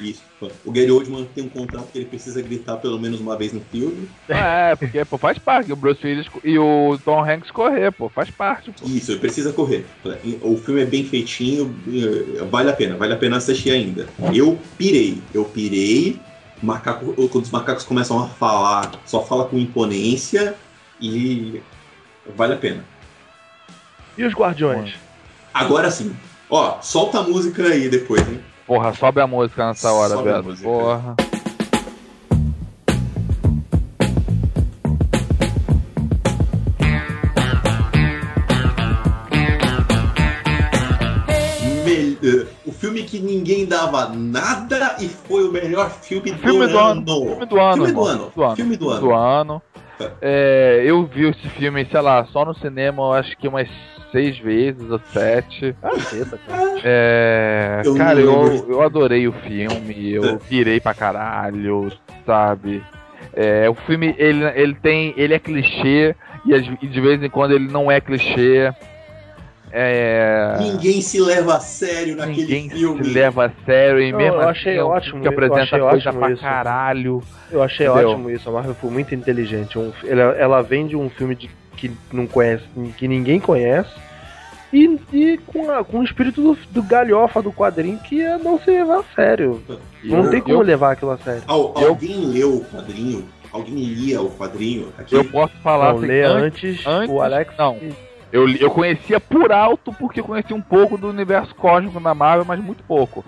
[SPEAKER 3] Isso. O Gary Oldman tem um contrato que ele precisa gritar pelo menos uma vez no filme.
[SPEAKER 2] É, porque, pô, faz parte. O Bruce Willis e o Tom Hanks correr, pô, faz parte, pô.
[SPEAKER 3] Isso, ele precisa correr. O filme é bem feitinho, eh, vale a pena, vale a pena assistir ainda. Eu pirei, eu pirei. Macaco, quando os macacos começam a falar, só fala com imponência e vale a pena.
[SPEAKER 1] E os Guardiões?
[SPEAKER 3] Agora sim. Ó, solta a música aí depois, hein?
[SPEAKER 2] Porra, sobe a música nessa hora,
[SPEAKER 3] Sobe música.
[SPEAKER 2] Porra.
[SPEAKER 3] Eh, o filme que ninguém dava nada e foi o melhor filme,
[SPEAKER 2] Filme do ano. Filme do ano,
[SPEAKER 3] Filme do ano.
[SPEAKER 2] Do ano.
[SPEAKER 3] Filme do ano.
[SPEAKER 2] Do ano. É, eu vi esse filme, sei lá, só no cinema, eu acho que umas seis vezes ou sete.
[SPEAKER 1] Caceta, cara.
[SPEAKER 2] É,
[SPEAKER 3] Eu
[SPEAKER 2] cara, eu, eu adorei o filme, eu virei pra caralho, sabe? É, o filme, ele, ele tem. Ele é clichê e, às- e de vez em quando ele não é clichê. É,
[SPEAKER 3] Ninguém se leva a sério naquele
[SPEAKER 2] ninguém
[SPEAKER 3] filme.
[SPEAKER 2] se leva a sério e
[SPEAKER 1] Não,
[SPEAKER 2] mesmo
[SPEAKER 1] eu achei
[SPEAKER 2] assim, é um
[SPEAKER 1] ótimo,
[SPEAKER 2] que
[SPEAKER 1] eu
[SPEAKER 2] apresenta
[SPEAKER 1] achei
[SPEAKER 2] coisa
[SPEAKER 1] ótimo
[SPEAKER 2] pra
[SPEAKER 1] isso.
[SPEAKER 2] caralho.
[SPEAKER 1] Eu achei
[SPEAKER 2] Entendeu?
[SPEAKER 1] ótimo isso. A Marvel foi muito inteligente. Um- ela, ela vende um filme de, que não conhece, que ninguém conhece. E, e com, a- com o espírito do, do galhofa do quadrinho que é não se levar a sério. Não
[SPEAKER 2] Eu-
[SPEAKER 1] tem como
[SPEAKER 2] eu-
[SPEAKER 1] levar aquilo a sério.
[SPEAKER 3] Al-
[SPEAKER 2] Eu-
[SPEAKER 3] Alguém leu o quadrinho? Alguém lia o quadrinho? Aqui?
[SPEAKER 2] Eu posso falar
[SPEAKER 1] Não,
[SPEAKER 2] assim,
[SPEAKER 1] lê
[SPEAKER 2] antes,
[SPEAKER 1] antes, o Alex.
[SPEAKER 2] não. Eu, eu conhecia por alto porque eu conhecia um pouco do universo cósmico da Marvel, mas muito pouco.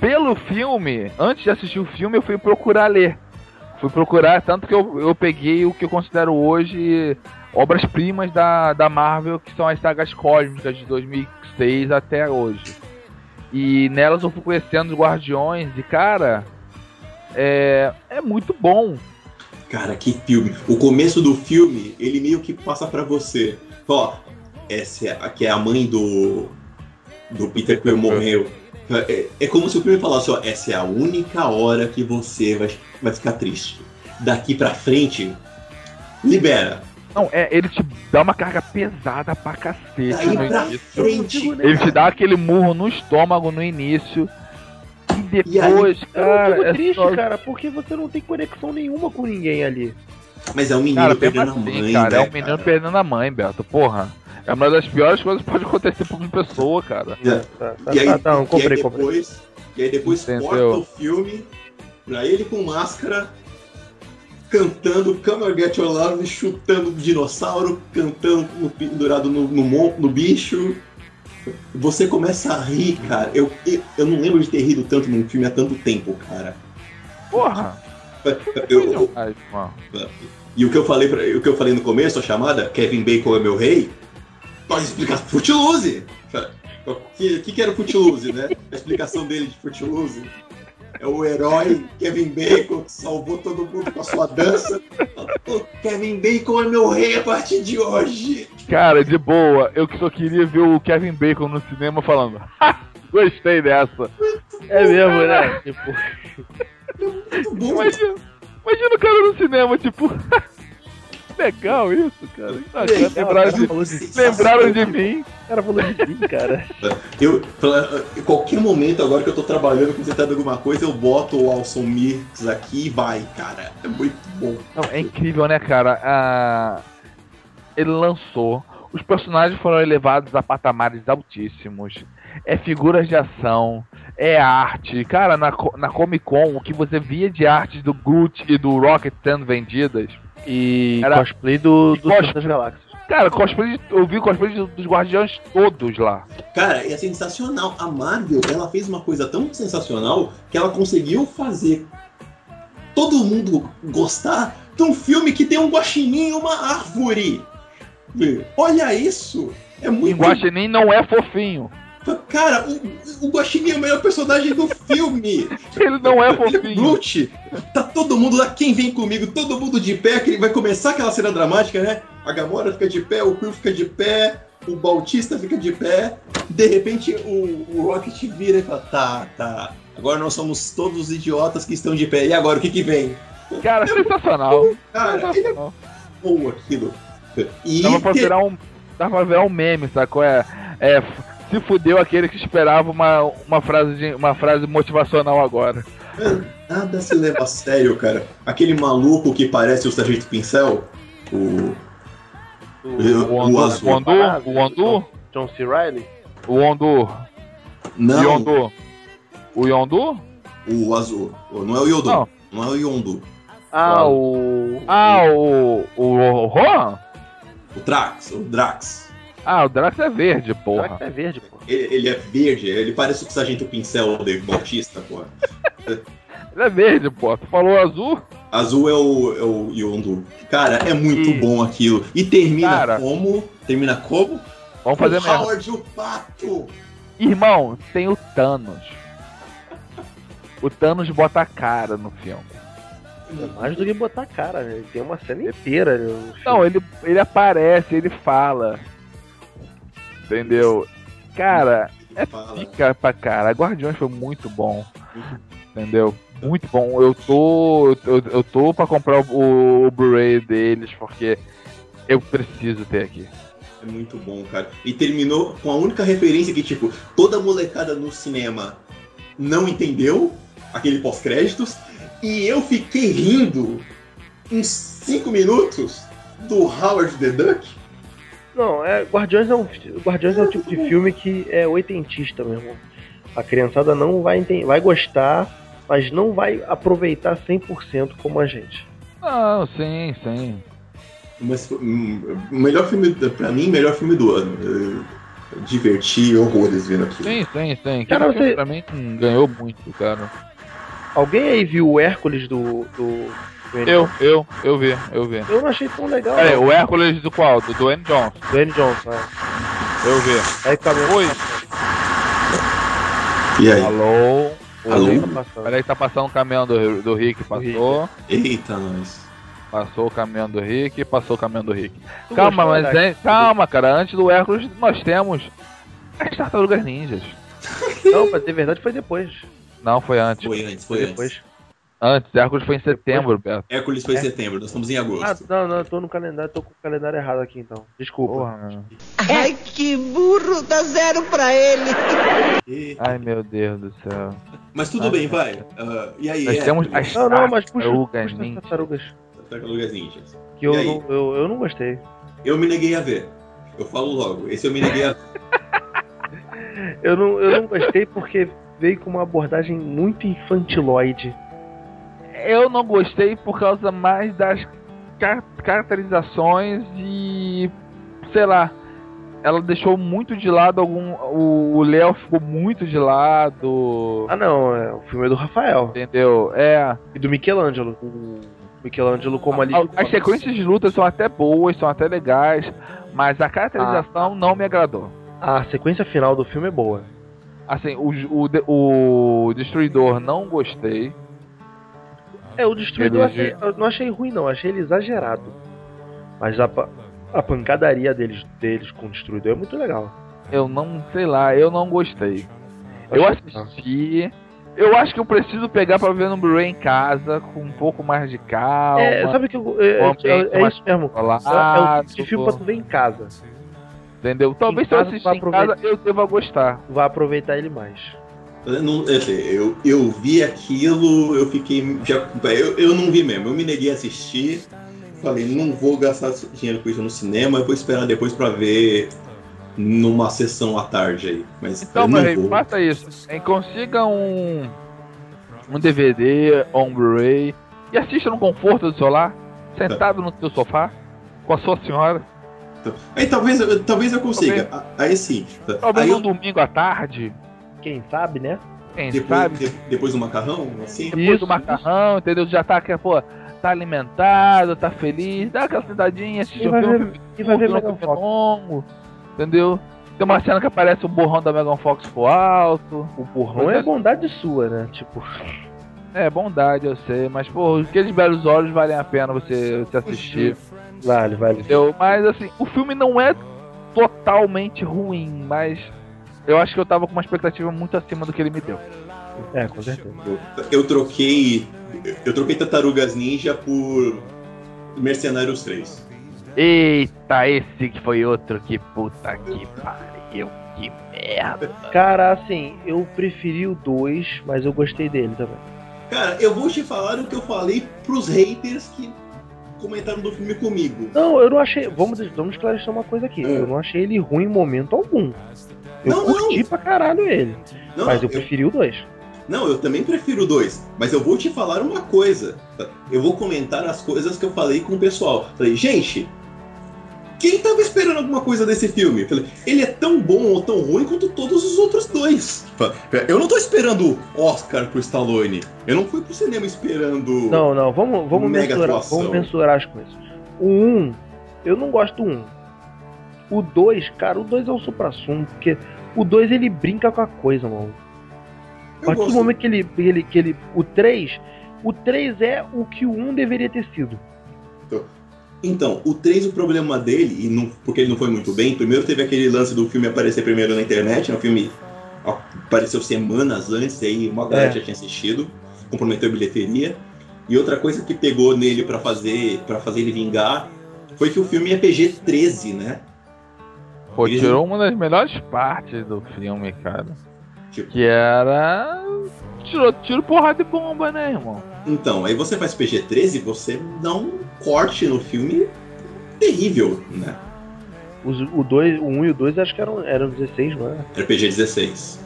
[SPEAKER 2] Pelo filme, antes de assistir o filme, eu fui procurar ler. Fui procurar, tanto que eu, eu peguei o que eu considero hoje obras-primas da, da Marvel, que são as sagas cósmicas de 2006 até hoje. E nelas eu fui conhecendo os Guardiões, e cara, é, é muito bom.
[SPEAKER 3] Cara, que filme. O começo do filme, ele meio que passa pra você. Ó, essa é, a- que é a mãe do. do Peter Quill morreu. É, é como se o filme falasse, ó, essa é a única hora que você vai, vai ficar triste. Daqui pra frente, libera.
[SPEAKER 2] Não, é, ele te dá uma carga pesada pra cacete
[SPEAKER 3] Daí
[SPEAKER 2] no
[SPEAKER 3] pra
[SPEAKER 2] início.
[SPEAKER 3] frente.
[SPEAKER 2] Ele te dá aquele murro no estômago no início. E
[SPEAKER 3] E aí-
[SPEAKER 2] depois, cara, é
[SPEAKER 1] triste,
[SPEAKER 2] só-
[SPEAKER 1] cara, porque você não tem conexão nenhuma com ninguém ali.
[SPEAKER 3] Mas é um menino
[SPEAKER 2] Cara,
[SPEAKER 3] perdendo a
[SPEAKER 2] assim,
[SPEAKER 3] mãe,
[SPEAKER 2] cara, é
[SPEAKER 3] né,
[SPEAKER 2] um menino
[SPEAKER 3] cara?
[SPEAKER 2] perdendo a mãe, Beto. Porra. É uma das piores coisas que pode acontecer pra uma pessoa, cara.
[SPEAKER 3] É.
[SPEAKER 1] Tá, tá,
[SPEAKER 3] E aí,
[SPEAKER 1] tá, tá, não,
[SPEAKER 3] e
[SPEAKER 1] comprei,
[SPEAKER 3] aí
[SPEAKER 1] comprei.
[SPEAKER 3] depois, E aí depois
[SPEAKER 2] Entendeu?
[SPEAKER 3] corta o filme pra ele com máscara, cantando Come or Get Your Love, chutando dinossauro, cantando no, pendurado no, no, mon- no bicho. Você começa a rir, cara. Eu, eu, eu não lembro de ter rido tanto num filme há tanto tempo, cara.
[SPEAKER 2] Porra.
[SPEAKER 3] Eu- eu- e o que eu falei pra, o que eu falei no começo, a chamada Kevin Bacon é meu rei, pode explicar Footloose. O que, que, que era o Footloose, né? A explicação dele de Footloose. É o herói Kevin Bacon que salvou todo mundo com a sua dança. O Kevin Bacon é meu rei a partir de hoje.
[SPEAKER 2] Cara, de boa, eu que só queria ver o Kevin Bacon no cinema falando. "Ha, Gostei dessa.
[SPEAKER 1] É mesmo, né? Tipo,
[SPEAKER 3] Muito bom.
[SPEAKER 2] Imagina, imagina o cara no cinema, tipo. [laughs] legal isso, cara.
[SPEAKER 1] Legal,
[SPEAKER 2] lembraram
[SPEAKER 1] cara,
[SPEAKER 2] de, lembraram de mim.
[SPEAKER 1] O cara falou de mim, cara. [laughs]
[SPEAKER 3] Eu, pra- em qualquer momento, agora que eu tô trabalhando, concentrado em alguma coisa, eu boto o Awesome Mix aqui e vai, cara. É muito bom.
[SPEAKER 2] Não, é incrível, né, cara? Ah, ele lançou. Os personagens foram elevados a patamares altíssimos. É figuras de ação. É arte. Cara, na, na Comic Con, o que você via de artes do Groot e do Rocket sendo vendidas.
[SPEAKER 1] E
[SPEAKER 2] Era-
[SPEAKER 1] cosplay do, do
[SPEAKER 2] cos-
[SPEAKER 1] das Galáxias.
[SPEAKER 2] Cara, cosplay de- eu vi cosplay dos Guardiões todos lá.
[SPEAKER 3] Cara, é sensacional. A Marvel, ela fez uma coisa tão sensacional que ela conseguiu fazer todo mundo gostar de um filme que tem um guaxinim e uma árvore. Olha isso! É
[SPEAKER 2] O
[SPEAKER 3] muito
[SPEAKER 2] Guaxinim não é fofinho.
[SPEAKER 3] Cara, o, o Guaxinim é o melhor personagem do filme.
[SPEAKER 2] Ele não é
[SPEAKER 3] Ele
[SPEAKER 2] fofinho.
[SPEAKER 3] Groot. Tá todo mundo lá, quem vem comigo, todo mundo de pé, que vai começar aquela cena dramática, né? A Gamora fica de pé, o Quill fica de pé, o Bautista fica de pé. De repente o, o Rocket vira e fala: tá, tá. Agora nós somos todos os idiotas que estão de pé. E agora, o que que vem?
[SPEAKER 2] Cara, sensacional.
[SPEAKER 3] Cara, ele é
[SPEAKER 2] sensacional.
[SPEAKER 3] bom aquilo. E
[SPEAKER 2] Dava pra virar um. Dava pra virar um meme, sacou? É. é se fudeu aquele que esperava uma, uma, frase de, uma frase motivacional agora.
[SPEAKER 3] nada se leva a sério, cara. Aquele maluco que parece o Sargento Pincel, o.
[SPEAKER 2] O
[SPEAKER 3] o
[SPEAKER 2] Ondu,
[SPEAKER 3] azul.
[SPEAKER 2] o Ondu, o Ondu,
[SPEAKER 1] John C. Riley?
[SPEAKER 2] o Ondu,
[SPEAKER 3] Não,
[SPEAKER 2] Yondu. O Yondu?
[SPEAKER 3] o azul. Não é o Yodo.
[SPEAKER 2] Não.
[SPEAKER 3] Não, é o Yondu.
[SPEAKER 1] Ah, o.
[SPEAKER 2] Ah, o. O Rohan?
[SPEAKER 3] O Drax, o Drax.
[SPEAKER 2] Ah, o Drax é verde, porra.
[SPEAKER 1] que é verde, pô?
[SPEAKER 3] Ele, ele é verde, ele parece o Sargento Pincel de Bautista, pô. [laughs]
[SPEAKER 2] Ele é verde, porra. Tu falou azul?
[SPEAKER 3] Azul é o, é o Yondu. Cara, é muito
[SPEAKER 1] E-
[SPEAKER 3] bom aquilo. E termina
[SPEAKER 2] Cara.
[SPEAKER 3] como? Termina como?
[SPEAKER 2] Vamos fazer
[SPEAKER 3] o
[SPEAKER 2] merda.
[SPEAKER 3] Howard o Pato.
[SPEAKER 2] Irmão, tem o Thanos. O Thanos bota a cara no filme.
[SPEAKER 1] É mais do que botar a cara, né? Ele tem uma cena inteira. né.
[SPEAKER 2] Não, ele, ele aparece, ele fala. Entendeu? Cara, é pica pra cara. Guardiões foi muito bom. Entendeu? Muito bom. Eu tô. Eu, eu tô pra comprar o, o Blu-ray deles, porque eu preciso ter aqui.
[SPEAKER 3] É muito bom, cara. E terminou com a única referência que, tipo, toda molecada no cinema não entendeu aquele pós-créditos. E eu fiquei rindo uns 5 minutos do Howard the Duck.
[SPEAKER 1] Não, é, Guardiões é um Guardiões é o tipo de filme que é oitentista, meu irmão. A criançada não vai vai gostar, mas não vai aproveitar 100% como a gente.
[SPEAKER 2] Não, sim, sim.
[SPEAKER 3] Mas hum, o melhor filme, pra mim, melhor filme do ano. Eu diverti horrores vendo aquilo.
[SPEAKER 2] Sim, sim, sim.
[SPEAKER 1] Cara, você-
[SPEAKER 2] pra mim hum, ganhou muito, cara.
[SPEAKER 1] Alguém aí viu o Hércules do. do,
[SPEAKER 2] Eu,
[SPEAKER 1] Johnson?
[SPEAKER 2] eu, eu vi, eu vi.
[SPEAKER 1] Eu não achei tão legal.
[SPEAKER 2] Peraí, o Hércules do qual? Do Dwayne Johnson.
[SPEAKER 1] Do Andy Johnson, né?
[SPEAKER 2] Eu vi.
[SPEAKER 1] Aí tá vendo?
[SPEAKER 2] Oi.
[SPEAKER 3] E aí?
[SPEAKER 2] Alô?
[SPEAKER 3] Alô?
[SPEAKER 2] Oi.
[SPEAKER 1] Tá.
[SPEAKER 2] Peraí que tá passando o caminhão do, do Rick, passou.
[SPEAKER 3] Eita, nós.
[SPEAKER 2] Passou o caminhão do Rick, passou o caminhão do Rick.
[SPEAKER 1] Tu
[SPEAKER 2] calma, mas hein, calma, cara. Antes do Hércules nós temos as tartarugas ninjas.
[SPEAKER 1] Não, pra ter verdade foi depois.
[SPEAKER 2] Não, foi antes.
[SPEAKER 3] Foi antes,
[SPEAKER 1] Foi
[SPEAKER 3] foi
[SPEAKER 1] depois.
[SPEAKER 3] antes.
[SPEAKER 2] Antes, Hércules foi em setembro, Beto.
[SPEAKER 3] Hércules foi em setembro, nós estamos em
[SPEAKER 1] Ah,
[SPEAKER 3] agosto.
[SPEAKER 1] não, não, eu tô no calendário, tô com o calendário errado aqui então. Desculpa.
[SPEAKER 2] Porra.
[SPEAKER 8] Ai, que burro, dá zero pra ele.
[SPEAKER 2] Ai, meu Deus do céu.
[SPEAKER 3] Mas tudo bem, vai. Ah, e aí?
[SPEAKER 2] Nós temos as
[SPEAKER 1] Não, não, mas puxa,
[SPEAKER 2] tartarugas
[SPEAKER 1] puxa as
[SPEAKER 2] ninjas.
[SPEAKER 1] tartarugas.
[SPEAKER 3] Tartarugas Ninjas.
[SPEAKER 1] Que eu não, eu, eu não gostei.
[SPEAKER 3] Eu me neguei a ver. Eu falo logo. Esse eu me neguei a ver. [laughs]
[SPEAKER 1] Eu não, eu não gostei porque veio com uma abordagem muito infantiloide.
[SPEAKER 2] Eu não gostei por causa mais das car- caracterizações e. sei lá. Ela deixou muito de lado algum. O Léo ficou muito de lado.
[SPEAKER 1] Ah não, é, o filme é do Rafael.
[SPEAKER 2] Entendeu? É.
[SPEAKER 1] E do Michelangelo. O Michelangelo como ali.
[SPEAKER 2] As sequências de lutas são até boas, são até legais, mas a caracterização não me agradou.
[SPEAKER 1] A sequência final do filme é boa.
[SPEAKER 2] Assim, o, o, o Destruidor não gostei.
[SPEAKER 1] É, o Destruidor eu,
[SPEAKER 2] Ele-
[SPEAKER 1] achei- eu não achei ruim não, achei ele exagerado. Mas a, a pancadaria deles, deles com o Destruidor é muito legal.
[SPEAKER 2] Eu não, sei lá, eu não gostei. Eu assisti, Eu acho que eu preciso pegar pra ver no Blu-ray em casa, com um pouco mais de calma.
[SPEAKER 1] É, sabe o que eu. É,
[SPEAKER 2] um
[SPEAKER 1] é, é
[SPEAKER 2] mais
[SPEAKER 1] isso mesmo.
[SPEAKER 2] controlado,
[SPEAKER 1] É o tipo de filme pra tu ver em casa.
[SPEAKER 2] Entendeu? Talvez
[SPEAKER 1] Em
[SPEAKER 2] se eu assistir em casa, eu deva gostar.
[SPEAKER 1] Vai aproveitar ele mais.
[SPEAKER 3] Eu, não- eu, eu, eu vi aquilo, eu fiquei. Já, eu, eu não vi mesmo, eu me neguei a assistir. Falei, não vou gastar dinheiro com isso no cinema, eu vou esperar depois pra ver numa sessão à tarde aí. Mas
[SPEAKER 2] Então,
[SPEAKER 3] eu
[SPEAKER 2] meu
[SPEAKER 3] não
[SPEAKER 2] rei,
[SPEAKER 3] vou.
[SPEAKER 2] faça isso. Consiga um. Um DVD ou um Blu-ray e assista no conforto do seu lar, sentado no seu sofá, com a sua senhora.
[SPEAKER 3] Aí talvez, eu- talvez eu consiga. Aí sim.
[SPEAKER 2] Talvez
[SPEAKER 3] Aí
[SPEAKER 2] um
[SPEAKER 3] eu,
[SPEAKER 2] domingo à tarde,
[SPEAKER 1] Quem sabe, né?
[SPEAKER 2] quem
[SPEAKER 3] depois,
[SPEAKER 2] sabe.
[SPEAKER 3] de- depois do macarrão, assim.
[SPEAKER 2] Depois
[SPEAKER 1] Isso,
[SPEAKER 2] do macarrão, entendeu? Já tá, que, pô, tá alimentado, tá feliz, dá aquela sentadinha, assiste
[SPEAKER 1] E
[SPEAKER 2] um
[SPEAKER 1] vai
[SPEAKER 2] filme,
[SPEAKER 1] e vai ver Fox.
[SPEAKER 2] longo, entendeu? Tem uma cena que aparece o borrão da Megan Fox pro alto.
[SPEAKER 1] O burrão é bondade sua, né? Tipo,
[SPEAKER 2] É, bondade, eu sei, mas, pô, aqueles belos olhos valem a pena você, você assistir.
[SPEAKER 1] vale, vale.
[SPEAKER 2] Entendeu? Mas assim, o filme não é totalmente ruim, mas eu acho que eu tava com uma expectativa muito acima do que ele me deu.
[SPEAKER 1] É, com certeza.
[SPEAKER 3] Eu troquei. Eu troquei Tartarugas Ninja por Mercenários 3.
[SPEAKER 2] Eita, esse que foi outro que puta que pariu, que merda.
[SPEAKER 1] Cara, assim, eu preferi o 2, mas eu gostei dele também.
[SPEAKER 3] Cara, eu vou te falar o que eu falei pros haters que comentaram do filme comigo.
[SPEAKER 1] Não, eu não achei. Vamos, vamos esclarecer uma coisa aqui.
[SPEAKER 3] É.
[SPEAKER 1] Eu não achei ele ruim em momento algum. Eu
[SPEAKER 3] Não,
[SPEAKER 1] curti
[SPEAKER 3] não.
[SPEAKER 1] pra caralho ele.
[SPEAKER 3] Não,
[SPEAKER 1] mas eu
[SPEAKER 3] eu-
[SPEAKER 1] preferi o 2.
[SPEAKER 3] Não, eu também prefiro dois. Mas eu vou te falar uma coisa. Eu vou comentar as coisas que eu falei com o pessoal. Falei, gente, quem tava esperando alguma coisa desse filme? Falei, ele é tão bom ou tão ruim quanto todos os outros dois. Eu não tô esperando Oscar pro Stallone. Eu não fui pro cinema esperando.
[SPEAKER 1] Não, não, vamos, vamos, mensurar, vamos mensurar as coisas. O 1, eu não gosto do 1. O 2, cara, o 2 é o supra-sumo, porque o 2 ele brinca com a coisa, mano. A
[SPEAKER 3] Eu
[SPEAKER 1] partir do momento que ele, que ele, que ele. O 3. O 3 é o que o 1 deveria ter sido.
[SPEAKER 3] Então, o 3, o problema dele, e não, porque ele não foi muito bem, primeiro teve aquele lance do filme aparecer primeiro na internet, né? o filme apareceu semanas antes, aí uma galera
[SPEAKER 1] É.
[SPEAKER 3] já tinha assistido, comprometeu a bilheteria. E outra coisa que pegou nele pra fazer para fazer ele vingar foi que o filme é PG-13, né?
[SPEAKER 2] Pô, tirou uma das melhores partes do filme, cara.
[SPEAKER 3] Tipo-
[SPEAKER 2] Que era. Tirou tiro, porrada e bomba, né, irmão?
[SPEAKER 3] Então, aí você faz PG-13, você dá um corte no filme terrível, né?
[SPEAKER 1] Os, o 2, o 1 e o 2 acho que eram, eram 16, não é?
[SPEAKER 3] Era PG-16.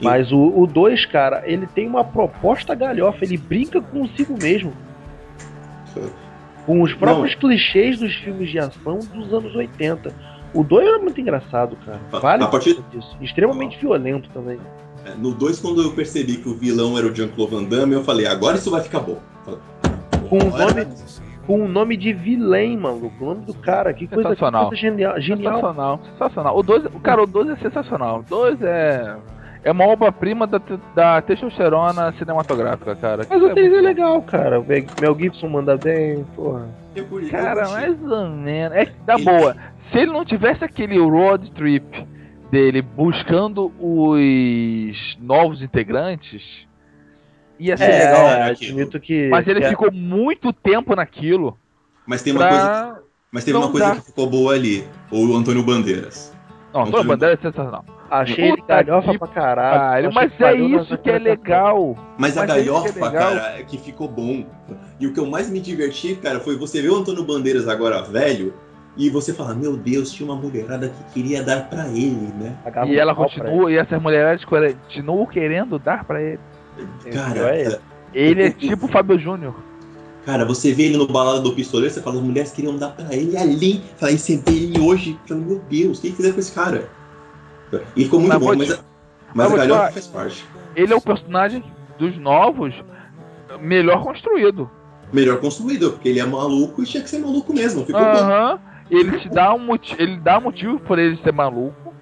[SPEAKER 1] Mas o, o 2, cara, ele tem uma proposta galhofa, ele brinca consigo mesmo. Com os próprios clichês dos filmes de ação dos anos 80. O 2 era muito engraçado, cara.
[SPEAKER 3] A-
[SPEAKER 1] Vale
[SPEAKER 3] a partir-
[SPEAKER 1] disso. Extremamente violento também.
[SPEAKER 3] É, No 2, quando eu percebi que o vilão era o Jean-Claude Van Damme, eu falei, agora isso vai ficar bom.
[SPEAKER 1] Com o nome, com o nome de vilém, mano. O nome do cara. Que coisa, que
[SPEAKER 2] Sensacional.
[SPEAKER 1] coisa genial. genial.
[SPEAKER 2] Sensacional, sensacional. O 12, o cara, o 12 é sensacional. O 12 é. É uma obra-prima da, da testosterona cinematográfica, cara.
[SPEAKER 1] Mas o 3 é
[SPEAKER 2] bom.
[SPEAKER 1] legal, cara. O Mel Gibson manda bem, porra.
[SPEAKER 2] Cara, mais ou menos. É que da boa. Se ele não tivesse aquele road trip dele buscando os novos integrantes, ia ser
[SPEAKER 1] É,
[SPEAKER 2] legal.
[SPEAKER 3] né,
[SPEAKER 1] admito que.
[SPEAKER 2] Mas ele
[SPEAKER 1] que-
[SPEAKER 2] ficou muito tempo naquilo
[SPEAKER 3] Mas tem uma coisa, mas teve uma coisa que ficou boa ali. O Antônio Bandeiras.
[SPEAKER 2] Não, Antônio
[SPEAKER 3] Antônio-
[SPEAKER 2] Bandeira é sensacional.
[SPEAKER 1] Achei ele
[SPEAKER 2] Puta
[SPEAKER 1] galhofa
[SPEAKER 2] que
[SPEAKER 1] pra caralho.
[SPEAKER 2] Pariu,
[SPEAKER 1] Achei
[SPEAKER 2] mas é isso que é.
[SPEAKER 3] Mas
[SPEAKER 2] legal.
[SPEAKER 3] a
[SPEAKER 2] Mas que é
[SPEAKER 3] galhofa,
[SPEAKER 2] legal.
[SPEAKER 3] cara, é que ficou bom. E o que eu mais me diverti, cara, foi você ver o Antônio Bandeiras agora velho e você falar, meu Deus, tinha uma mulherada que queria dar pra ele, né?
[SPEAKER 2] E ela continua, e essas mulheres continuam querendo dar pra ele.
[SPEAKER 3] Cara,
[SPEAKER 1] é ele.
[SPEAKER 2] Ele é tipo o Fábio Júnior.
[SPEAKER 3] cara, você vê ele no balada do pistoleiro, você fala, as mulheres queriam dar pra ele ali. Fala, e você vê ele hoje, fala, meu Deus, o que que fizeram com esse cara? E ficou muito
[SPEAKER 2] Mas
[SPEAKER 3] bom, mas,
[SPEAKER 2] te-
[SPEAKER 3] mas
[SPEAKER 2] mas
[SPEAKER 3] a galhofa faz parte.
[SPEAKER 2] Ele é o personagem dos novos melhor construído.
[SPEAKER 3] Melhor construído, porque ele é maluco e tinha que ser maluco mesmo. Ficou bom.
[SPEAKER 2] Aham. Ele te dá um motivo, ele dá motivo por ele ser maluco.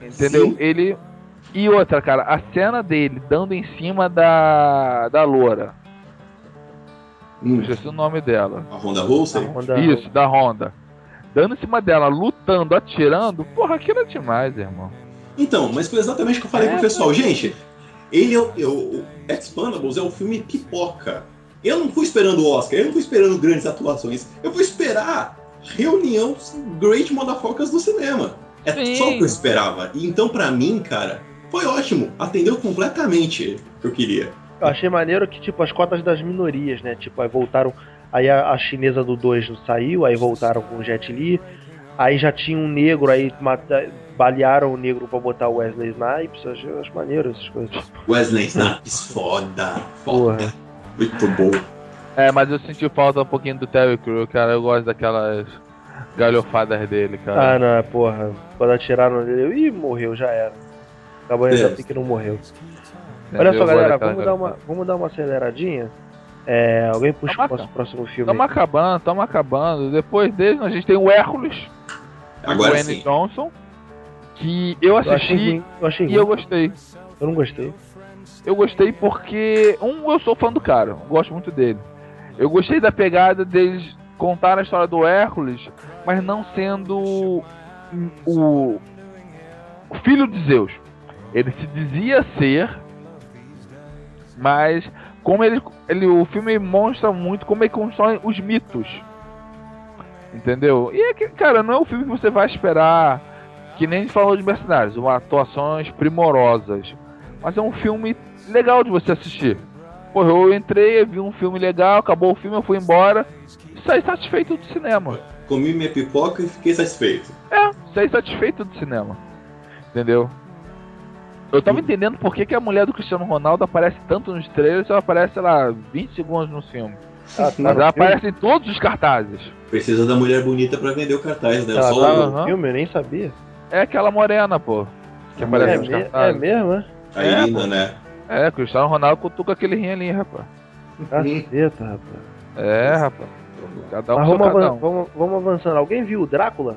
[SPEAKER 2] Entendeu?
[SPEAKER 3] Sim.
[SPEAKER 2] Ele e outra, cara, a cena dele dando em cima da da loura.
[SPEAKER 3] Hum,
[SPEAKER 2] Esqueci o nome dela.
[SPEAKER 3] a Honda Rousey?
[SPEAKER 1] Honda-
[SPEAKER 2] Isso, da Honda. Dando em cima dela, lutando, atirando. Porra, aquilo é demais, irmão.
[SPEAKER 3] Então, mas foi exatamente o que eu falei
[SPEAKER 2] É,
[SPEAKER 3] pro pessoal. Gente, Ele é o. é o- Expandables é o filme pipoca. Eu não fui esperando o Oscar, eu não fui esperando grandes atuações. Eu fui esperar reunião Great Motherfuckers do cinema. É
[SPEAKER 2] Sim.
[SPEAKER 3] só o que eu esperava. E então, pra mim, cara, foi ótimo. Atendeu completamente o que eu queria.
[SPEAKER 1] Eu achei maneiro que, tipo, as cotas das minorias, né? Tipo, aí voltaram. Aí a, a chinesa do 2 não saiu, aí voltaram com o Jet Li. Aí já tinha um negro, aí mata, balearam o negro pra botar o Wesley Snipes. Eu acho, eu acho maneiro essas coisas.
[SPEAKER 3] Wesley Snipes, foda, foda.
[SPEAKER 1] Porra.
[SPEAKER 3] Muito bom.
[SPEAKER 2] É, mas eu senti falta um pouquinho do Terry Crew, cara. Eu gosto daquelas galhofadas dele,
[SPEAKER 1] Ah,
[SPEAKER 2] cara.
[SPEAKER 1] não, porra. Quando atiraram nele, eu, ih, morreu, já era. Acabou ainda
[SPEAKER 3] É.
[SPEAKER 1] assim que não morreu.
[SPEAKER 2] Entendeu?
[SPEAKER 1] Olha
[SPEAKER 2] Eu
[SPEAKER 1] só, galera, vamos dar, uma, vamos dar uma aceleradinha. É, alguém puxa
[SPEAKER 2] Tamo
[SPEAKER 1] o nosso próximo filme.
[SPEAKER 2] Tamo
[SPEAKER 1] aí.
[SPEAKER 2] acabando, tamo acabando. Depois dele, a gente tem o Hércules,
[SPEAKER 3] Agora
[SPEAKER 2] Dwayne
[SPEAKER 3] sim.
[SPEAKER 2] Johnson, que eu
[SPEAKER 1] Eu achei
[SPEAKER 2] assisti
[SPEAKER 1] ruim. Eu achei
[SPEAKER 2] e
[SPEAKER 1] ruim.
[SPEAKER 2] eu gostei.
[SPEAKER 1] Eu não gostei.
[SPEAKER 2] Eu gostei porque, um, eu sou fã do cara, eu gosto muito dele. Eu gostei da pegada deles contar a história do Hércules, mas não sendo o, o filho de Zeus. Ele se dizia ser, mas como ele, ele o filme mostra muito como ele constrói os mitos. Entendeu? E é que, cara, não é um filme que você vai esperar que nem a gente falou de Mercenários, uma atuações primorosas. Mas é um filme legal de você assistir. Pô, eu entrei, vi um filme legal, acabou o filme, eu fui embora saí satisfeito do cinema.
[SPEAKER 3] Comi minha pipoca e fiquei satisfeito.
[SPEAKER 2] É, saí satisfeito do cinema. Entendeu? Eu tava entendendo por que, que a mulher do Cristiano Ronaldo aparece tanto nos trailers e ela aparece, sei lá, 20 segundos no filme.
[SPEAKER 1] Ah, tá
[SPEAKER 2] Mas ela
[SPEAKER 1] filme?
[SPEAKER 2] aparece em todos os cartazes.
[SPEAKER 3] Precisa da mulher bonita pra vender o cartaz, né?
[SPEAKER 1] Ela
[SPEAKER 3] Só
[SPEAKER 1] tava
[SPEAKER 3] o-
[SPEAKER 1] no filme, eu nem sabia.
[SPEAKER 2] É aquela morena, pô. Que
[SPEAKER 3] É
[SPEAKER 2] aparece
[SPEAKER 1] É,
[SPEAKER 2] nos
[SPEAKER 1] me- é
[SPEAKER 2] cartazes.
[SPEAKER 1] mesmo, é?
[SPEAKER 3] a
[SPEAKER 2] É,
[SPEAKER 3] Irina,
[SPEAKER 2] pô.
[SPEAKER 3] né?
[SPEAKER 2] É, Cristiano Ronaldo cutuca aquele rim ali, rapaz.
[SPEAKER 1] Caceta, rapaz.
[SPEAKER 2] É, rapaz. Cada um
[SPEAKER 1] Mas
[SPEAKER 2] seu
[SPEAKER 1] vamos,
[SPEAKER 2] cada
[SPEAKER 1] avan-
[SPEAKER 2] um.
[SPEAKER 1] vamos, vamos avançando. Alguém viu o Drácula?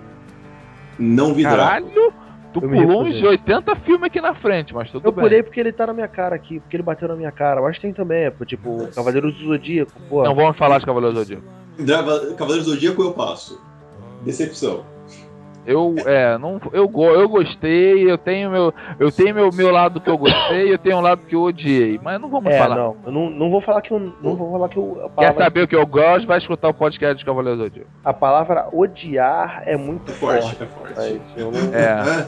[SPEAKER 3] Não vi Drácula.
[SPEAKER 2] Caralho, tu
[SPEAKER 1] Eu
[SPEAKER 2] pulou uns 80 filmes aqui na frente, mas tudo
[SPEAKER 1] Eu
[SPEAKER 2] bem.
[SPEAKER 1] pulei porque ele tá na minha cara aqui, porque ele bateu na minha cara. Mas tem também, é, pô, tipo, o Cavaleiro do Zodíaco, pô.
[SPEAKER 2] Não vamos falar de Cavaleiros do Zodíaco.
[SPEAKER 3] Cavaleiros do Zodíaco eu passo. Decepção.
[SPEAKER 2] Eu, é, não, eu, eu gostei, eu tenho meu, eu tenho meu, meu lado que eu gostei, eu tenho um lado que eu odiei, mas não vamos
[SPEAKER 1] É,
[SPEAKER 2] falar.
[SPEAKER 1] não, eu não, não vou falar que eu não vou falar que eu, a
[SPEAKER 2] Quer saber o que eu gosto? Vai escutar o podcast de Cavaleiros do Zodíaco.
[SPEAKER 1] a palavra odiar é muito
[SPEAKER 3] É forte,
[SPEAKER 1] forte.
[SPEAKER 3] é forte.
[SPEAKER 1] Mas eu não,
[SPEAKER 2] É,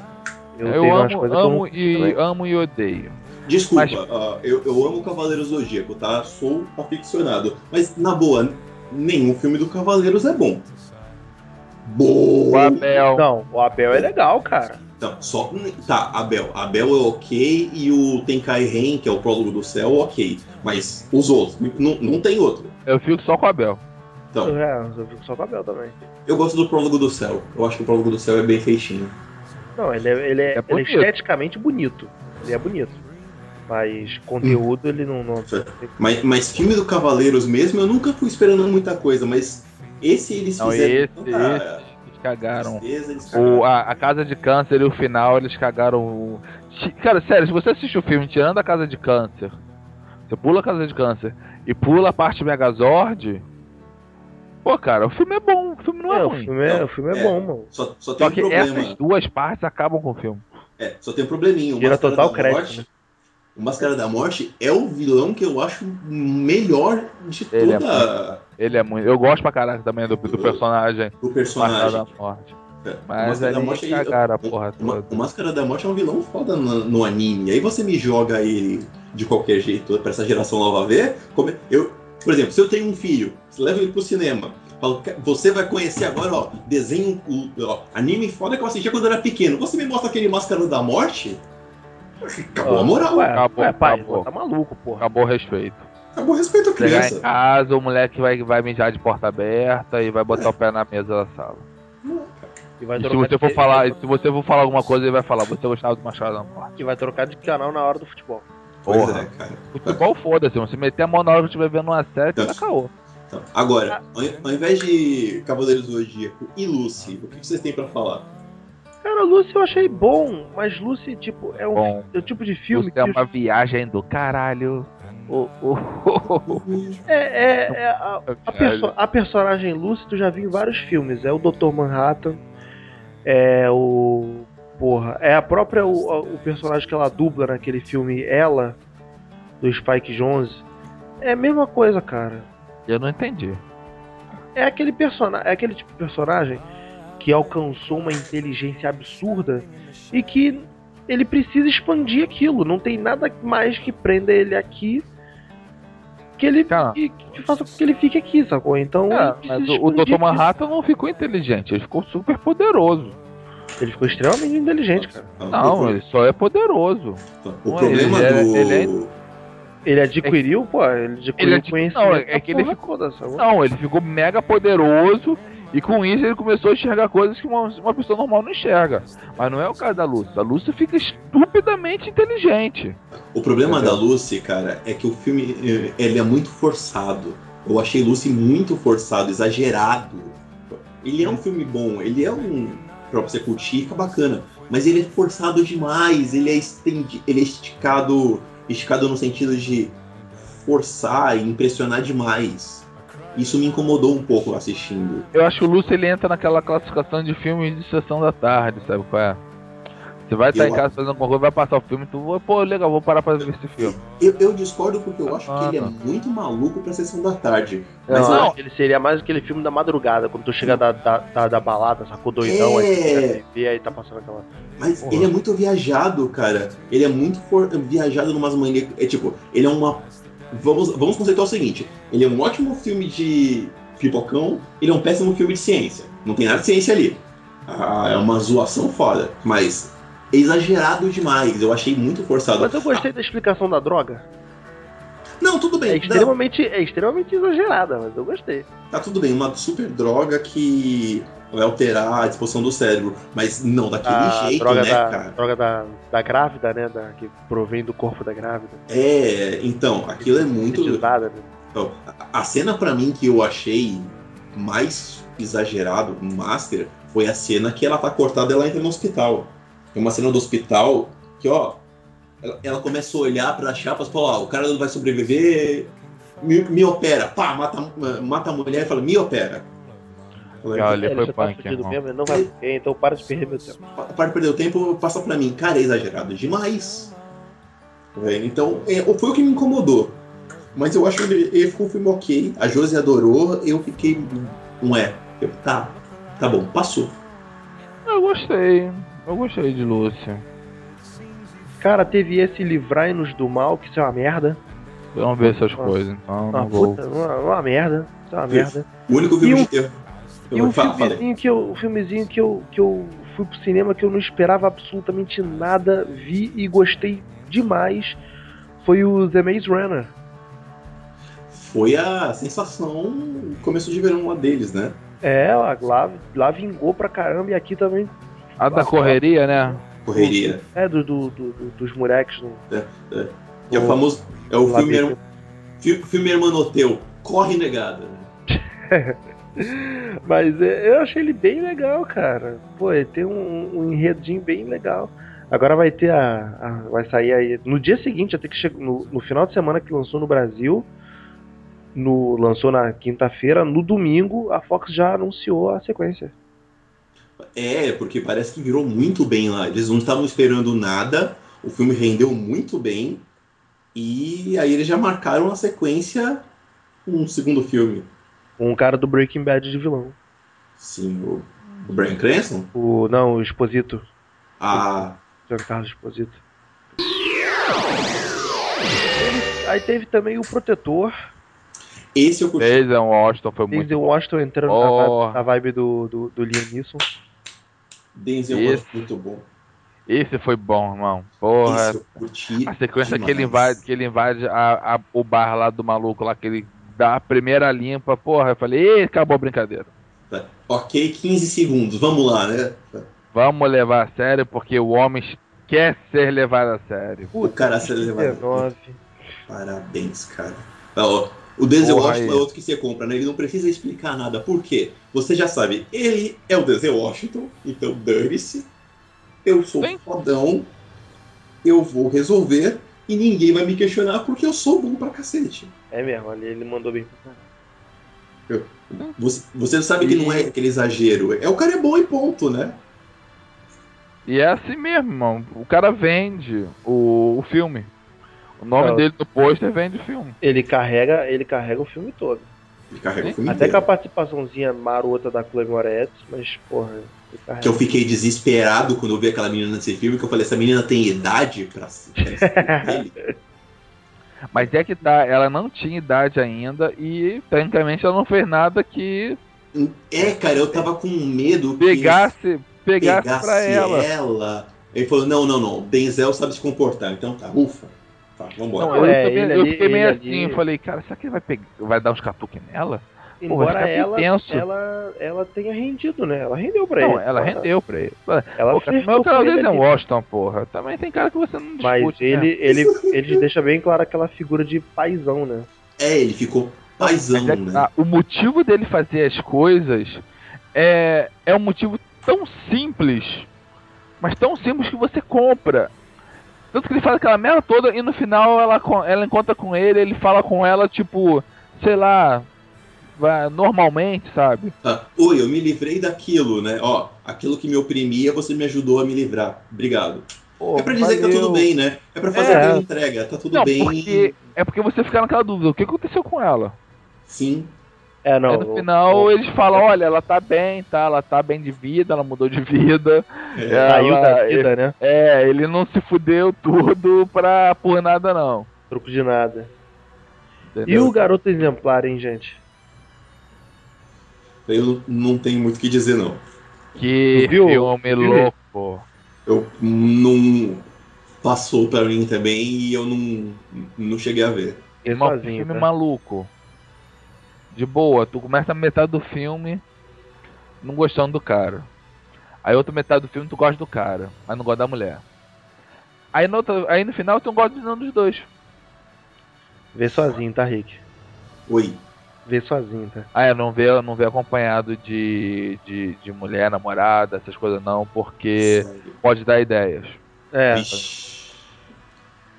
[SPEAKER 1] eu,
[SPEAKER 2] eu, amo, amo e
[SPEAKER 1] também.
[SPEAKER 2] amo e odeio.
[SPEAKER 3] Desculpa,
[SPEAKER 2] Mas-
[SPEAKER 3] ah, eu, eu amo Cavaleiros do Zodíaco, tá? Sou aficionado. Mas, na boa, nenhum filme do Cavaleiros é bom. Bom!
[SPEAKER 2] O Abel.
[SPEAKER 1] Não, o Abel é legal, cara.
[SPEAKER 3] Não, só. Tá, Abel. Abel é ok e o Tenkai Ren, que é o prólogo do céu, ok. Mas os outros, não, não tem outro.
[SPEAKER 2] Eu fico só com o Abel.
[SPEAKER 3] Então,
[SPEAKER 1] É, eu fico só com o Abel também.
[SPEAKER 3] eu gosto do prólogo do céu. Eu acho que o prólogo do céu é bem feitinho.
[SPEAKER 1] Não, ele é, ele é,
[SPEAKER 2] É
[SPEAKER 1] ele é esteticamente bonito. Ele é bonito. Mas conteúdo ele não. não...
[SPEAKER 3] Mas, mas filme do Cavaleiros mesmo, eu nunca fui esperando muita coisa, mas esse eles
[SPEAKER 2] Não,
[SPEAKER 3] fizeram.
[SPEAKER 2] esse,
[SPEAKER 3] tanta
[SPEAKER 2] esse, eles cagaram.
[SPEAKER 3] tristeza, eles cagaram.
[SPEAKER 2] O, a, a Casa de Câncer e o final, eles cagaram o... Cara, sério, se você assistir o filme tirando a Casa de Câncer, você pula a Casa de Câncer e pula a parte Megazord, pô, cara, o filme é bom, o filme não é,
[SPEAKER 1] É, o
[SPEAKER 2] ruim.
[SPEAKER 1] filme é,
[SPEAKER 3] Não,
[SPEAKER 1] o filme é,
[SPEAKER 3] é.
[SPEAKER 1] bom, mano.
[SPEAKER 3] Só, só tem
[SPEAKER 2] Só
[SPEAKER 3] um
[SPEAKER 2] que
[SPEAKER 3] problema.
[SPEAKER 2] essas duas partes acabam com o filme.
[SPEAKER 3] É, só tem um probleminha. O
[SPEAKER 1] Tira
[SPEAKER 3] Máscara
[SPEAKER 1] total
[SPEAKER 3] da
[SPEAKER 1] crédito,
[SPEAKER 3] Morte,
[SPEAKER 1] né?
[SPEAKER 3] O Máscara da Morte é o vilão que eu acho melhor de
[SPEAKER 2] Ele é
[SPEAKER 3] toda
[SPEAKER 2] Ele é muito. Eu gosto pra caraca também do, do personagem
[SPEAKER 3] o
[SPEAKER 2] Máscara
[SPEAKER 3] personagem.
[SPEAKER 2] da Morte.
[SPEAKER 3] É, o
[SPEAKER 2] Mas
[SPEAKER 3] Máscara da
[SPEAKER 2] ali
[SPEAKER 3] Morte
[SPEAKER 2] cagaram a
[SPEAKER 3] o-
[SPEAKER 2] porra
[SPEAKER 3] o,
[SPEAKER 2] toda.
[SPEAKER 3] o Máscara da Morte é um vilão foda no, no anime. Aí você me joga ele de qualquer jeito pra essa geração nova ver. como- eu, por exemplo, se eu tenho um filho, você leva ele pro cinema. falo, "Ca- Você vai conhecer agora, ó, desenho, o- ó, anime foda que eu assistia quando eu era pequeno. Você me mostra aquele Máscara da Morte? Acabou a moral.
[SPEAKER 1] Ué,
[SPEAKER 2] Acabou,
[SPEAKER 1] ué, pai,
[SPEAKER 2] acabou.
[SPEAKER 1] tá maluco, porra.
[SPEAKER 2] Acabou o respeito.
[SPEAKER 3] Acabou respeito à
[SPEAKER 2] Chegar em
[SPEAKER 3] criança.
[SPEAKER 2] casa, o moleque vai, vai mijar de porta aberta e vai botar o pé na mesa da sala.
[SPEAKER 1] E vai
[SPEAKER 2] E se você for
[SPEAKER 1] de-
[SPEAKER 2] falar, se você for falar alguma coisa, ele vai falar, você gostava do Machado da Morte.
[SPEAKER 1] E vai trocar de canal na hora do futebol.
[SPEAKER 3] Pois
[SPEAKER 2] Porra.
[SPEAKER 3] é, cara.
[SPEAKER 2] Futebol foda-se, se meter a mão na hora que estiver vendo uma série, você tá caô.
[SPEAKER 3] Então, agora, ao, ao invés de Cavaleiros do Zodíaco e Lucy, o que vocês têm pra falar?
[SPEAKER 1] Cara, Lucy eu achei bom, mas Lucy, tipo, é um, é o tipo de filme
[SPEAKER 2] Você
[SPEAKER 1] que.
[SPEAKER 2] é uma viagem do caralho. Oh, oh.
[SPEAKER 1] É, é, é a, a, perso- a personagem Lucy tu já viu em vários filmes. É o Dr. Manhattan, é o. Porra, é a própria. O, o personagem que ela dubla naquele filme Ela, do Spike Jonze. É a mesma coisa, cara.
[SPEAKER 2] Eu não entendi.
[SPEAKER 1] É aquele personagem, é aquele tipo de personagem que alcançou uma inteligência absurda e que ele precisa expandir aquilo. Não tem nada mais que prenda ele aqui que ele
[SPEAKER 2] Cara.
[SPEAKER 1] que, que faça com que ele fique aqui, sacou? Então
[SPEAKER 2] É,
[SPEAKER 1] ele
[SPEAKER 2] mas o, Dr. Manhattan não ficou inteligente, ele ficou super poderoso.
[SPEAKER 1] Ele ficou extremamente inteligente, cara.
[SPEAKER 2] Não, ele só é poderoso.
[SPEAKER 3] O
[SPEAKER 2] Não,
[SPEAKER 3] problema
[SPEAKER 2] ele é-
[SPEAKER 3] do.
[SPEAKER 2] ele é-
[SPEAKER 1] Ele adquiriu, pô, ele adquiriu
[SPEAKER 2] Ele adqui-
[SPEAKER 1] conhecimento.
[SPEAKER 2] não, é que ele ficou-? Não, ele ficou mega poderoso e com isso ele começou a enxergar coisas que uma, uma pessoa normal não enxerga. Mas não é o caso da Lúcia. A Lúcia fica estupidamente inteligente.
[SPEAKER 3] O problema
[SPEAKER 2] Entendeu?
[SPEAKER 3] da Lucy, cara, é que o filme eh, ele é muito forçado. Eu achei Lucy muito forçado, exagerado. Ele é um filme bom, ele é um. Pra você curtir, fica bacana. Mas ele é forçado demais, ele é, estendi, ele é esticado. Esticado no sentido de forçar e impressionar demais. Isso me incomodou um pouco assistindo.
[SPEAKER 2] Eu acho que o Lúcio ele entra naquela classificação de filmes de sessão da tarde, sabe qual é? Você vai estar
[SPEAKER 3] Eu
[SPEAKER 2] em casa fazendo alguma coisa, vai passar o filme, tu vai, pô, legal, vou parar pra ver esse filme.
[SPEAKER 3] Eu, eu discordo porque eu acho
[SPEAKER 2] Ah,
[SPEAKER 3] que ele é muito maluco pra sessão da tarde. Mas
[SPEAKER 1] Não,
[SPEAKER 3] eu acho
[SPEAKER 1] acho que ele seria mais aquele filme da madrugada, quando tu chega da, da, da, da balada, sacou doidão,
[SPEAKER 3] É.
[SPEAKER 1] aí tu aí tá passando aquela.
[SPEAKER 3] Mas
[SPEAKER 1] Porra.
[SPEAKER 3] ele é muito viajado, cara. Ele é muito for- viajado numas manias. É tipo, ele é uma. Vamos, vamos conceituar o seguinte: ele é um ótimo filme de pipocão, ele é um péssimo filme de ciência. Não tem nada de ciência ali. Ah, é uma zoação foda. Mas é exagerado demais. Eu achei muito forçado.
[SPEAKER 1] Mas eu gostei da explicação da droga.
[SPEAKER 3] Não, tudo bem.
[SPEAKER 1] É extremamente, é extremamente exagerada, mas eu gostei.
[SPEAKER 3] Tá tudo bem, uma super droga que vai alterar a disposição do cérebro. Mas não daquele
[SPEAKER 1] A
[SPEAKER 3] jeito,
[SPEAKER 1] droga,
[SPEAKER 3] né,
[SPEAKER 1] da,
[SPEAKER 3] cara?
[SPEAKER 1] droga da, da grávida, né? Da, que provém do corpo da grávida.
[SPEAKER 3] É, então, aquilo é muito.
[SPEAKER 1] Né?
[SPEAKER 3] Então, a- cena pra mim que eu achei mais exagerado no Master foi a cena que ela tá cortada e ela entra no hospital. É uma cena do hospital que, ó, ela, ela começa a olhar para chapas e fala, ó, o cara não vai sobreviver, me, me opera. Pá, mata, mata a mulher e fala, me opera.
[SPEAKER 2] Cara, ali
[SPEAKER 1] É,
[SPEAKER 2] foi
[SPEAKER 1] já tá
[SPEAKER 2] punk,
[SPEAKER 1] fudido
[SPEAKER 2] irmão.
[SPEAKER 1] mesmo, ele não vai morrer, então para de perder meu tempo.
[SPEAKER 3] Para de perder o tempo, passa pra mim. Cara, é exagerado demais. Tá vendo? Então, é, foi o que me incomodou. Mas eu acho que ele, ele ficou um filme ok. A Josi adorou, eu fiquei. Um é. Eu, tá, tá bom, passou.
[SPEAKER 2] Eu gostei. Eu gostei de Lúcia.
[SPEAKER 1] Cara, teve esse Livrai-nos do Mal, que isso é uma merda.
[SPEAKER 2] Eu não vejo essas
[SPEAKER 1] Nossa.
[SPEAKER 2] coisas, então
[SPEAKER 1] Uma
[SPEAKER 2] não vou.
[SPEAKER 1] puta, uma, uma merda. Isso é uma merda.
[SPEAKER 3] O único filme
[SPEAKER 1] E um-
[SPEAKER 3] de terror.
[SPEAKER 1] E
[SPEAKER 3] Eu
[SPEAKER 1] um
[SPEAKER 3] falei.
[SPEAKER 1] filmezinho que eu, um filmezinho que eu, que eu fui pro cinema que eu não esperava absolutamente nada, vi e gostei demais, foi o The Maze Runner.
[SPEAKER 3] Foi a sensação começo de verão lá deles, né?
[SPEAKER 1] É, lá, lá, vingou pra caramba e aqui também.
[SPEAKER 2] A da correria, né?
[SPEAKER 3] Correria.
[SPEAKER 1] É, do, do- do- do- dos moleques. No,
[SPEAKER 3] Que é o famoso. É o filme,
[SPEAKER 1] dentro.
[SPEAKER 3] Herm- fi- filme Hermanoteu. Corre negada. [laughs] [laughs]
[SPEAKER 1] Mas é, eu achei ele bem legal, cara. Pô, ele tem um, um enredinho bem legal. Agora vai ter a, a- Vai sair aí. No dia seguinte, até que chegou. No, no final de semana que lançou no Brasil. No, lançou na quinta-feira, no domingo, a Fox já anunciou a sequência.
[SPEAKER 3] É, porque parece que virou muito bem lá. Eles não estavam esperando nada. O filme rendeu muito bem. E aí eles já marcaram a sequência um segundo filme.
[SPEAKER 1] Um cara do Breaking Bad de vilão.
[SPEAKER 3] Sim, o, o Brian Cranston?
[SPEAKER 1] O. Não, o Exposito.
[SPEAKER 3] Ah,
[SPEAKER 1] Giancarlo Exposito. Aí teve também o Protetor.
[SPEAKER 3] esse eu curti.
[SPEAKER 2] Denzel Washington foi muito
[SPEAKER 1] Denzel Washington entrando na
[SPEAKER 2] Oh.
[SPEAKER 1] vibe, na vibe do, do, do Liam Neeson.
[SPEAKER 3] Denzel. Washington, muito bom.
[SPEAKER 2] Esse foi bom, irmão. Porra.
[SPEAKER 3] Esse eu curti.
[SPEAKER 2] A sequência que ele invade, que ele invade a, a- o bar lá do maluco lá, que ele dá a primeira limpa, porra, eu falei, acabou a brincadeira.
[SPEAKER 3] Tá. Ok, 15 segundos, vamos lá, né?
[SPEAKER 2] Vamos levar a sério, porque o homem quer ser levado a sério.
[SPEAKER 3] O cara se levado.
[SPEAKER 1] 19.
[SPEAKER 3] Parabéns, cara. Ó, o Denzel
[SPEAKER 2] Porra,
[SPEAKER 3] Washington
[SPEAKER 2] aí.
[SPEAKER 3] é outro que você compra, né? Ele não precisa explicar nada. Por quê? Você já sabe, ele é o Denzel Washington, então dane-se. Eu sou
[SPEAKER 2] Sim.
[SPEAKER 3] fodão, eu vou resolver e ninguém vai me questionar porque eu sou bom pra cacete.
[SPEAKER 1] É mesmo, ali ele mandou bem pra caralho.
[SPEAKER 3] Você, você sabe que não é aquele exagero. É o cara é bom e ponto, né?
[SPEAKER 2] E é assim mesmo, irmão. O cara vende o, o filme. O nome
[SPEAKER 1] Não.
[SPEAKER 2] dele no pôster vem de filme.
[SPEAKER 1] Ele carrega, ele carrega o filme todo.
[SPEAKER 3] Ele carrega o filme
[SPEAKER 1] Até
[SPEAKER 3] inteiro.
[SPEAKER 1] com a participaçãozinha marota da Chloe Moretz, mas, porra.
[SPEAKER 3] Que eu fiquei desesperado quando eu vi aquela menina nesse filme, que eu falei, essa menina tem idade pra ser [laughs] pra ser dele?
[SPEAKER 2] Mas é que tá, ela não tinha idade ainda e, tecnicamente, ela não fez nada que
[SPEAKER 3] É, cara, eu tava com medo que
[SPEAKER 2] pegasse, pegasse,
[SPEAKER 3] pegasse
[SPEAKER 2] pra ela.
[SPEAKER 3] ela. Ele falou, não, não, não, Denzel sabe se comportar, então tá, ufa. Tá, vambora.
[SPEAKER 2] Não, eu,
[SPEAKER 1] É,
[SPEAKER 2] também-
[SPEAKER 1] ele
[SPEAKER 2] eu
[SPEAKER 1] ali-
[SPEAKER 2] fiquei meio
[SPEAKER 1] ele
[SPEAKER 2] assim,
[SPEAKER 1] ali-
[SPEAKER 2] falei, cara, será que ele vai, pegar, vai dar uns catuques nela?
[SPEAKER 1] Embora
[SPEAKER 2] Porra,
[SPEAKER 1] ela, ela, ela tenha rendido, né? Ela rendeu pra
[SPEAKER 2] Não,
[SPEAKER 1] ele.
[SPEAKER 2] ela
[SPEAKER 1] porra.
[SPEAKER 2] rendeu pra ele.
[SPEAKER 1] Ela fez
[SPEAKER 2] mas o cara dele é. Washington, porra. Também tem cara que você não discute,
[SPEAKER 1] Mas
[SPEAKER 2] né?
[SPEAKER 1] ele, ele, ele deixa bem claro aquela figura de paizão, né?
[SPEAKER 3] É, ele ficou paizão,
[SPEAKER 2] Mas é
[SPEAKER 3] né?
[SPEAKER 2] tá, o motivo dele fazer as coisas é, é um motivo tão simples, mas tão simples que você compra. Tanto que ele faz aquela merda toda e no final ela, ela encontra com ele, ele fala com ela, tipo, sei lá, normalmente, sabe?
[SPEAKER 3] Ah, Oi, eu me livrei daquilo, né? Ó, aquilo que me oprimia, você me ajudou a me livrar. Obrigado.
[SPEAKER 2] Pô,
[SPEAKER 3] é pra dizer que tá
[SPEAKER 2] valeu.
[SPEAKER 3] tudo bem, né? É pra fazer
[SPEAKER 2] É.
[SPEAKER 3] a entrega, tá tudo
[SPEAKER 2] Não,
[SPEAKER 3] bem.
[SPEAKER 2] porque, é porque você fica naquela dúvida, o que aconteceu com ela?
[SPEAKER 3] Sim.
[SPEAKER 1] É, não.
[SPEAKER 2] Aí no
[SPEAKER 1] o-
[SPEAKER 2] final
[SPEAKER 1] o-
[SPEAKER 2] eles falam, olha, ela tá bem, tá? Ela tá bem de vida, ela mudou de [laughs] vida.
[SPEAKER 3] É.
[SPEAKER 2] Ela-
[SPEAKER 1] Saiu da vida, né?
[SPEAKER 2] É, ele não se fudeu tudo pra por nada não.
[SPEAKER 1] Troco de nada. E
[SPEAKER 2] entendeu?
[SPEAKER 1] o garoto exemplar, hein, gente?
[SPEAKER 3] Eu não tenho muito o que dizer, não.
[SPEAKER 2] Que
[SPEAKER 1] Viu?
[SPEAKER 2] filme louco.
[SPEAKER 3] Eu não. Passou pra mim também e eu não, não cheguei a ver.
[SPEAKER 2] Que
[SPEAKER 1] sozinho,
[SPEAKER 2] filme
[SPEAKER 1] tá?
[SPEAKER 2] maluco. De boa, tu começa a metade do filme não gostando do cara. Aí outra metade do filme tu gosta do cara, mas não gosta da mulher. Aí no, outro- aí no final tu não gosta de nenhum dos dois.
[SPEAKER 1] Vê sozinho, tá, Rick?
[SPEAKER 3] Oi.
[SPEAKER 1] Vê sozinho, tá?
[SPEAKER 2] Ah, é, não vê, não vê acompanhado de, de, de mulher, namorada, essas coisas não, porque pode dar ideias.
[SPEAKER 1] É.
[SPEAKER 3] Vixe.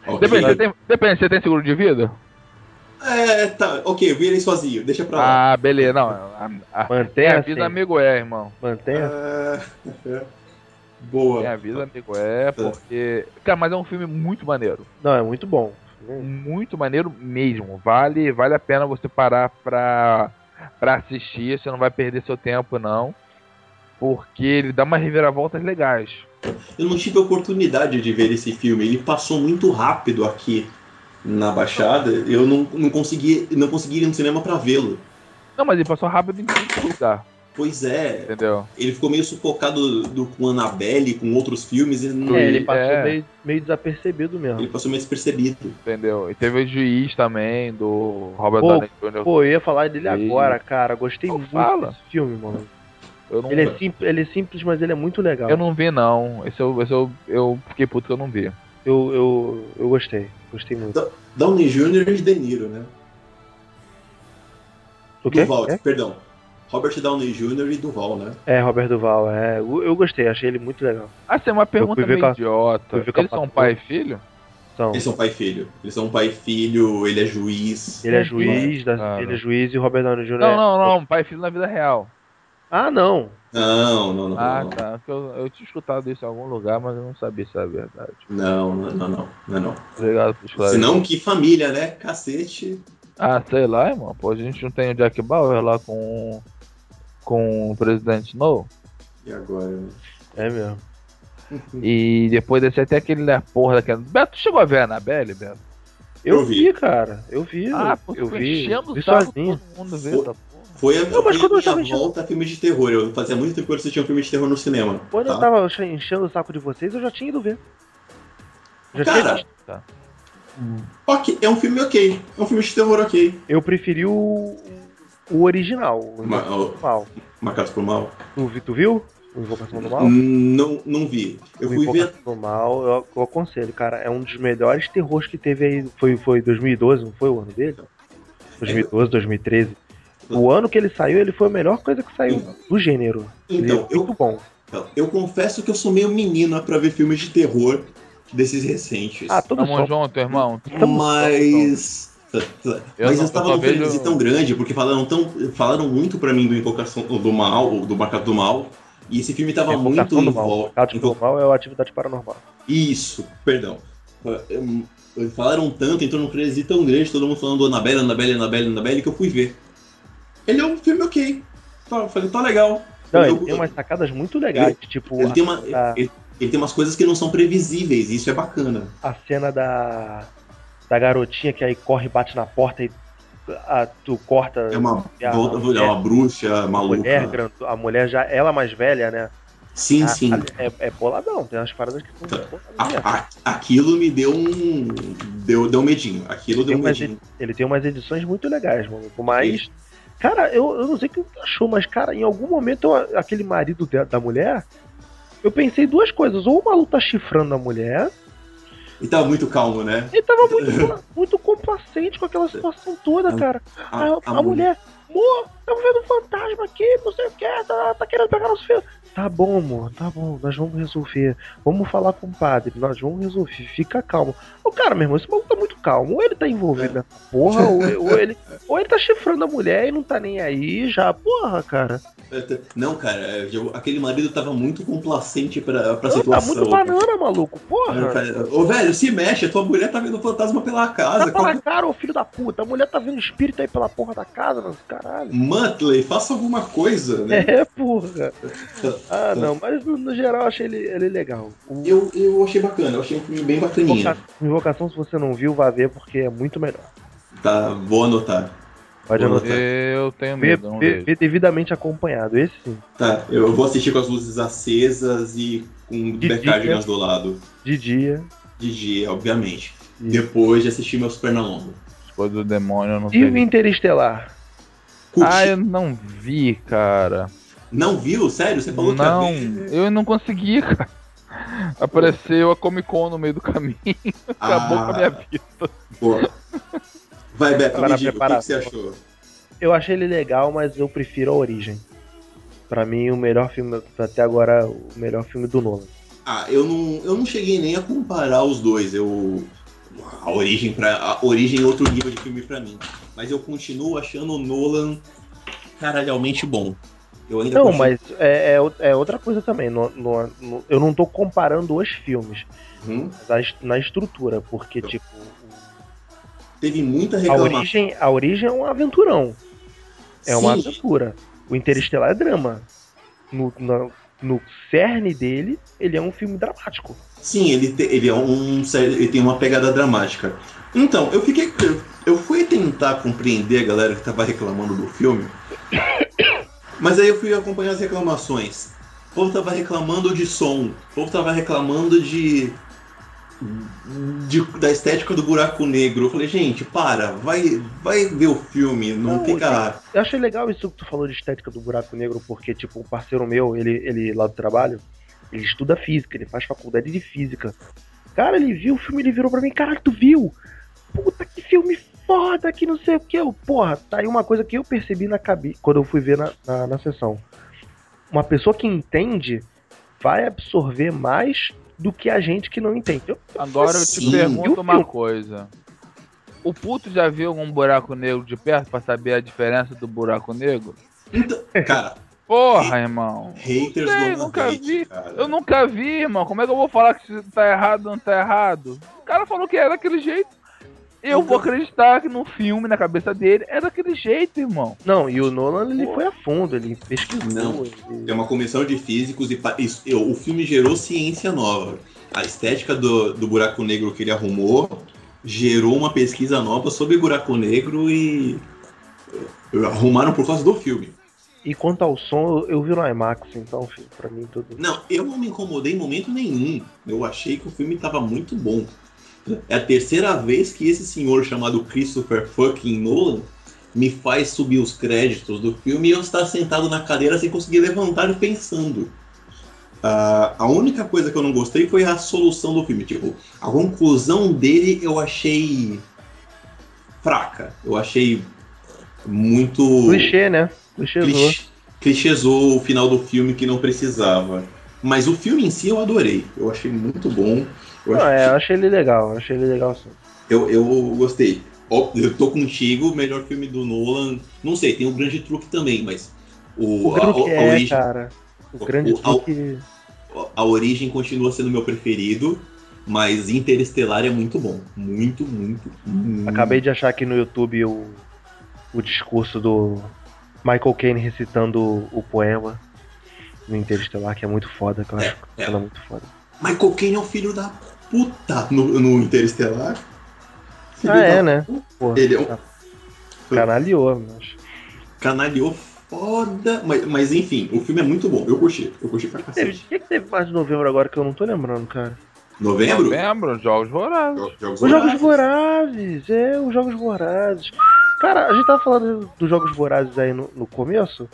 [SPEAKER 3] Ok.
[SPEAKER 2] Depende, você tem, depende, você tem seguro de vida?
[SPEAKER 3] É, tá. Ok, eu virei sozinho. Deixa pra lá.
[SPEAKER 2] Ah, beleza, não. A, a,
[SPEAKER 1] Mantenha
[SPEAKER 2] minha
[SPEAKER 1] assim.
[SPEAKER 2] vida amigo é, irmão.
[SPEAKER 1] Mantenha.
[SPEAKER 3] É, [laughs] Boa.
[SPEAKER 2] Minha vida amigo é, porque. Cara, mas é um filme muito maneiro.
[SPEAKER 1] Não, é muito bom.
[SPEAKER 2] Muito maneiro mesmo. Vale, vale a pena você parar pra, pra assistir. Você não vai perder seu tempo, não. Porque ele dá umas reviravoltas legais.
[SPEAKER 3] Eu não tive a oportunidade de ver esse filme. Ele passou muito rápido aqui na Baixada. Eu não, não consegui não consegui ir no cinema pra vê-lo.
[SPEAKER 2] Não, mas ele passou rápido em todo lugar.
[SPEAKER 3] Pois é,
[SPEAKER 2] Entendeu?
[SPEAKER 3] ele ficou meio sufocado do, com Annabelle, com outros filmes. E não,
[SPEAKER 1] É, ele passou
[SPEAKER 2] É.
[SPEAKER 1] meio, meio desapercebido mesmo.
[SPEAKER 3] ele passou meio despercebido.
[SPEAKER 2] Entendeu? E teve o juiz também, do Robert
[SPEAKER 1] Pô,
[SPEAKER 2] Downey Jr.
[SPEAKER 1] Pô, eu ia falar dele
[SPEAKER 2] E-
[SPEAKER 1] agora, cara. Gostei
[SPEAKER 2] Pô,
[SPEAKER 1] muito
[SPEAKER 2] fala.
[SPEAKER 1] desse filme, mano.
[SPEAKER 2] Eu não,
[SPEAKER 1] Ele é, simples, ele é simples, mas ele é muito legal.
[SPEAKER 2] eu não vi, não. Esse eu, esse eu, eu fiquei puto que eu não vi.
[SPEAKER 1] Eu, eu, eu gostei. Gostei muito.
[SPEAKER 3] Downey Jr. e De Niro, né?
[SPEAKER 1] O quê?
[SPEAKER 3] Duval,
[SPEAKER 1] É?
[SPEAKER 3] perdão. Robert Downey Jr. e Duval, né?
[SPEAKER 1] É, Robert Duval, é. Eu eu gostei, achei ele muito legal.
[SPEAKER 2] Ah, é uma pergunta meio
[SPEAKER 1] com a-
[SPEAKER 2] idiota. Eles são pai e filho?
[SPEAKER 1] Então,
[SPEAKER 3] Eles são pai e filho. Eles são pai e filho, ele é juiz.
[SPEAKER 1] ele é juiz, da, ele é juiz e o Robert Downey Jr.
[SPEAKER 2] Não,
[SPEAKER 1] é...
[SPEAKER 2] não, não. Pai e filho na vida real.
[SPEAKER 1] Ah, não.
[SPEAKER 3] Não, não, não.
[SPEAKER 2] Ah,
[SPEAKER 3] não.
[SPEAKER 2] tá. Eu, eu tinha escutado isso em algum lugar, mas eu não sabia se é verdade.
[SPEAKER 3] Não, não, não, não, não, não.
[SPEAKER 2] Obrigado por esclarecer.
[SPEAKER 3] Senão, que família, né? Cacete.
[SPEAKER 2] Ah, sei lá, irmão. Pô, a gente não tem o Jack Bauer lá com, com o presidente Snow.
[SPEAKER 3] E agora? né?
[SPEAKER 1] É mesmo. [laughs]
[SPEAKER 2] E depois desse até aquele né, porra daquela. Beto, tu chegou a ver a Anabelle, Beto?
[SPEAKER 1] Eu,
[SPEAKER 3] Eu
[SPEAKER 1] vi.
[SPEAKER 3] vi.
[SPEAKER 1] cara. Eu vi.
[SPEAKER 2] Ah,
[SPEAKER 1] eu vi.
[SPEAKER 2] enchendo
[SPEAKER 1] vi
[SPEAKER 2] o saco
[SPEAKER 1] sozinho.
[SPEAKER 2] todo mundo vê
[SPEAKER 3] Foi-
[SPEAKER 2] essa porra.
[SPEAKER 3] Foi a,
[SPEAKER 1] Não, mas quando eu tava
[SPEAKER 3] volta a filme de terror. Eu fazia muito tempo que eu assistia um filme de terror no cinema.
[SPEAKER 1] Quando
[SPEAKER 3] tá?
[SPEAKER 1] eu tava enchendo o saco de vocês, eu já tinha ido ver. Já tinha
[SPEAKER 3] Cara,
[SPEAKER 1] visto.
[SPEAKER 3] ok, é um filme ok. É um filme de terror ok.
[SPEAKER 1] Eu preferi o, o original. O
[SPEAKER 3] Ma-
[SPEAKER 1] Invocação
[SPEAKER 3] o-
[SPEAKER 1] do Mal.
[SPEAKER 3] Marcados por Mal.
[SPEAKER 1] Tu, tu viu? O Invocação do Mal?
[SPEAKER 3] Não, não vi. Eu
[SPEAKER 1] o
[SPEAKER 3] fui ver.
[SPEAKER 1] Invocação do Mal, eu, eu aconselho, cara. É um dos melhores terrores que teve aí. Foi, foi 2012, não foi o ano dele? 2012, 2013. O ano que ele saiu, ele foi a melhor coisa que saiu do gênero. Ele
[SPEAKER 3] Então,
[SPEAKER 1] é muito bom.
[SPEAKER 3] Eu confesso que eu sou meio menina pra ver filmes de terror desses recentes.
[SPEAKER 1] Ah, todos
[SPEAKER 2] Tamo junto, irmão.
[SPEAKER 3] mas.
[SPEAKER 2] Eu
[SPEAKER 3] mas eu estava num frenesi tão grande, porque falaram, tão, falaram muito pra mim do Invocação do Mal, do Marcado do Mal, e esse filme tava muito em
[SPEAKER 1] do
[SPEAKER 3] volta.
[SPEAKER 1] Marcado pelo Mal é o Atividade Paranormal.
[SPEAKER 3] Isso, perdão. Falaram tanto, entrou num crazy tão grande, todo mundo falando do Annabelle, Annabelle, Annabelle, Annabelle, que eu fui ver. Ele é um filme ok. Tá, falei, tá legal.
[SPEAKER 1] Não, ele tem umas sacadas muito legais, tipo
[SPEAKER 3] Ele
[SPEAKER 1] a,
[SPEAKER 3] tem, uma,
[SPEAKER 1] a-
[SPEAKER 3] ele, ele tem umas coisas que não são previsíveis, e isso é bacana.
[SPEAKER 1] a cena da da garotinha que aí corre e bate na porta e a, tu corta
[SPEAKER 3] É uma,
[SPEAKER 1] a,
[SPEAKER 3] volta-
[SPEAKER 1] mulher,
[SPEAKER 3] é uma bruxa
[SPEAKER 1] a
[SPEAKER 3] maluca.
[SPEAKER 1] mulher, a mulher já ela mais velha, né?
[SPEAKER 3] Sim,
[SPEAKER 1] A-
[SPEAKER 3] sim.
[SPEAKER 1] a- é, é boladão, tem umas paradas que são boladinhas.
[SPEAKER 3] A- aquilo me deu um. Deu, deu medinho. Aquilo deu
[SPEAKER 1] Tem
[SPEAKER 3] um
[SPEAKER 1] umas
[SPEAKER 3] medinho.
[SPEAKER 1] Ele tem umas edições muito legais, mano. Mas, cara, eu, eu não sei o que tu achou, mas, cara, em algum momento eu- aquele marido de- da mulher, eu pensei duas coisas. Ou o maluco tá chifrando a mulher,
[SPEAKER 3] E tava muito calmo, né?
[SPEAKER 1] ele tava muito, [laughs] muito complacente com aquela situação toda, cara.
[SPEAKER 3] A,
[SPEAKER 1] A, a mulher, amor, estamos vendo um fantasma aqui, não sei o que, tá, tá querendo pegar nosso filho. Tá bom, amor, tá bom, nós vamos resolver. Vamos falar com o padre, nós vamos resolver, fica calmo. Ô, cara, meu irmão, esse maluco tá muito calmo. Ou ele tá envolvido nessa porra, ou, [laughs] ou ele, ou ele tá chifrando a mulher e não tá nem aí já. Porra, cara.
[SPEAKER 3] Não, cara, eu- aquele marido tava muito complacente pra, pra
[SPEAKER 1] Não, tá
[SPEAKER 3] situação.
[SPEAKER 1] muito banana, maluco, porra.
[SPEAKER 3] Ô, velho, se mexe, a tua mulher tá vendo fantasma pela casa.
[SPEAKER 1] Tá pela cara, ô filho da puta. A mulher tá vendo espírito aí pela porra da casa, mano. Caralho.
[SPEAKER 3] Muttley, faça alguma coisa, né? [laughs]
[SPEAKER 1] É, porra. Ah, não, mas no, no geral eu achei ele, ele legal. O-
[SPEAKER 3] Eu, eu achei bacana, eu achei um filme bem bacaninha.
[SPEAKER 1] Invoca- Invocação, se você não viu, vá ver porque é muito melhor.
[SPEAKER 3] Tá, vou anotar.
[SPEAKER 1] Pode anotar.
[SPEAKER 2] Eu tenho
[SPEAKER 1] Vê,
[SPEAKER 2] medo, não
[SPEAKER 1] vê-
[SPEAKER 2] vejo.
[SPEAKER 1] vê devidamente acompanhado, esse sim.
[SPEAKER 3] Tá, eu vou assistir com as luzes acesas e com
[SPEAKER 1] De
[SPEAKER 3] do lado.
[SPEAKER 1] De dia.
[SPEAKER 3] De dia, obviamente. Depois de assistir meu Supernalonga.
[SPEAKER 2] Depois do demônio, eu não
[SPEAKER 1] E
[SPEAKER 2] sei.
[SPEAKER 1] o Interestelar?
[SPEAKER 2] Ah, eu não vi, cara.
[SPEAKER 3] Não viu? Sério? Você falou
[SPEAKER 2] não,
[SPEAKER 3] que ver?
[SPEAKER 2] eu não consegui, cara. Apareceu a Comic Con no meio do caminho. [laughs] Acabou
[SPEAKER 3] Ah.
[SPEAKER 2] com a minha vida.
[SPEAKER 3] Pô. Vai, Beto,
[SPEAKER 1] Tava
[SPEAKER 3] me diga, o que, que você achou?
[SPEAKER 1] Eu achei ele legal, mas eu prefiro a Origem. Pra mim, o melhor filme, até agora, o melhor filme do Nolan.
[SPEAKER 3] Ah, eu não, eu não cheguei nem a comparar os dois. Eu a origem para a origem é outro nível de filme pra mim, mas eu continuo achando o Nolan caralhamente bom. Eu ainda
[SPEAKER 1] Não,
[SPEAKER 3] continuo-
[SPEAKER 1] mas é, é, é outra coisa também. No- no- no- eu não tô comparando os filmes,
[SPEAKER 3] Uhum.
[SPEAKER 1] mas a est- na estrutura, porque, tipo,
[SPEAKER 3] teve muita
[SPEAKER 1] a
[SPEAKER 3] reclamação.
[SPEAKER 1] origem, a origem é um aventurão. É uma
[SPEAKER 3] Sim.
[SPEAKER 1] aventura. O Interestelar é drama. No, no, no cerne dele, ele é um filme dramático.
[SPEAKER 3] Sim, ele, te- ele é um ele tem uma pegada dramática. Então, eu fiquei eu, eu fui tentar compreender a galera que tava reclamando do filme. [coughs] Mas aí eu fui acompanhar as reclamações. O povo tava reclamando de som, o povo tava reclamando de, de- da estética do buraco negro. Eu falei, gente, para, vai, vai ver o filme, não,
[SPEAKER 1] Não,
[SPEAKER 3] fica.
[SPEAKER 1] Eu achei legal isso que tu falou de estética do buraco negro, porque, tipo, um parceiro meu, ele, ele lá do trabalho, ele estuda física, ele faz faculdade de física. Cara, ele viu o filme, ele virou pra mim, caralho, tu viu? Puta que filme foda, que não sei o que. Eu, porra, tá aí uma coisa que eu percebi na cabeça quando eu fui ver na, na, na sessão. Uma pessoa que entende vai absorver mais do que a gente que não entende. Eu-
[SPEAKER 2] Agora eu te
[SPEAKER 3] Sim.
[SPEAKER 2] pergunto uma
[SPEAKER 1] filme?
[SPEAKER 2] coisa. O puto já viu algum buraco negro de perto pra saber a diferença do buraco negro?
[SPEAKER 3] Então, cara,
[SPEAKER 2] Porra, irmão.
[SPEAKER 3] haters
[SPEAKER 2] Não sei, nunca
[SPEAKER 3] hate,
[SPEAKER 2] vi.
[SPEAKER 3] cara.
[SPEAKER 2] Eu nunca vi, irmão. Como é que eu vou falar que tá errado ou não tá errado? O cara falou que é daquele jeito. Eu
[SPEAKER 3] Então-
[SPEAKER 2] vou acreditar que no filme, na cabeça dele, é daquele jeito, irmão.
[SPEAKER 1] Não, e o Nolan, ele foi a fundo, ele pesquisou.
[SPEAKER 3] Não.
[SPEAKER 1] ele-
[SPEAKER 3] É uma comissão de físicos e pa- isso- eu- o filme gerou ciência nova. A estética do, do buraco negro que ele arrumou gerou uma pesquisa nova sobre buraco negro e eh, arrumaram por causa do filme.
[SPEAKER 1] E quanto ao som, eu, vi no IMAX, então, filho, pra mim tudo.
[SPEAKER 3] Não, eu não me incomodei em momento nenhum. Eu achei que o filme estava muito bom. É a terceira vez que esse senhor chamado Christopher fucking Nolan me faz subir os créditos do filme e eu estar sentado na cadeira sem conseguir levantar pensando. Ah, a única coisa que eu não gostei foi a solução do filme. Tipo, a conclusão dele eu achei fraca. Eu achei muito.
[SPEAKER 1] Clichê, né? Clichêzou.
[SPEAKER 3] Clichê, clichêzou o final do filme que não precisava. Mas o filme em si eu adorei. Eu achei muito bom. Eu,
[SPEAKER 1] Não, é, eu achei ele legal, eu achei ele legal sim.
[SPEAKER 3] eu, eu gostei. Eu tô contigo, o melhor filme do Nolan. Não sei, tem o Grande Truque também, mas. O,
[SPEAKER 1] O
[SPEAKER 3] a,
[SPEAKER 1] grande
[SPEAKER 3] a- a
[SPEAKER 1] é,
[SPEAKER 3] origem,
[SPEAKER 1] cara. O grande
[SPEAKER 3] o- a-
[SPEAKER 1] truque.
[SPEAKER 3] a origem continua sendo meu preferido. Mas Interestelar é muito bom. Muito, muito, muito.
[SPEAKER 1] Acabei de achar aqui no YouTube o, o discurso do Michael Caine recitando o poema no Interestelar, que é muito foda, que eu acho
[SPEAKER 3] É, é.
[SPEAKER 1] muito foda.
[SPEAKER 3] Michael Caine é um filho da puta no, no Interestelar. Filho
[SPEAKER 1] Ah, é, né? Porra,
[SPEAKER 3] Ele é um
[SPEAKER 1] canalhou, mas.
[SPEAKER 3] canalhou foda. Mas, mas enfim, o filme é muito bom. Eu curti. Eu curti pra cacete.
[SPEAKER 1] o que, que teve mais de novembro agora que eu não tô lembrando, cara?
[SPEAKER 3] Novembro?
[SPEAKER 2] Novembro, Jogos Vorazes.
[SPEAKER 3] Jo- Jogos
[SPEAKER 1] Os Jogos
[SPEAKER 3] Vorazes.
[SPEAKER 1] Vorazes, é, os Jogos Vorazes. Cara, a gente tava falando dos Jogos Vorazes aí no, no começo.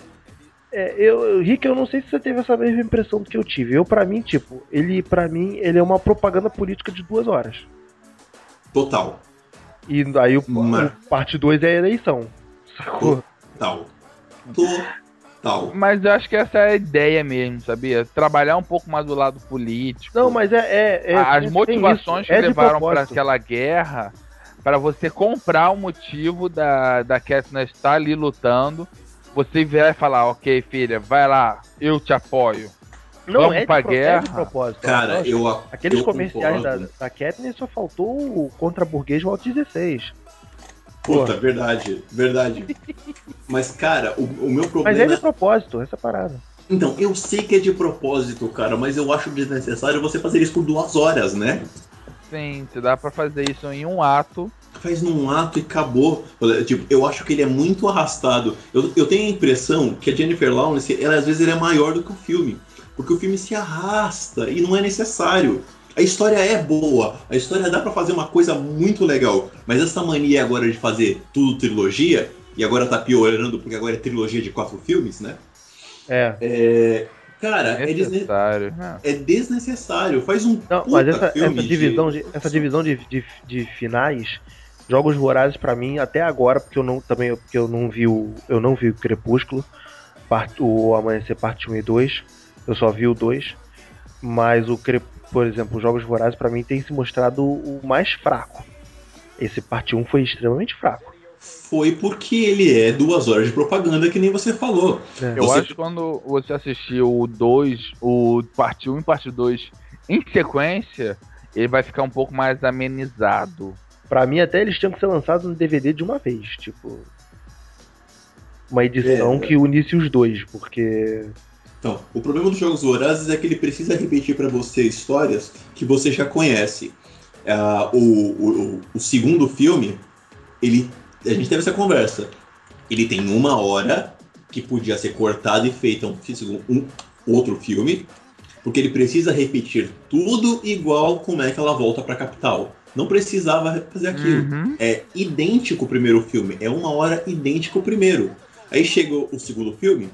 [SPEAKER 1] É, eu, Rick, eu não sei se você teve essa mesma impressão que eu tive. Eu, pra mim, tipo, ele, pra mim, ele é uma propaganda política de duas horas.
[SPEAKER 3] Total.
[SPEAKER 1] E aí o,
[SPEAKER 3] Mas-
[SPEAKER 1] o parte 2 é a eleição. Sacou?
[SPEAKER 3] Total. Total.
[SPEAKER 2] Mas eu acho que essa é a ideia mesmo, sabia? Trabalhar um pouco mais do lado político.
[SPEAKER 1] Não, mas é. é, é
[SPEAKER 2] As
[SPEAKER 1] tem
[SPEAKER 2] motivações que
[SPEAKER 1] é
[SPEAKER 2] levaram para aquela guerra, para você comprar o motivo da, da Katniss estar ali lutando, você virar e falar, ok, filha, vai lá, eu te apoio.
[SPEAKER 1] Não,
[SPEAKER 2] Vamos
[SPEAKER 1] é de,
[SPEAKER 2] pra
[SPEAKER 1] é de
[SPEAKER 2] guerra.
[SPEAKER 1] propósito.
[SPEAKER 3] Cara,
[SPEAKER 1] Nossa,
[SPEAKER 3] eu.
[SPEAKER 1] Aqueles
[SPEAKER 3] eu
[SPEAKER 1] comerciais da,
[SPEAKER 3] concordo.
[SPEAKER 1] da Katniss só faltou o contra-burguês Walt 16.
[SPEAKER 3] Puta, verdade, verdade. [laughs] Mas, cara, o, o meu
[SPEAKER 1] Mas
[SPEAKER 3] problema.
[SPEAKER 1] é de propósito, essa parada.
[SPEAKER 3] Então, eu sei que é de propósito, cara, mas eu acho desnecessário você fazer isso por duas horas, né?
[SPEAKER 2] Sim, você dá pra fazer isso em um ato.
[SPEAKER 3] Faz num ato e acabou. Tipo, eu acho que ele é muito arrastado. Eu, eu tenho a impressão que a Jennifer Lawrence, ela às vezes ela é maior do que o filme. Porque o filme se arrasta e não é necessário. A história é boa, a história dá pra fazer uma coisa muito legal. Mas essa mania agora de fazer tudo trilogia, e agora tá piorando porque agora é trilogia de quatro filmes, né?
[SPEAKER 1] É.
[SPEAKER 3] É. Cara, é, desne-
[SPEAKER 2] Necessário.
[SPEAKER 3] é desnecessário. Faz um.
[SPEAKER 1] Não, mas essa, essa divisão, de, essa divisão de, de, de finais, jogos vorazes pra mim até agora, porque eu não também porque eu não vi o eu não vi o Crepúsculo, parte, o Amanhecer parte 1 e 2, eu só vi o 2, mas o por exemplo, os jogos vorazes pra mim tem se mostrado o mais fraco. Esse parte 1 foi extremamente fraco.
[SPEAKER 3] Foi porque ele é duas horas de propaganda, que nem você falou.
[SPEAKER 1] É.
[SPEAKER 2] Eu
[SPEAKER 3] Você-
[SPEAKER 2] acho que quando você assistiu o 2, o parte 1 e parte 2 em sequência, ele vai ficar um pouco mais amenizado.
[SPEAKER 1] Pra mim até eles tinham que ser lançados no DVD de uma vez, tipo uma edição
[SPEAKER 3] É.
[SPEAKER 1] que unisse os dois, porque
[SPEAKER 3] Então, o problema dos Jogos Vorazes é que ele precisa repetir pra você histórias que você já conhece. Ah, o, o, o segundo filme, ele, a gente teve essa conversa. Ele tem uma hora que podia ser cortado e feito um, um outro filme, porque ele precisa repetir tudo igual como é que ela volta pra capital. Não precisava fazer aquilo.
[SPEAKER 2] Uhum.
[SPEAKER 3] É idêntico o primeiro filme, é uma hora idêntico o primeiro. Aí chega o segundo filme,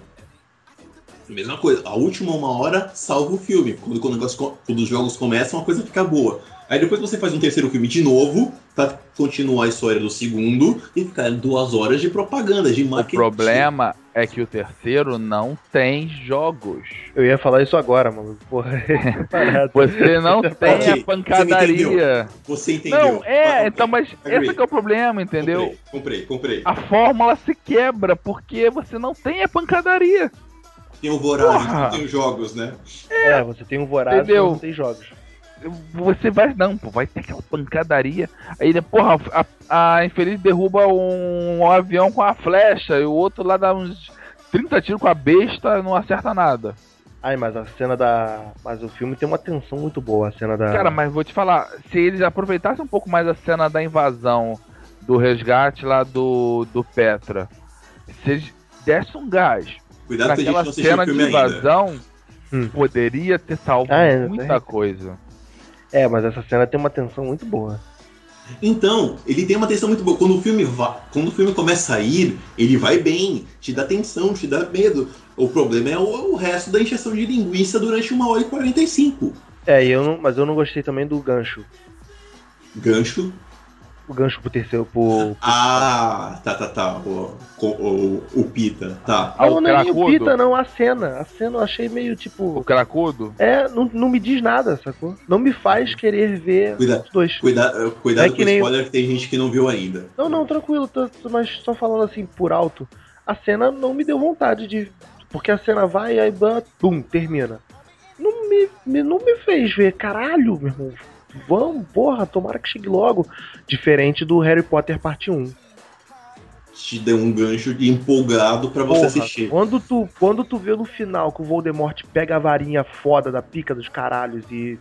[SPEAKER 3] mesma coisa, a última uma hora salva o filme. Quando, quando, o negócio quando os jogos começam, a coisa fica boa. Aí depois você faz um terceiro filme de novo, pra continuar a história do segundo, e ficar duas horas de propaganda, de
[SPEAKER 2] O
[SPEAKER 3] marketing.
[SPEAKER 2] problema é que o terceiro não tem jogos.
[SPEAKER 1] eu ia falar isso agora, mano. Porra, [laughs] é.
[SPEAKER 2] Você não [laughs] tem
[SPEAKER 3] Ok,
[SPEAKER 2] a pancadaria.
[SPEAKER 3] Você entendeu?
[SPEAKER 2] Não, é,
[SPEAKER 3] Ah,
[SPEAKER 2] então, mas
[SPEAKER 3] Agree.
[SPEAKER 2] esse que é o problema, entendeu?
[SPEAKER 3] Comprei, comprei. comprei.
[SPEAKER 2] A fórmula se quebra porque você não tem a pancadaria.
[SPEAKER 3] Tem o Vorazes,
[SPEAKER 2] Porra!
[SPEAKER 3] não tem os jogos, né?
[SPEAKER 1] É, você tem um
[SPEAKER 2] Entendeu?
[SPEAKER 1] mas não tem jogos.
[SPEAKER 2] Você vai, não, pô, vai ter aquela pancadaria. Aí, né, porra, a, a infeliz derruba um, um avião com a flecha e o outro lá dá uns 30 tiros com a besta e não acerta nada.
[SPEAKER 1] Ai, mas a cena da. Mas o filme tem uma tensão muito boa, a cena da.
[SPEAKER 2] Cara, mas vou te falar, se eles aproveitassem um pouco mais a cena da invasão, do resgate lá do, do Petra, se eles dessem um gás
[SPEAKER 3] Cuidado
[SPEAKER 2] pra aquela cena de invasão,
[SPEAKER 1] Hum.
[SPEAKER 2] poderia ter salvo
[SPEAKER 1] Ah, é,
[SPEAKER 2] muita
[SPEAKER 1] é.
[SPEAKER 2] coisa.
[SPEAKER 1] É, mas essa cena tem uma tensão muito boa.
[SPEAKER 3] Então, ele tem uma tensão muito boa. Quando o filme va- quando o filme começa a ir, ele vai bem, te dá tensão, te dá medo. O problema é o, o resto da injeção de linguiça durante uma hora e 45.
[SPEAKER 1] É, e eu não, mas eu não gostei também do gancho.
[SPEAKER 3] Gancho.
[SPEAKER 1] O gancho pro terceiro. Pro...
[SPEAKER 3] Ah, tá, tá, tá. O, o, o, o Pita, tá.
[SPEAKER 2] Ah,
[SPEAKER 1] não,
[SPEAKER 2] o
[SPEAKER 1] não é nem o? Pita, não, a cena. A cena eu achei meio
[SPEAKER 2] O
[SPEAKER 1] tipo.
[SPEAKER 2] cracudo?
[SPEAKER 1] É, não, não me diz nada, sacou? Não me faz querer ver
[SPEAKER 3] Cuida-
[SPEAKER 1] os dois.
[SPEAKER 3] Cuida, cuidado
[SPEAKER 1] É
[SPEAKER 3] com o
[SPEAKER 1] nem-
[SPEAKER 3] spoiler que tem gente que não viu ainda.
[SPEAKER 1] Não, não, tranquilo, tô- tô- mas só falando assim por alto. A cena não me deu vontade de. Porque a cena vai e aí, bum, termina. Não me, me- não me fez ver, caralho, meu irmão. Vamos, porra, tomara que chegue logo. Diferente do Harry Potter parte 1.
[SPEAKER 3] Te deu um gancho de empolgado pra você
[SPEAKER 1] Porra,
[SPEAKER 3] assistir.
[SPEAKER 1] Quando tu, quando tu vê no final que o Voldemort pega a varinha foda da pica dos caralhos e.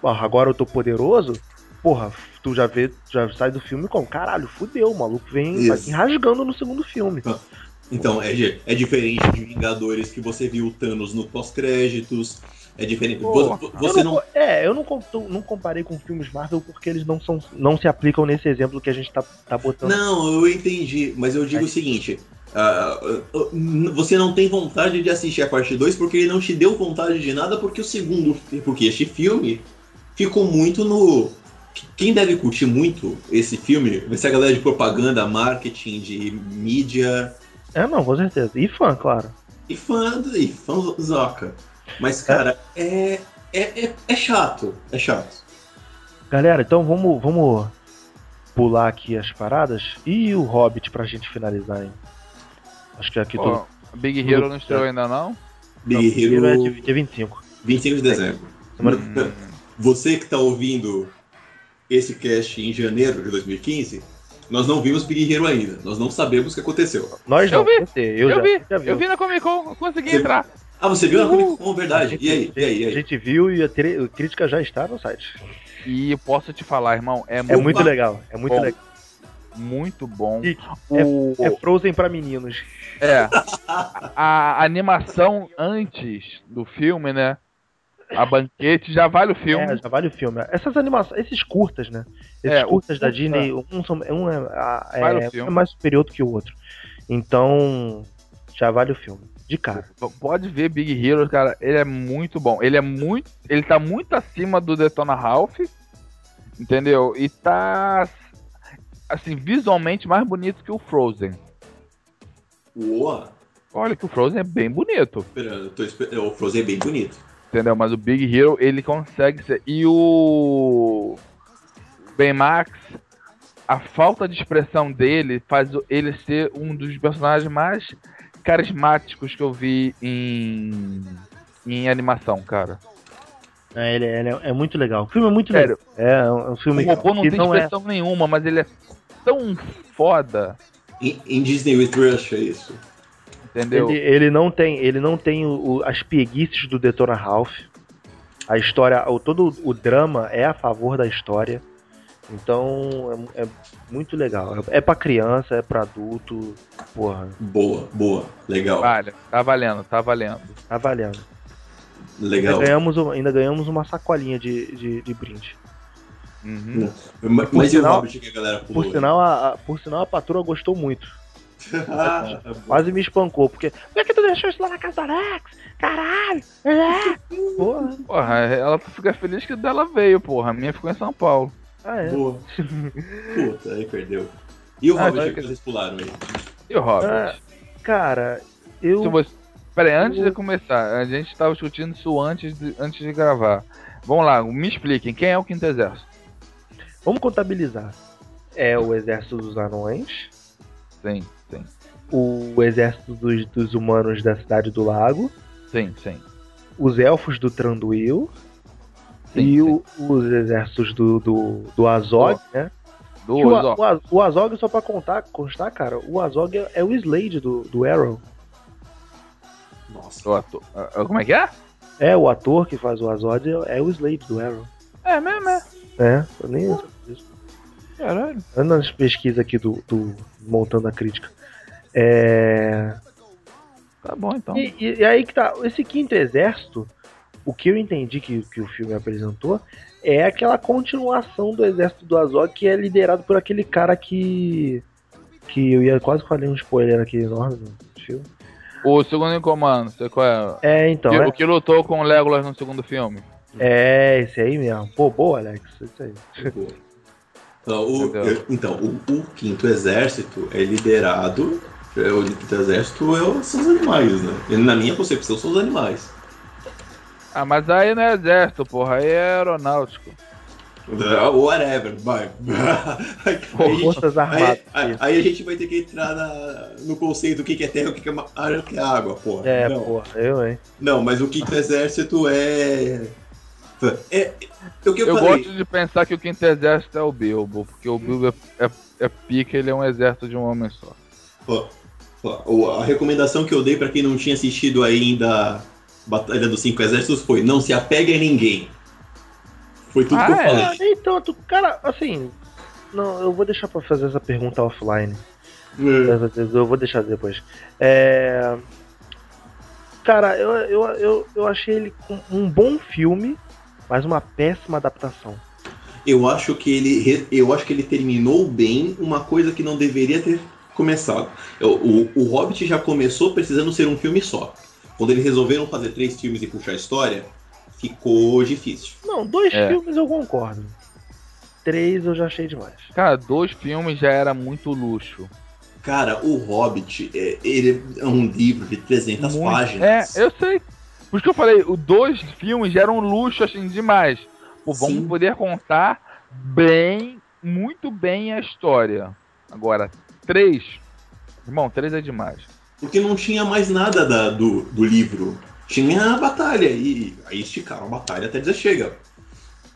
[SPEAKER 1] Porra, agora eu tô poderoso. Porra, tu já vê, já sai do filme como, caralho, fudeu, o maluco vem, rasgando no segundo filme.
[SPEAKER 3] Então, é, é diferente de Vingadores que você viu o Thanos no pós-créditos. É diferente.
[SPEAKER 1] Eu
[SPEAKER 3] Você
[SPEAKER 1] não,
[SPEAKER 3] não.
[SPEAKER 1] É, eu não, não comparei com filmes Marvel porque eles não, são, não se aplicam nesse exemplo que a gente tá, tá botando.
[SPEAKER 3] Não, eu entendi, mas eu digo o seguinte. n- você não tem vontade de assistir a parte 2 porque ele não te deu vontade de nada, porque o segundo. Porque este filme ficou muito no. Quem deve curtir muito esse filme vai ser a galera de propaganda, marketing, de mídia
[SPEAKER 1] É, não, com certeza. E fã, claro.
[SPEAKER 3] e fã, e fãzoca. Mas, cara, é, é, é, é chato. É chato.
[SPEAKER 1] Galera, então vamos, vamos pular aqui as paradas. E o Hobbit pra gente finalizar, hein? Acho que aqui
[SPEAKER 2] Pô,
[SPEAKER 1] tudo.
[SPEAKER 2] Big Hero não estreou ainda não?
[SPEAKER 3] Big
[SPEAKER 1] Não,
[SPEAKER 3] Hero,
[SPEAKER 1] é dia, dia 25.
[SPEAKER 3] 25 de dezembro.
[SPEAKER 2] Hum.
[SPEAKER 3] Você que tá ouvindo esse cast em janeiro de 2015, nós não vimos Big Hero ainda. Nós não sabemos o que aconteceu.
[SPEAKER 1] Nós
[SPEAKER 2] Eu
[SPEAKER 1] não,
[SPEAKER 2] vi,
[SPEAKER 1] eu,
[SPEAKER 2] Eu,
[SPEAKER 1] já,
[SPEAKER 2] vi,
[SPEAKER 1] já vi.
[SPEAKER 2] eu vi na Comic Con, consegui
[SPEAKER 3] Você-
[SPEAKER 2] entrar.
[SPEAKER 3] Ah, você viu Con, verdade. E aí? E aí? E
[SPEAKER 1] A
[SPEAKER 3] aí?
[SPEAKER 1] gente viu e a, tri- a crítica já está no site.
[SPEAKER 2] E eu posso te falar, irmão, é,
[SPEAKER 1] É
[SPEAKER 2] muito,
[SPEAKER 1] legal, é muito
[SPEAKER 2] bom.
[SPEAKER 1] legal.
[SPEAKER 2] muito bom.
[SPEAKER 1] E
[SPEAKER 2] O,
[SPEAKER 1] É Frozen pra meninos.
[SPEAKER 2] é, [laughs] a, a animação antes do filme, né? A banquete já vale o filme.
[SPEAKER 1] É, já vale o filme. Essas animações, esses curtas, né? Esses
[SPEAKER 2] É, o
[SPEAKER 1] curtas da Disney, um, são, um é, a- é-
[SPEAKER 2] Vale filme.
[SPEAKER 1] é mais superior do que o outro. Então, já vale o filme. De cara.
[SPEAKER 2] Pode ver Big Hero, cara, ele é muito bom. Ele é muito, ele tá muito acima do Detona Ralph, entendeu? E tá assim, visualmente mais bonito que o Frozen.
[SPEAKER 3] Boa.
[SPEAKER 2] Olha que o Frozen é bem bonito,
[SPEAKER 3] Espera, eu tô esper- O Frozen é bem bonito.
[SPEAKER 2] entendeu? Mas o Big Hero, ele consegue ser e o Baymax, a falta de expressão dele faz ele ser um dos personagens mais carismáticos que eu vi em em animação, cara.
[SPEAKER 1] É, ele, ele é, é muito legal. O filme é muito
[SPEAKER 2] Sério.
[SPEAKER 1] legal. É, é um, é filme
[SPEAKER 2] O robô não tem
[SPEAKER 1] não é,
[SPEAKER 2] expressão nenhuma, mas ele é tão foda,
[SPEAKER 3] Em, Disney with Rush é isso.
[SPEAKER 2] entendeu?
[SPEAKER 1] ele, ele não tem, ele não tem o- o- as preguiças do Detona Ralph. A história, o, todo o drama é a favor da história. Então é, é muito legal. É, pra criança, é pra adulto. Porra,
[SPEAKER 3] Boa, boa. Legal.
[SPEAKER 2] Vale, tá valendo, tá valendo.
[SPEAKER 1] tá valendo.
[SPEAKER 3] Legal.
[SPEAKER 1] Ainda ganhamos, uma- ainda ganhamos uma sacolinha de, de, de brinde.
[SPEAKER 2] Uhum.
[SPEAKER 3] Mas,
[SPEAKER 1] Por
[SPEAKER 3] mas e o
[SPEAKER 1] sinal-
[SPEAKER 3] Hobbit que a galera pulou?
[SPEAKER 1] Por sinal, a, a- por sinal, a patroa gostou muito. [laughs] Quase me espancou, porque. Por que tu deixou isso lá na casa do Alex? Caralho! É. Porra.
[SPEAKER 2] Porra, ela fica feliz que dela veio, porra. A minha ficou em São Paulo.
[SPEAKER 1] Ah, é.
[SPEAKER 3] boa. [laughs] Puta, aí perdeu. E o
[SPEAKER 2] Ah,
[SPEAKER 3] Hobbit que vocês pularam aí?
[SPEAKER 2] E o Hobbit?
[SPEAKER 1] Ah, cara, eu.
[SPEAKER 2] Se você... Pera aí, antes
[SPEAKER 1] eu-
[SPEAKER 2] de começar, a gente tava discutindo isso antes de, antes de gravar. Vamos lá, me expliquem, quem é o Quinto Exército?
[SPEAKER 1] Vamos contabilizar. É o exército dos anões,
[SPEAKER 2] Sim, sim,
[SPEAKER 1] o exército dos, dos humanos da cidade do lago,
[SPEAKER 2] sim, sim.
[SPEAKER 1] os elfos do Tranduil
[SPEAKER 2] sim,
[SPEAKER 1] e
[SPEAKER 2] sim.
[SPEAKER 1] o- os exércitos do, do, do Azog, né?
[SPEAKER 2] Do,
[SPEAKER 1] o,
[SPEAKER 2] ó,
[SPEAKER 1] o, o Azog, só pra contar, constar, cara, o Azog é, é o Slade do, do Arrow.
[SPEAKER 3] Nossa.
[SPEAKER 2] do ator. Ah, ah, Como é que é?
[SPEAKER 1] É, o ator que faz o Azog é, é o Slade do Arrow.
[SPEAKER 2] É mesmo, é.
[SPEAKER 1] É, eu nem.
[SPEAKER 2] Caralho.
[SPEAKER 1] Ando nas pesquisas aqui do, do Montando a Crítica. É.
[SPEAKER 2] Tá bom então.
[SPEAKER 1] E, e- e aí que tá, esse quinto exército, o que eu entendi que, que o filme apresentou é aquela continuação do exército do Azog que é liderado por aquele cara que. Que eu ia quase falei um spoiler aqui enorme no filme.
[SPEAKER 2] O segundo em comando, sei qual é?
[SPEAKER 1] É, então,
[SPEAKER 2] Que-
[SPEAKER 1] é,
[SPEAKER 2] O que lutou com o Legolas no segundo filme.
[SPEAKER 1] é esse aí mesmo. Pô, boa, Alex. Isso aí.
[SPEAKER 3] Então, o, então, o, o quinto exército é liderado. é, O quinto exército é são os animais, né? Na minha concepção, são os animais.
[SPEAKER 2] Ah, mas aí não é exército, porra, aí é aeronáutico.
[SPEAKER 3] Ah, Whatever, vai.
[SPEAKER 1] Forças Armadas.
[SPEAKER 3] aí- aí a gente vai ter que entrar na- no conceito do que que é terra e o que que é ar o que é água, porra.
[SPEAKER 1] É,
[SPEAKER 3] não,
[SPEAKER 1] porra, eu, hein?
[SPEAKER 3] não, mas o quinto exército é. É, é eu,
[SPEAKER 2] Eu gosto de pensar que o quinto exército é o Bilbo, porque o Bilbo é, é, é pica, ele é um exército de um homem só.
[SPEAKER 3] Ó, o- a recomendação que eu dei pra quem não tinha assistido ainda Batalha dos Cinco Exércitos foi: não se apegue a ninguém. Foi tudo que eu
[SPEAKER 2] Ah, é?
[SPEAKER 3] falei.
[SPEAKER 1] Ah, nem tanto, cara, assim. Não, eu vou deixar pra fazer essa pergunta offline. Eu vou deixar depois. É. Cara, eu, eu, eu, eu achei ele um bom filme, mas uma péssima adaptação.
[SPEAKER 3] Eu acho que ele, eu acho que ele terminou bem uma coisa que não deveria ter começado. Eu- O, o Hobbit já começou precisando ser um filme só. Quando eles resolveram fazer três filmes e puxar a história, ficou difícil.
[SPEAKER 1] Não, dois
[SPEAKER 2] É.
[SPEAKER 1] filmes eu concordo. Três eu já achei demais.
[SPEAKER 2] Cara, dois filmes já era muito luxo.
[SPEAKER 3] Cara, o Hobbit, é, ele é um livro de 300
[SPEAKER 2] Muito-
[SPEAKER 3] páginas.
[SPEAKER 2] É, eu sei. Por isso que eu falei, os dois filmes já eram luxo assim demais. Pô, vamos
[SPEAKER 3] Sim.
[SPEAKER 2] poder contar bem, muito bem a história. Agora, três. Irmão, três é demais.
[SPEAKER 3] Porque não tinha mais nada da- do, do livro. Tinha a batalha. E aí esticaram a batalha até dizer chega.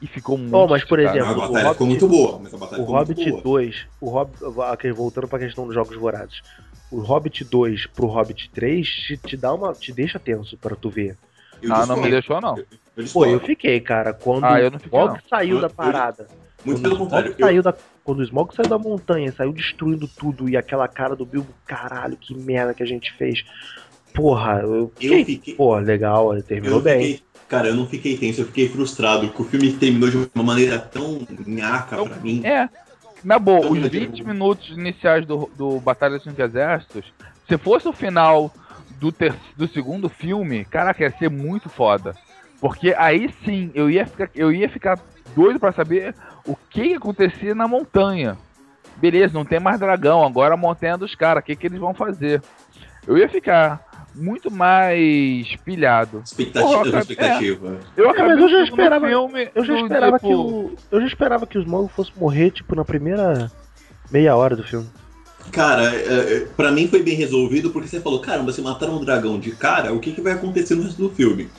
[SPEAKER 2] E ficou muito.
[SPEAKER 1] Oh, mas, por exemplo,
[SPEAKER 3] a
[SPEAKER 1] o
[SPEAKER 3] batalha ficou
[SPEAKER 1] Hobbit-
[SPEAKER 3] muito boa. Mas a batalha
[SPEAKER 1] O
[SPEAKER 3] ficou muito
[SPEAKER 1] Hobbit
[SPEAKER 3] boa.
[SPEAKER 1] 2, o Hobbit, ok, voltando pra questão dos jogos vorazes. O Hobbit 2 pro Hobbit 3 te, te dá uma. te deixa tenso pra tu ver.
[SPEAKER 3] Eu
[SPEAKER 2] Ah, não me
[SPEAKER 3] discordo.
[SPEAKER 2] deixou, não.
[SPEAKER 3] Eu
[SPEAKER 1] Pô,
[SPEAKER 3] discordo.
[SPEAKER 1] eu fiquei, cara, quando
[SPEAKER 2] Ah, eu não
[SPEAKER 1] o
[SPEAKER 2] fiquei,
[SPEAKER 1] Smog
[SPEAKER 2] não.
[SPEAKER 1] saiu
[SPEAKER 3] Eu-
[SPEAKER 1] da
[SPEAKER 3] eu-
[SPEAKER 1] parada.
[SPEAKER 3] Muito
[SPEAKER 1] quando
[SPEAKER 3] pelo contrário. eu-
[SPEAKER 1] Saiu da, quando o Smog saiu da montanha, saiu destruindo tudo e aquela cara do Bilbo, caralho, que merda que a gente fez. Porra, eu
[SPEAKER 3] Eu
[SPEAKER 1] fiquei,
[SPEAKER 3] fiquei.
[SPEAKER 1] pô, legal, terminou
[SPEAKER 3] Eu
[SPEAKER 1] bem.
[SPEAKER 3] fiquei, cara, eu não fiquei tenso, eu fiquei frustrado, porque o filme terminou de uma maneira tão nhaca
[SPEAKER 2] Eu-
[SPEAKER 3] pra mim.
[SPEAKER 2] É. Na boa,
[SPEAKER 3] Então,
[SPEAKER 2] os
[SPEAKER 3] eu
[SPEAKER 2] 20
[SPEAKER 3] digo-
[SPEAKER 2] minutos iniciais do, do Batalha dos Cinco Exércitos, se fosse o final do, ter, do segundo filme, caraca, ia ser muito foda. Porque aí sim, eu ia ficar, eu ia ficar doido pra saber o que, acontecia na montanha. Beleza, não tem mais dragão, agora a montanha é dos caras, o que, que eles vão fazer? Eu ia ficar muito mais pilhado.
[SPEAKER 3] Expectativa.
[SPEAKER 2] Porra,
[SPEAKER 3] expectativa.
[SPEAKER 2] Eu
[SPEAKER 1] É,
[SPEAKER 2] acabei
[SPEAKER 1] mas eu já esperava-
[SPEAKER 2] filme
[SPEAKER 1] Eu já esperava
[SPEAKER 2] tipo,
[SPEAKER 1] que o. Eu já esperava que o Smog fosse morrer, tipo, na primeira meia hora do filme.
[SPEAKER 3] Cara, é, é, pra mim foi bem resolvido, porque você falou, caramba, se mataram um dragão de cara, o que, que vai acontecer no resto do filme?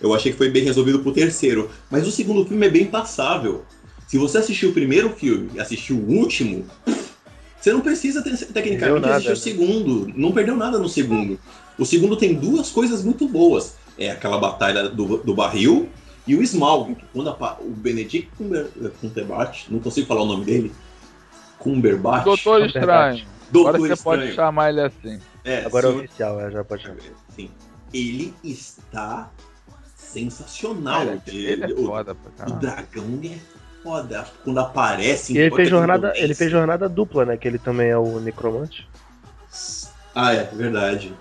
[SPEAKER 3] Eu achei que foi bem resolvido pro terceiro. Mas o segundo filme é bem passável. Se você assistiu o primeiro filme e assistiu o último, você não precisa ter, tecnicamente
[SPEAKER 1] nada,
[SPEAKER 3] assistir o
[SPEAKER 1] né?
[SPEAKER 3] segundo. Não perdeu nada no segundo. O segundo tem duas coisas muito boas. É aquela batalha do, do barril e o Smaug. Quando apa- o Benedict Cumber, Cumberbatch, não consigo falar o nome dele. Cumberbatch.
[SPEAKER 2] Doutor Estranho.
[SPEAKER 3] Doutor
[SPEAKER 2] Agora você pode
[SPEAKER 3] Estranho.
[SPEAKER 2] chamar ele assim.
[SPEAKER 3] É,
[SPEAKER 1] Agora é
[SPEAKER 3] senhor-
[SPEAKER 1] oficial, é, já pode chamar.
[SPEAKER 3] Sim. Ele está sensacional.
[SPEAKER 2] Ele,
[SPEAKER 3] Ele-
[SPEAKER 2] ele é
[SPEAKER 3] o,
[SPEAKER 2] foda pra
[SPEAKER 3] o
[SPEAKER 2] caralho.
[SPEAKER 3] dragão é foda. Quando aparece.
[SPEAKER 1] E ele fez
[SPEAKER 3] ele
[SPEAKER 1] jornada, ele fez jornada dupla, né? Que ele também é o necromante.
[SPEAKER 3] Ah, é, verdade.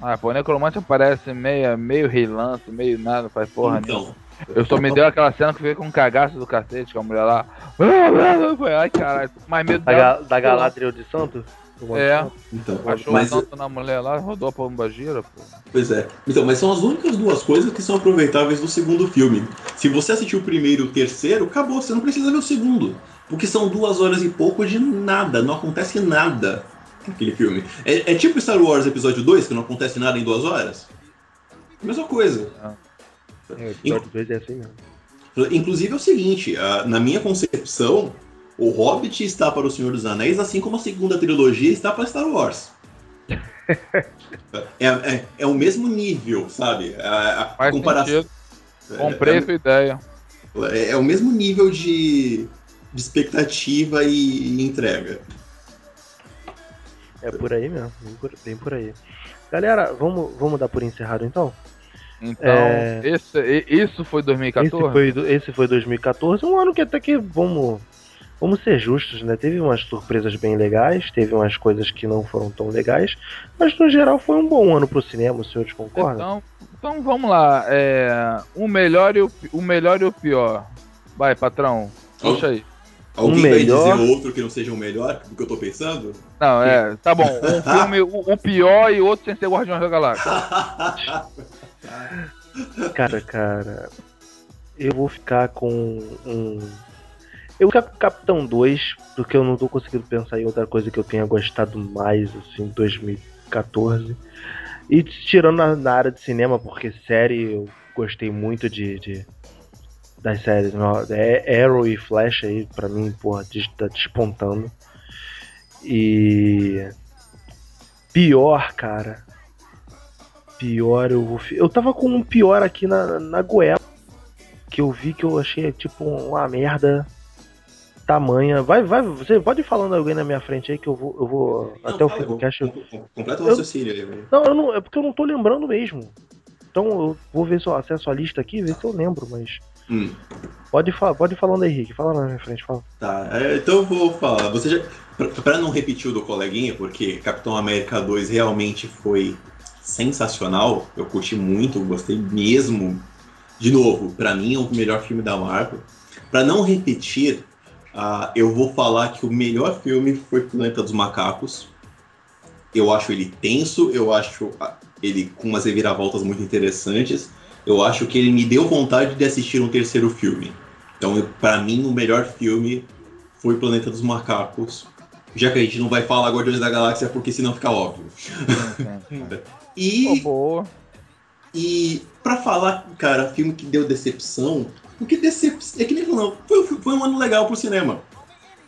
[SPEAKER 2] Ah, pô, o Necromante aparece meio, meio relance, meio nada, faz porra nenhuma.
[SPEAKER 3] então,
[SPEAKER 2] Eu só me deu aquela cena que veio com um cagaço do cacete, com a mulher lá. [laughs] Foi, ai caralho, mais medo
[SPEAKER 1] Da. Ga- da Galadriel de Santo?
[SPEAKER 2] É.
[SPEAKER 3] Então
[SPEAKER 2] Achou
[SPEAKER 3] mas,
[SPEAKER 2] o santo na mulher lá, rodou a pomba gira, pô.
[SPEAKER 3] pois é. Então, mas são as únicas duas coisas que são aproveitáveis do segundo filme. Se você assistiu o primeiro e o terceiro, acabou, você não precisa ver o segundo. Porque são duas horas e pouco de nada, não acontece nada naquele filme. É, é tipo Star Wars Episódio 2, que não acontece nada em duas horas? Mesma coisa.
[SPEAKER 1] É, o episódio 2 é assim mesmo.
[SPEAKER 3] Inclusive é o seguinte, na minha concepção, o Hobbit está para o Senhor dos Anéis, assim como a segunda trilogia está para Star Wars. é, é, é o mesmo nível, sabe? A, a
[SPEAKER 2] Faz
[SPEAKER 3] comparação.
[SPEAKER 2] Comprei a sua ideia.
[SPEAKER 3] É, é o mesmo nível de, de expectativa e entrega.
[SPEAKER 1] É por aí mesmo, bem por, aí. Galera, vamos, vamos dar por encerrado então?
[SPEAKER 2] Então,
[SPEAKER 1] É.
[SPEAKER 2] esse, e- isso foi
[SPEAKER 1] Esse
[SPEAKER 2] 2014?
[SPEAKER 1] foi, do- esse foi 2014, um ano que até que vamos, vamos ser justos, né? Teve umas surpresas bem legais, teve umas coisas que não foram tão legais, mas no geral foi um bom ano pro cinema, os senhores concordam?
[SPEAKER 2] Então, então vamos lá. É, o, melhor e o, o melhor e o pior. Vai, patrão. Puxa aí.
[SPEAKER 3] Alguém
[SPEAKER 1] Um
[SPEAKER 3] vai
[SPEAKER 1] melhor-
[SPEAKER 3] dizer outro que não seja o melhor do que eu tô pensando?
[SPEAKER 2] Não, é. Tá bom. [laughs] Um filme, o, o pior e outro sem ser Guardiões da Galáxia.
[SPEAKER 1] Cara, cara, eu vou ficar com um. Eu com Capitão 2, porque eu não tô conseguindo pensar em outra coisa que eu tenha gostado mais, assim, em 2014. E tirando na, na área de cinema, porque série eu gostei muito de, de, das séries. Meu, é Arrow e Flash aí, pra mim, porra, tá despontando. E. Pior, cara. Pior eu vou. Eu tava com um pior aqui na, na goela. Que eu vi que eu achei tipo uma merda tamanha. Vai, vai, você pode ir falando alguém na minha frente aí que eu vou. Eu vou
[SPEAKER 3] Não,
[SPEAKER 1] até o fim do
[SPEAKER 3] vou-
[SPEAKER 1] cast. eu-
[SPEAKER 3] com- com- Completa o raciocínio aí.
[SPEAKER 1] Não, eu não, é porque eu não tô lembrando mesmo. Então eu vou ver se eu acesso a lista aqui, ver se eu lembro, mas.
[SPEAKER 3] Hum.
[SPEAKER 1] Pode, pode ir falando aí, Henrique. Fala na minha frente, fala.
[SPEAKER 3] Tá, é, então eu vou falar. Você já, pra, pra não repetir o do coleguinha, porque Capitão América 2 realmente foi sensacional. Eu curti muito, gostei mesmo. De novo, pra mim é o melhor filme da Marvel. Pra não repetir, ah, eu vou falar que o melhor filme foi Planeta dos Macacos. Eu acho ele tenso, eu acho ah, ele com umas reviravoltas muito interessantes. Eu acho que ele me deu vontade de assistir um terceiro filme. Então, pra mim, o melhor filme foi Planeta dos Macacos. Já que a gente não vai falar Guardiões da Galáxia, porque senão fica óbvio. [laughs] E,
[SPEAKER 2] boa.
[SPEAKER 3] e pra falar, cara, filme que deu decepção, o que decepção. É que nem falou, foi, foi um ano legal pro cinema.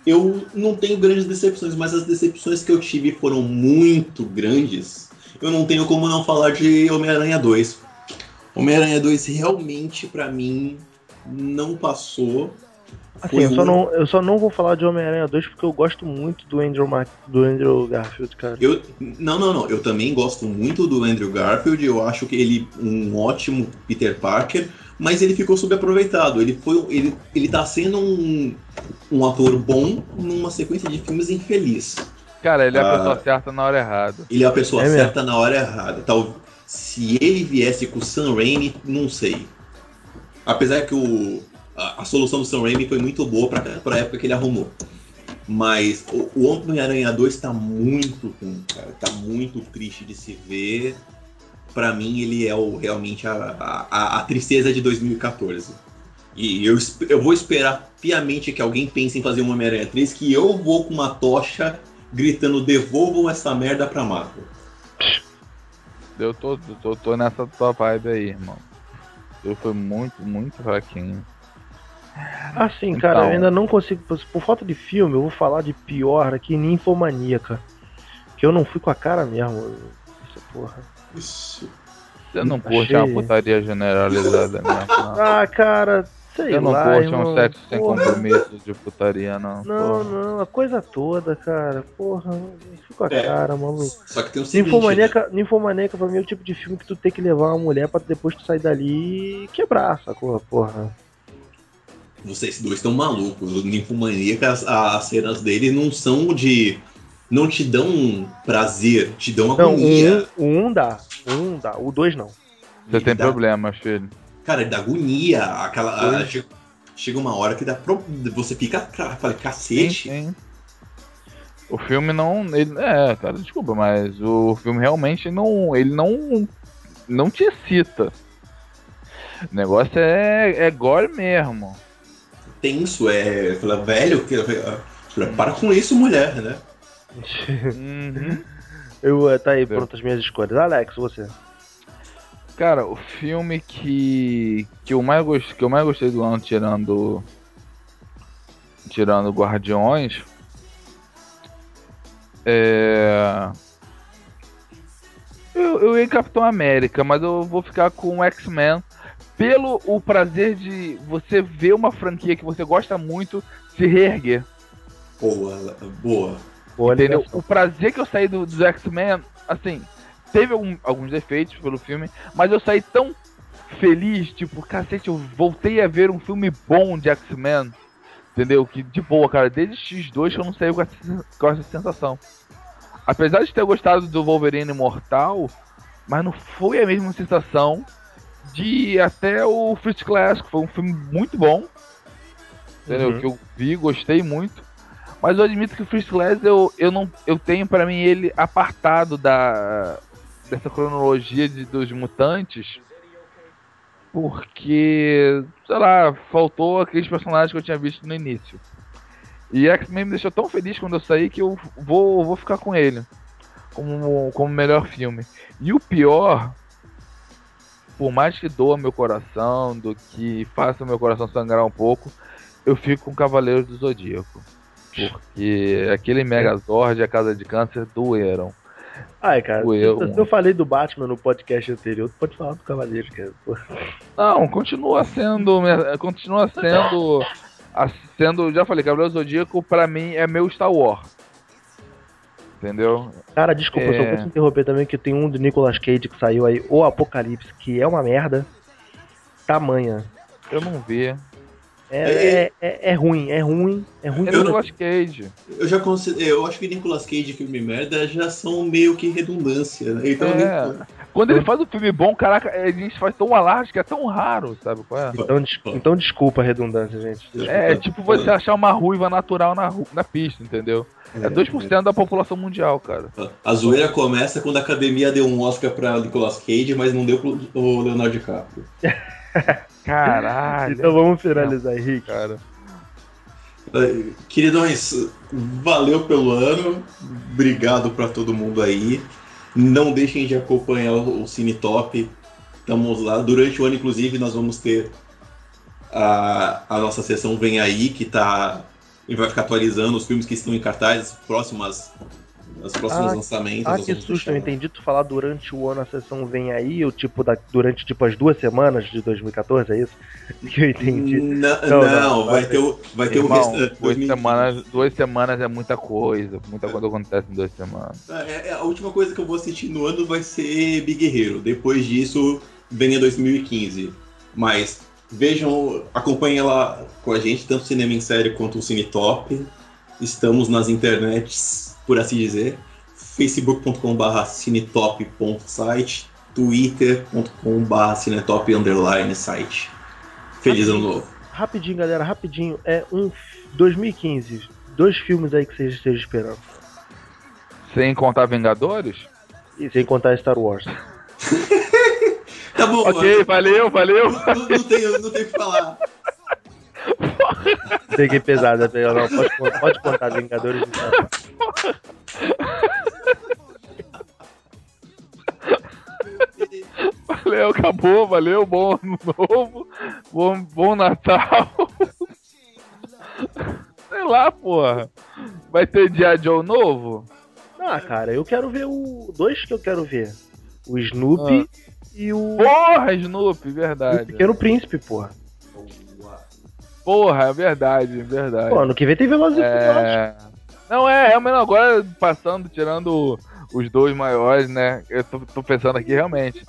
[SPEAKER 3] Eu não tenho grandes decepções, mas as decepções que eu tive foram muito grandes. Eu não tenho como não falar de Homem-Aranha 2. Homem-Aranha 2 realmente, pra mim, não passou.
[SPEAKER 1] Assim, eu só, não, eu só não vou falar de Homem-Aranha 2 porque eu gosto muito do Andrew, Mar do Andrew Garfield, cara.
[SPEAKER 3] Eu, não, não, não. Eu também gosto muito do Andrew Garfield. Eu acho que ele um ótimo Peter Parker, mas ele ficou subaproveitado. Ele foi, ele, ele tá sendo um, um ator bom numa sequência de filmes infeliz.
[SPEAKER 2] Cara, ele é a
[SPEAKER 3] Ah.
[SPEAKER 2] pessoa certa na hora errada.
[SPEAKER 3] Ele é a pessoa
[SPEAKER 1] É mesmo.
[SPEAKER 3] certa na hora errada. Tal, se ele viesse com o Sam Raimi, não sei. Apesar que o, a, a solução do Sam Raimi foi muito boa pra, pra época que ele arrumou. Mas o, o Homem-Aranha 2 tá muito ruim, cara. Tá muito triste de se ver. Pra mim, ele é o, realmente a, a, a tristeza de 2014. E eu, eu vou esperar piamente que alguém pense em fazer um Homem-Aranha 3, que eu vou com uma tocha gritando devolvam essa merda pra Marvel.
[SPEAKER 2] Eu tô, tô, tô nessa tua vibe aí, irmão. Eu fui muito, muito fraquinho.
[SPEAKER 1] Assim, cara,
[SPEAKER 2] Então.
[SPEAKER 1] eu ainda não consigo. Por, por falta de filme, eu vou falar de pior aqui, Ninfomaníaca. Que eu não fui com a cara mesmo. Essa porra.
[SPEAKER 2] Você não
[SPEAKER 1] Achei.
[SPEAKER 2] curte uma putaria generalizada não. [laughs]
[SPEAKER 1] Ah, cara, sei
[SPEAKER 2] Você não
[SPEAKER 1] lá.
[SPEAKER 2] curte
[SPEAKER 1] irmão.
[SPEAKER 2] um sexo sem
[SPEAKER 1] Porra.
[SPEAKER 2] compromisso de putaria, não.
[SPEAKER 1] Não,
[SPEAKER 2] porra.
[SPEAKER 1] não, a coisa toda, cara. Porra, não com a
[SPEAKER 3] É.
[SPEAKER 1] cara, maluco.
[SPEAKER 3] Só que tem o seguinte, né?
[SPEAKER 1] Ninfomaníaca, Ninfomaníaca pra mim é o tipo de filme que tu tem que levar uma mulher pra depois tu sair dali e quebrar, sacou? Porra.
[SPEAKER 3] vocês dois estão malucos. O Ninfomaníaca, as, as cenas dele não são de... Não te dão prazer, te dão
[SPEAKER 1] Não, o
[SPEAKER 3] agonia.
[SPEAKER 1] um, o um dá. O um dá. O dois não.
[SPEAKER 2] Você tem
[SPEAKER 3] Dá-
[SPEAKER 2] problemas, filho.
[SPEAKER 3] Cara, ele dá agonia. Aquela, a-
[SPEAKER 1] Dois.
[SPEAKER 3] che- chega uma hora que dá pro- você fica... ca- Fala,
[SPEAKER 2] Sim,
[SPEAKER 3] cacete.
[SPEAKER 2] sim. O filme não. Ele, é, cara, desculpa, mas o filme realmente não. Ele não. Não te excita. O negócio é, é gore mesmo.
[SPEAKER 3] Tenso, é... Fala, velho, que, fala, para com isso, mulher, né?
[SPEAKER 2] Uhum. [laughs]
[SPEAKER 1] Eu, eh, tá aí, pronto as minhas escolhas. Alex, você.
[SPEAKER 2] Cara, o filme que. que eu mais gostei, que eu mais gostei do ano tirando. Tirando Guardiões. É. Eu, eu ia em Capitão América, mas eu vou ficar com o X-Men pelo o prazer de você ver uma franquia que você gosta muito se reerguer.
[SPEAKER 3] Boa, boa.
[SPEAKER 1] Boa
[SPEAKER 2] Entendeu?
[SPEAKER 1] ligação.
[SPEAKER 2] O prazer que eu saí do, dos X-Men, assim, teve algum- alguns defeitos pelo filme, mas eu saí tão feliz, tipo, cacete, eu voltei a ver um filme bom de X-Men. Entendeu? Que de boa, cara, desde X2 que eu não saí com essa, com essa sensação. Apesar de ter gostado do Wolverine Imortal, mas não foi a mesma sensação de até o First Class, que foi um filme muito bom. Entendeu?
[SPEAKER 1] Uhum.
[SPEAKER 2] Que eu vi, gostei muito. Mas eu admito que o First Class eu, eu não eu tenho pra mim ele apartado da dessa cronologia de, dos mutantes. Porque, sei lá, faltou aqueles personagens que eu tinha visto no início. E X-Men me deixou tão feliz quando eu saí que eu vou, vou ficar com ele como, como melhor filme. E o pior, por mais que doa meu coração, do que faça meu coração sangrar um pouco, eu fico com Cavaleiros do Zodíaco. Porque aquele Megazord e a Casa de Câncer doeram.
[SPEAKER 1] Ai, cara,
[SPEAKER 2] Doeu.
[SPEAKER 1] se eu falei do Batman no podcast anterior, tu pode falar do Cavaleiro, cara.
[SPEAKER 2] Não, continua sendo. Continua sendo. sendo já falei, Cavaleiro Zodíaco pra mim é meu Star Wars. Entendeu?
[SPEAKER 1] Cara, desculpa, eu só
[SPEAKER 2] É.
[SPEAKER 1] posso interromper também que tem um do Nicolas Cage que saiu aí, O Apocalipse, que é uma merda. Tamanha.
[SPEAKER 2] Eu não vi.
[SPEAKER 1] É, é, é, é ruim, é ruim, é ruim.
[SPEAKER 2] É Nicolas Cage.
[SPEAKER 3] Eu já considero. Eu acho que Nicolas Cage e filme merda já são meio que redundância, né? Então
[SPEAKER 2] É. Quando ele faz um filme bom, caraca, a gente faz tão alarde que é tão raro, sabe qual é?
[SPEAKER 1] Então, des- então desculpa a redundância, gente.
[SPEAKER 2] É tipo você achar uma ruiva natural na, ru- na pista, entendeu? É 2% da população mundial, cara.
[SPEAKER 3] A zoeira começa quando a academia deu um Oscar pra Nicolas Cage, mas não deu pro o Leonardo DiCaprio. [laughs]
[SPEAKER 2] Caralho.
[SPEAKER 1] Então vamos finalizar, Henrique.
[SPEAKER 2] Cara.
[SPEAKER 3] Queridões, valeu pelo ano. Obrigado pra todo mundo aí. Não deixem de acompanhar o Cine Top. Estamos lá. Durante o ano, inclusive, nós vamos ter a, a nossa sessão Vem Aí, que tá. E vai ficar atualizando os filmes que estão em cartaz, próximas, os próximos
[SPEAKER 1] Ah,
[SPEAKER 3] lançamentos.
[SPEAKER 1] Ah, que susto, eu entendi tu falar durante o ano a sessão vem aí, ou tipo, da, durante tipo as duas semanas de 2014, é isso? [laughs] Que eu entendi.
[SPEAKER 3] Não,
[SPEAKER 1] Não,
[SPEAKER 3] não,
[SPEAKER 1] não,
[SPEAKER 3] vai
[SPEAKER 1] vai
[SPEAKER 3] ter o, vai ter o restante.
[SPEAKER 2] duas
[SPEAKER 3] 2020.
[SPEAKER 2] semanas, duas semanas é muita coisa. Muita coisa acontece em duas semanas.
[SPEAKER 3] É, é, a última coisa que eu vou assistir no ano vai ser Big Guerreiro. Depois disso, venha 2015. Mas vejam, acompanhem lá com a gente, tanto o Cinema em Série quanto o Cine Top. Estamos nas internets, por assim dizer. facebook.com.br cinetop.site twitter.com.br cinetop underline site. Feliz ano novo.
[SPEAKER 1] Rapidinho, galera, rapidinho. É um f- 2015. Dois filmes aí que vocês estejam esperando.
[SPEAKER 2] Sem contar Vingadores?
[SPEAKER 1] E sem contar Star Wars. [laughs]
[SPEAKER 3] Tá bom,
[SPEAKER 2] Ok, valeu, valeu.
[SPEAKER 3] não, não, tenho, não tenho o que falar.
[SPEAKER 1] Peguei pesada, peguei- não, pode, pode contar Vingadores Wars.
[SPEAKER 2] Valeu, acabou, valeu, bom ano novo, bom, bom Natal. Sei lá, porra. Vai ter dia Joe novo?
[SPEAKER 1] Ah, cara, eu quero ver o. Dois que eu quero ver. O Snoopy e o.
[SPEAKER 2] Porra, Snoopy,
[SPEAKER 1] o
[SPEAKER 2] verdade.
[SPEAKER 1] Pequeno Príncipe, porra.
[SPEAKER 2] Porra, é verdade, verdade.
[SPEAKER 1] Pô, ano que vem tem Velozes e.
[SPEAKER 2] É... Não, é, realmente agora passando, tirando os dois maiores, né? Eu tô, tô pensando aqui realmente.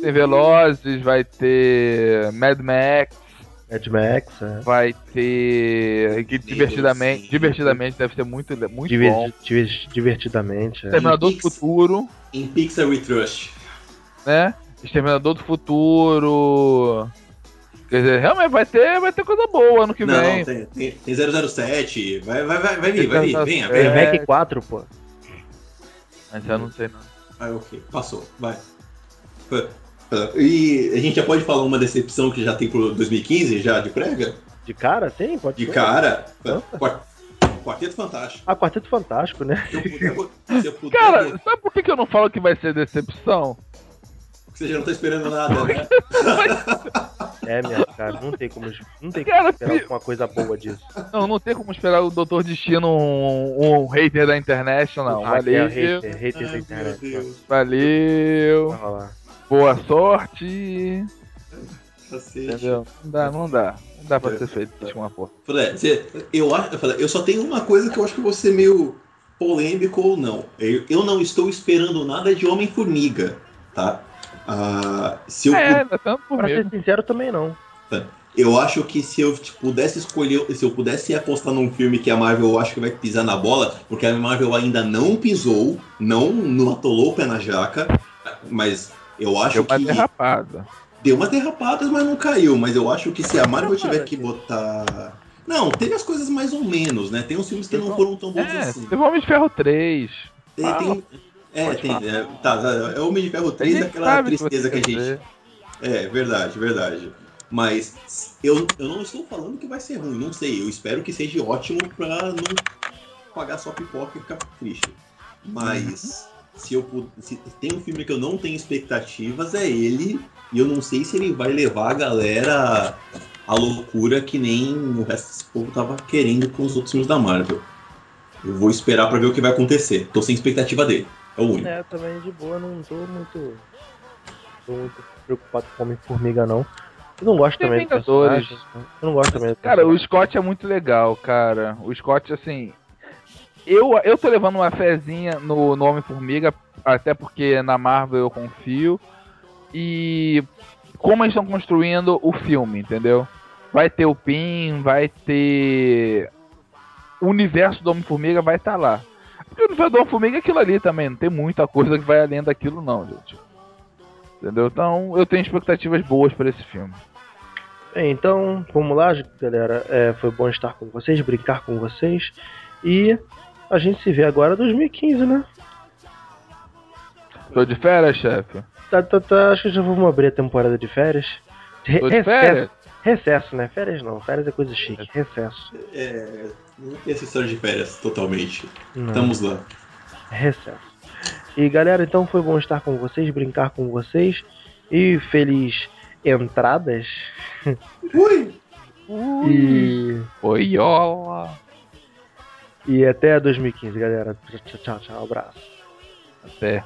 [SPEAKER 2] Tem Velozes, vai ter Mad Max,
[SPEAKER 1] Mad Max, é.
[SPEAKER 2] vai ter. Que divertidamente,
[SPEAKER 3] sim.
[SPEAKER 2] divertidamente deve ser muito, muito
[SPEAKER 1] Diver-
[SPEAKER 2] bom.
[SPEAKER 1] diver- divertidamente. É.
[SPEAKER 2] Exterminador do. Futuro,
[SPEAKER 3] Em Pixar We Trust.
[SPEAKER 2] né? Exterminador do Futuro. Quer dizer, realmente vai ter, vai ter coisa boa ano que
[SPEAKER 3] Não,
[SPEAKER 2] vem.
[SPEAKER 3] tem, tem, tem 007. Vai, vai, vai, vai vir, vai vir. Venha, venha.
[SPEAKER 1] Tem Mac 4, pô.
[SPEAKER 2] Mas eu não sei não.
[SPEAKER 3] Ah, ok. Passou. Vai. E a gente já pode falar uma decepção que já tem pro 2015, já de prega?
[SPEAKER 1] De cara, sim? Pode
[SPEAKER 3] De
[SPEAKER 1] ser.
[SPEAKER 3] cara?
[SPEAKER 1] Nossa.
[SPEAKER 3] Quarteto Fantástico.
[SPEAKER 1] Ah, Quarteto Fantástico, né?
[SPEAKER 3] Se eu puder, se eu [laughs] puder
[SPEAKER 2] Cara, sabe por que eu não falo que vai ser decepção?
[SPEAKER 3] Você já não tá esperando nada, né?
[SPEAKER 1] É, minha cara, não tem como, não tem como
[SPEAKER 2] Cara,
[SPEAKER 1] esperar
[SPEAKER 2] pi-
[SPEAKER 1] alguma coisa boa disso.
[SPEAKER 2] Não, não tem como esperar o Doutor Destino um, um hater da internet, não.
[SPEAKER 1] Ah, é
[SPEAKER 2] Valeu,
[SPEAKER 1] hater, hater da
[SPEAKER 3] Ai, meu
[SPEAKER 1] internet.
[SPEAKER 2] valeu, boa sorte.
[SPEAKER 3] Cacete.
[SPEAKER 2] Entendeu? Não dá, não dá. Não dá pra ser feito de uma porra.
[SPEAKER 3] Falei, você- eu, acho, eu, só tenho uma coisa que eu acho que você meio polêmico ou não. Eu, eu não estou esperando nada de Homem-Formiga, tá? Ah, se eu,
[SPEAKER 2] É,
[SPEAKER 1] Pra ser sincero, também não.
[SPEAKER 3] eu acho que se eu tipo, pudesse escolher, se eu pudesse apostar num filme que a Marvel eu acho que vai pisar na bola, porque a Marvel ainda não pisou, não, não atolou o pé na jaca, mas eu acho
[SPEAKER 2] Deu uma
[SPEAKER 3] que
[SPEAKER 2] derrapada.
[SPEAKER 3] deu uma derrapada, mas não caiu. Mas eu acho que se a Marvel tiver que botar. Não, teve as coisas mais ou menos, né? Tem uns filmes que não foram tão bons
[SPEAKER 2] É,
[SPEAKER 3] assim.
[SPEAKER 2] teve Homem de Ferro 3.
[SPEAKER 3] Tem, tem- é,
[SPEAKER 2] Pode
[SPEAKER 3] tem. É, tá, tá, é o Homem de Ferro
[SPEAKER 2] A
[SPEAKER 3] 3
[SPEAKER 2] gente
[SPEAKER 3] daquela tristeza que, a gente.
[SPEAKER 2] dizer.
[SPEAKER 3] É, verdade, verdade. Mas eu, eu não estou falando que vai ser ruim, não sei. Eu espero que seja ótimo pra não pagar só pipoca e ficar triste. Mas Se eu pu- se tem um filme que eu não tenho expectativas, é ele. E eu não sei se ele vai levar a galera à loucura que nem o resto desse povo tava querendo com os outros filmes da Marvel. Eu vou esperar pra ver o que vai acontecer. Tô sem expectativa dele. É o único.
[SPEAKER 1] É, também de boa, não tô muito. tô muito preocupado com Homem-Formiga, não. Eu não gosto
[SPEAKER 2] Tem
[SPEAKER 1] também do
[SPEAKER 2] Vingadores.
[SPEAKER 1] personagem. Eu não gosto também do
[SPEAKER 2] Cara, o. Scott é muito legal, cara. O Scott, assim. Eu, eu tô levando uma fezinha no, no Homem-Formiga, até porque na Marvel eu confio. E como eles estão construindo o filme, entendeu? Vai ter o Pin, vai ter. O universo do Homem-Formiga vai estar lá. Porque o universo do Homem-Formiga é aquilo ali também, não tem muita coisa que vai além daquilo, não, gente. Entendeu? Então eu tenho expectativas boas pra esse filme.
[SPEAKER 1] Bem, então, vamos lá, galera. É, foi bom estar com vocês, brincar com vocês. E a gente se vê agora em 2015, né?
[SPEAKER 2] Tô de férias, chefe?
[SPEAKER 1] Tá, tá, tá, acho que já vamos abrir a temporada de férias.
[SPEAKER 2] Tô de férias?
[SPEAKER 1] Recesso, né? Férias não, férias é coisa chique. Recesso.
[SPEAKER 3] É, não tem essa história de férias totalmente.
[SPEAKER 1] Não.
[SPEAKER 3] Estamos lá.
[SPEAKER 1] Recesso. E galera, então foi bom estar com vocês, brincar com vocês. E feliz entradas.
[SPEAKER 3] Ui!
[SPEAKER 1] E,
[SPEAKER 2] Oi, ó.
[SPEAKER 1] e até 2015, galera. Tchau, tchau, tchau. Abraço.
[SPEAKER 2] Até.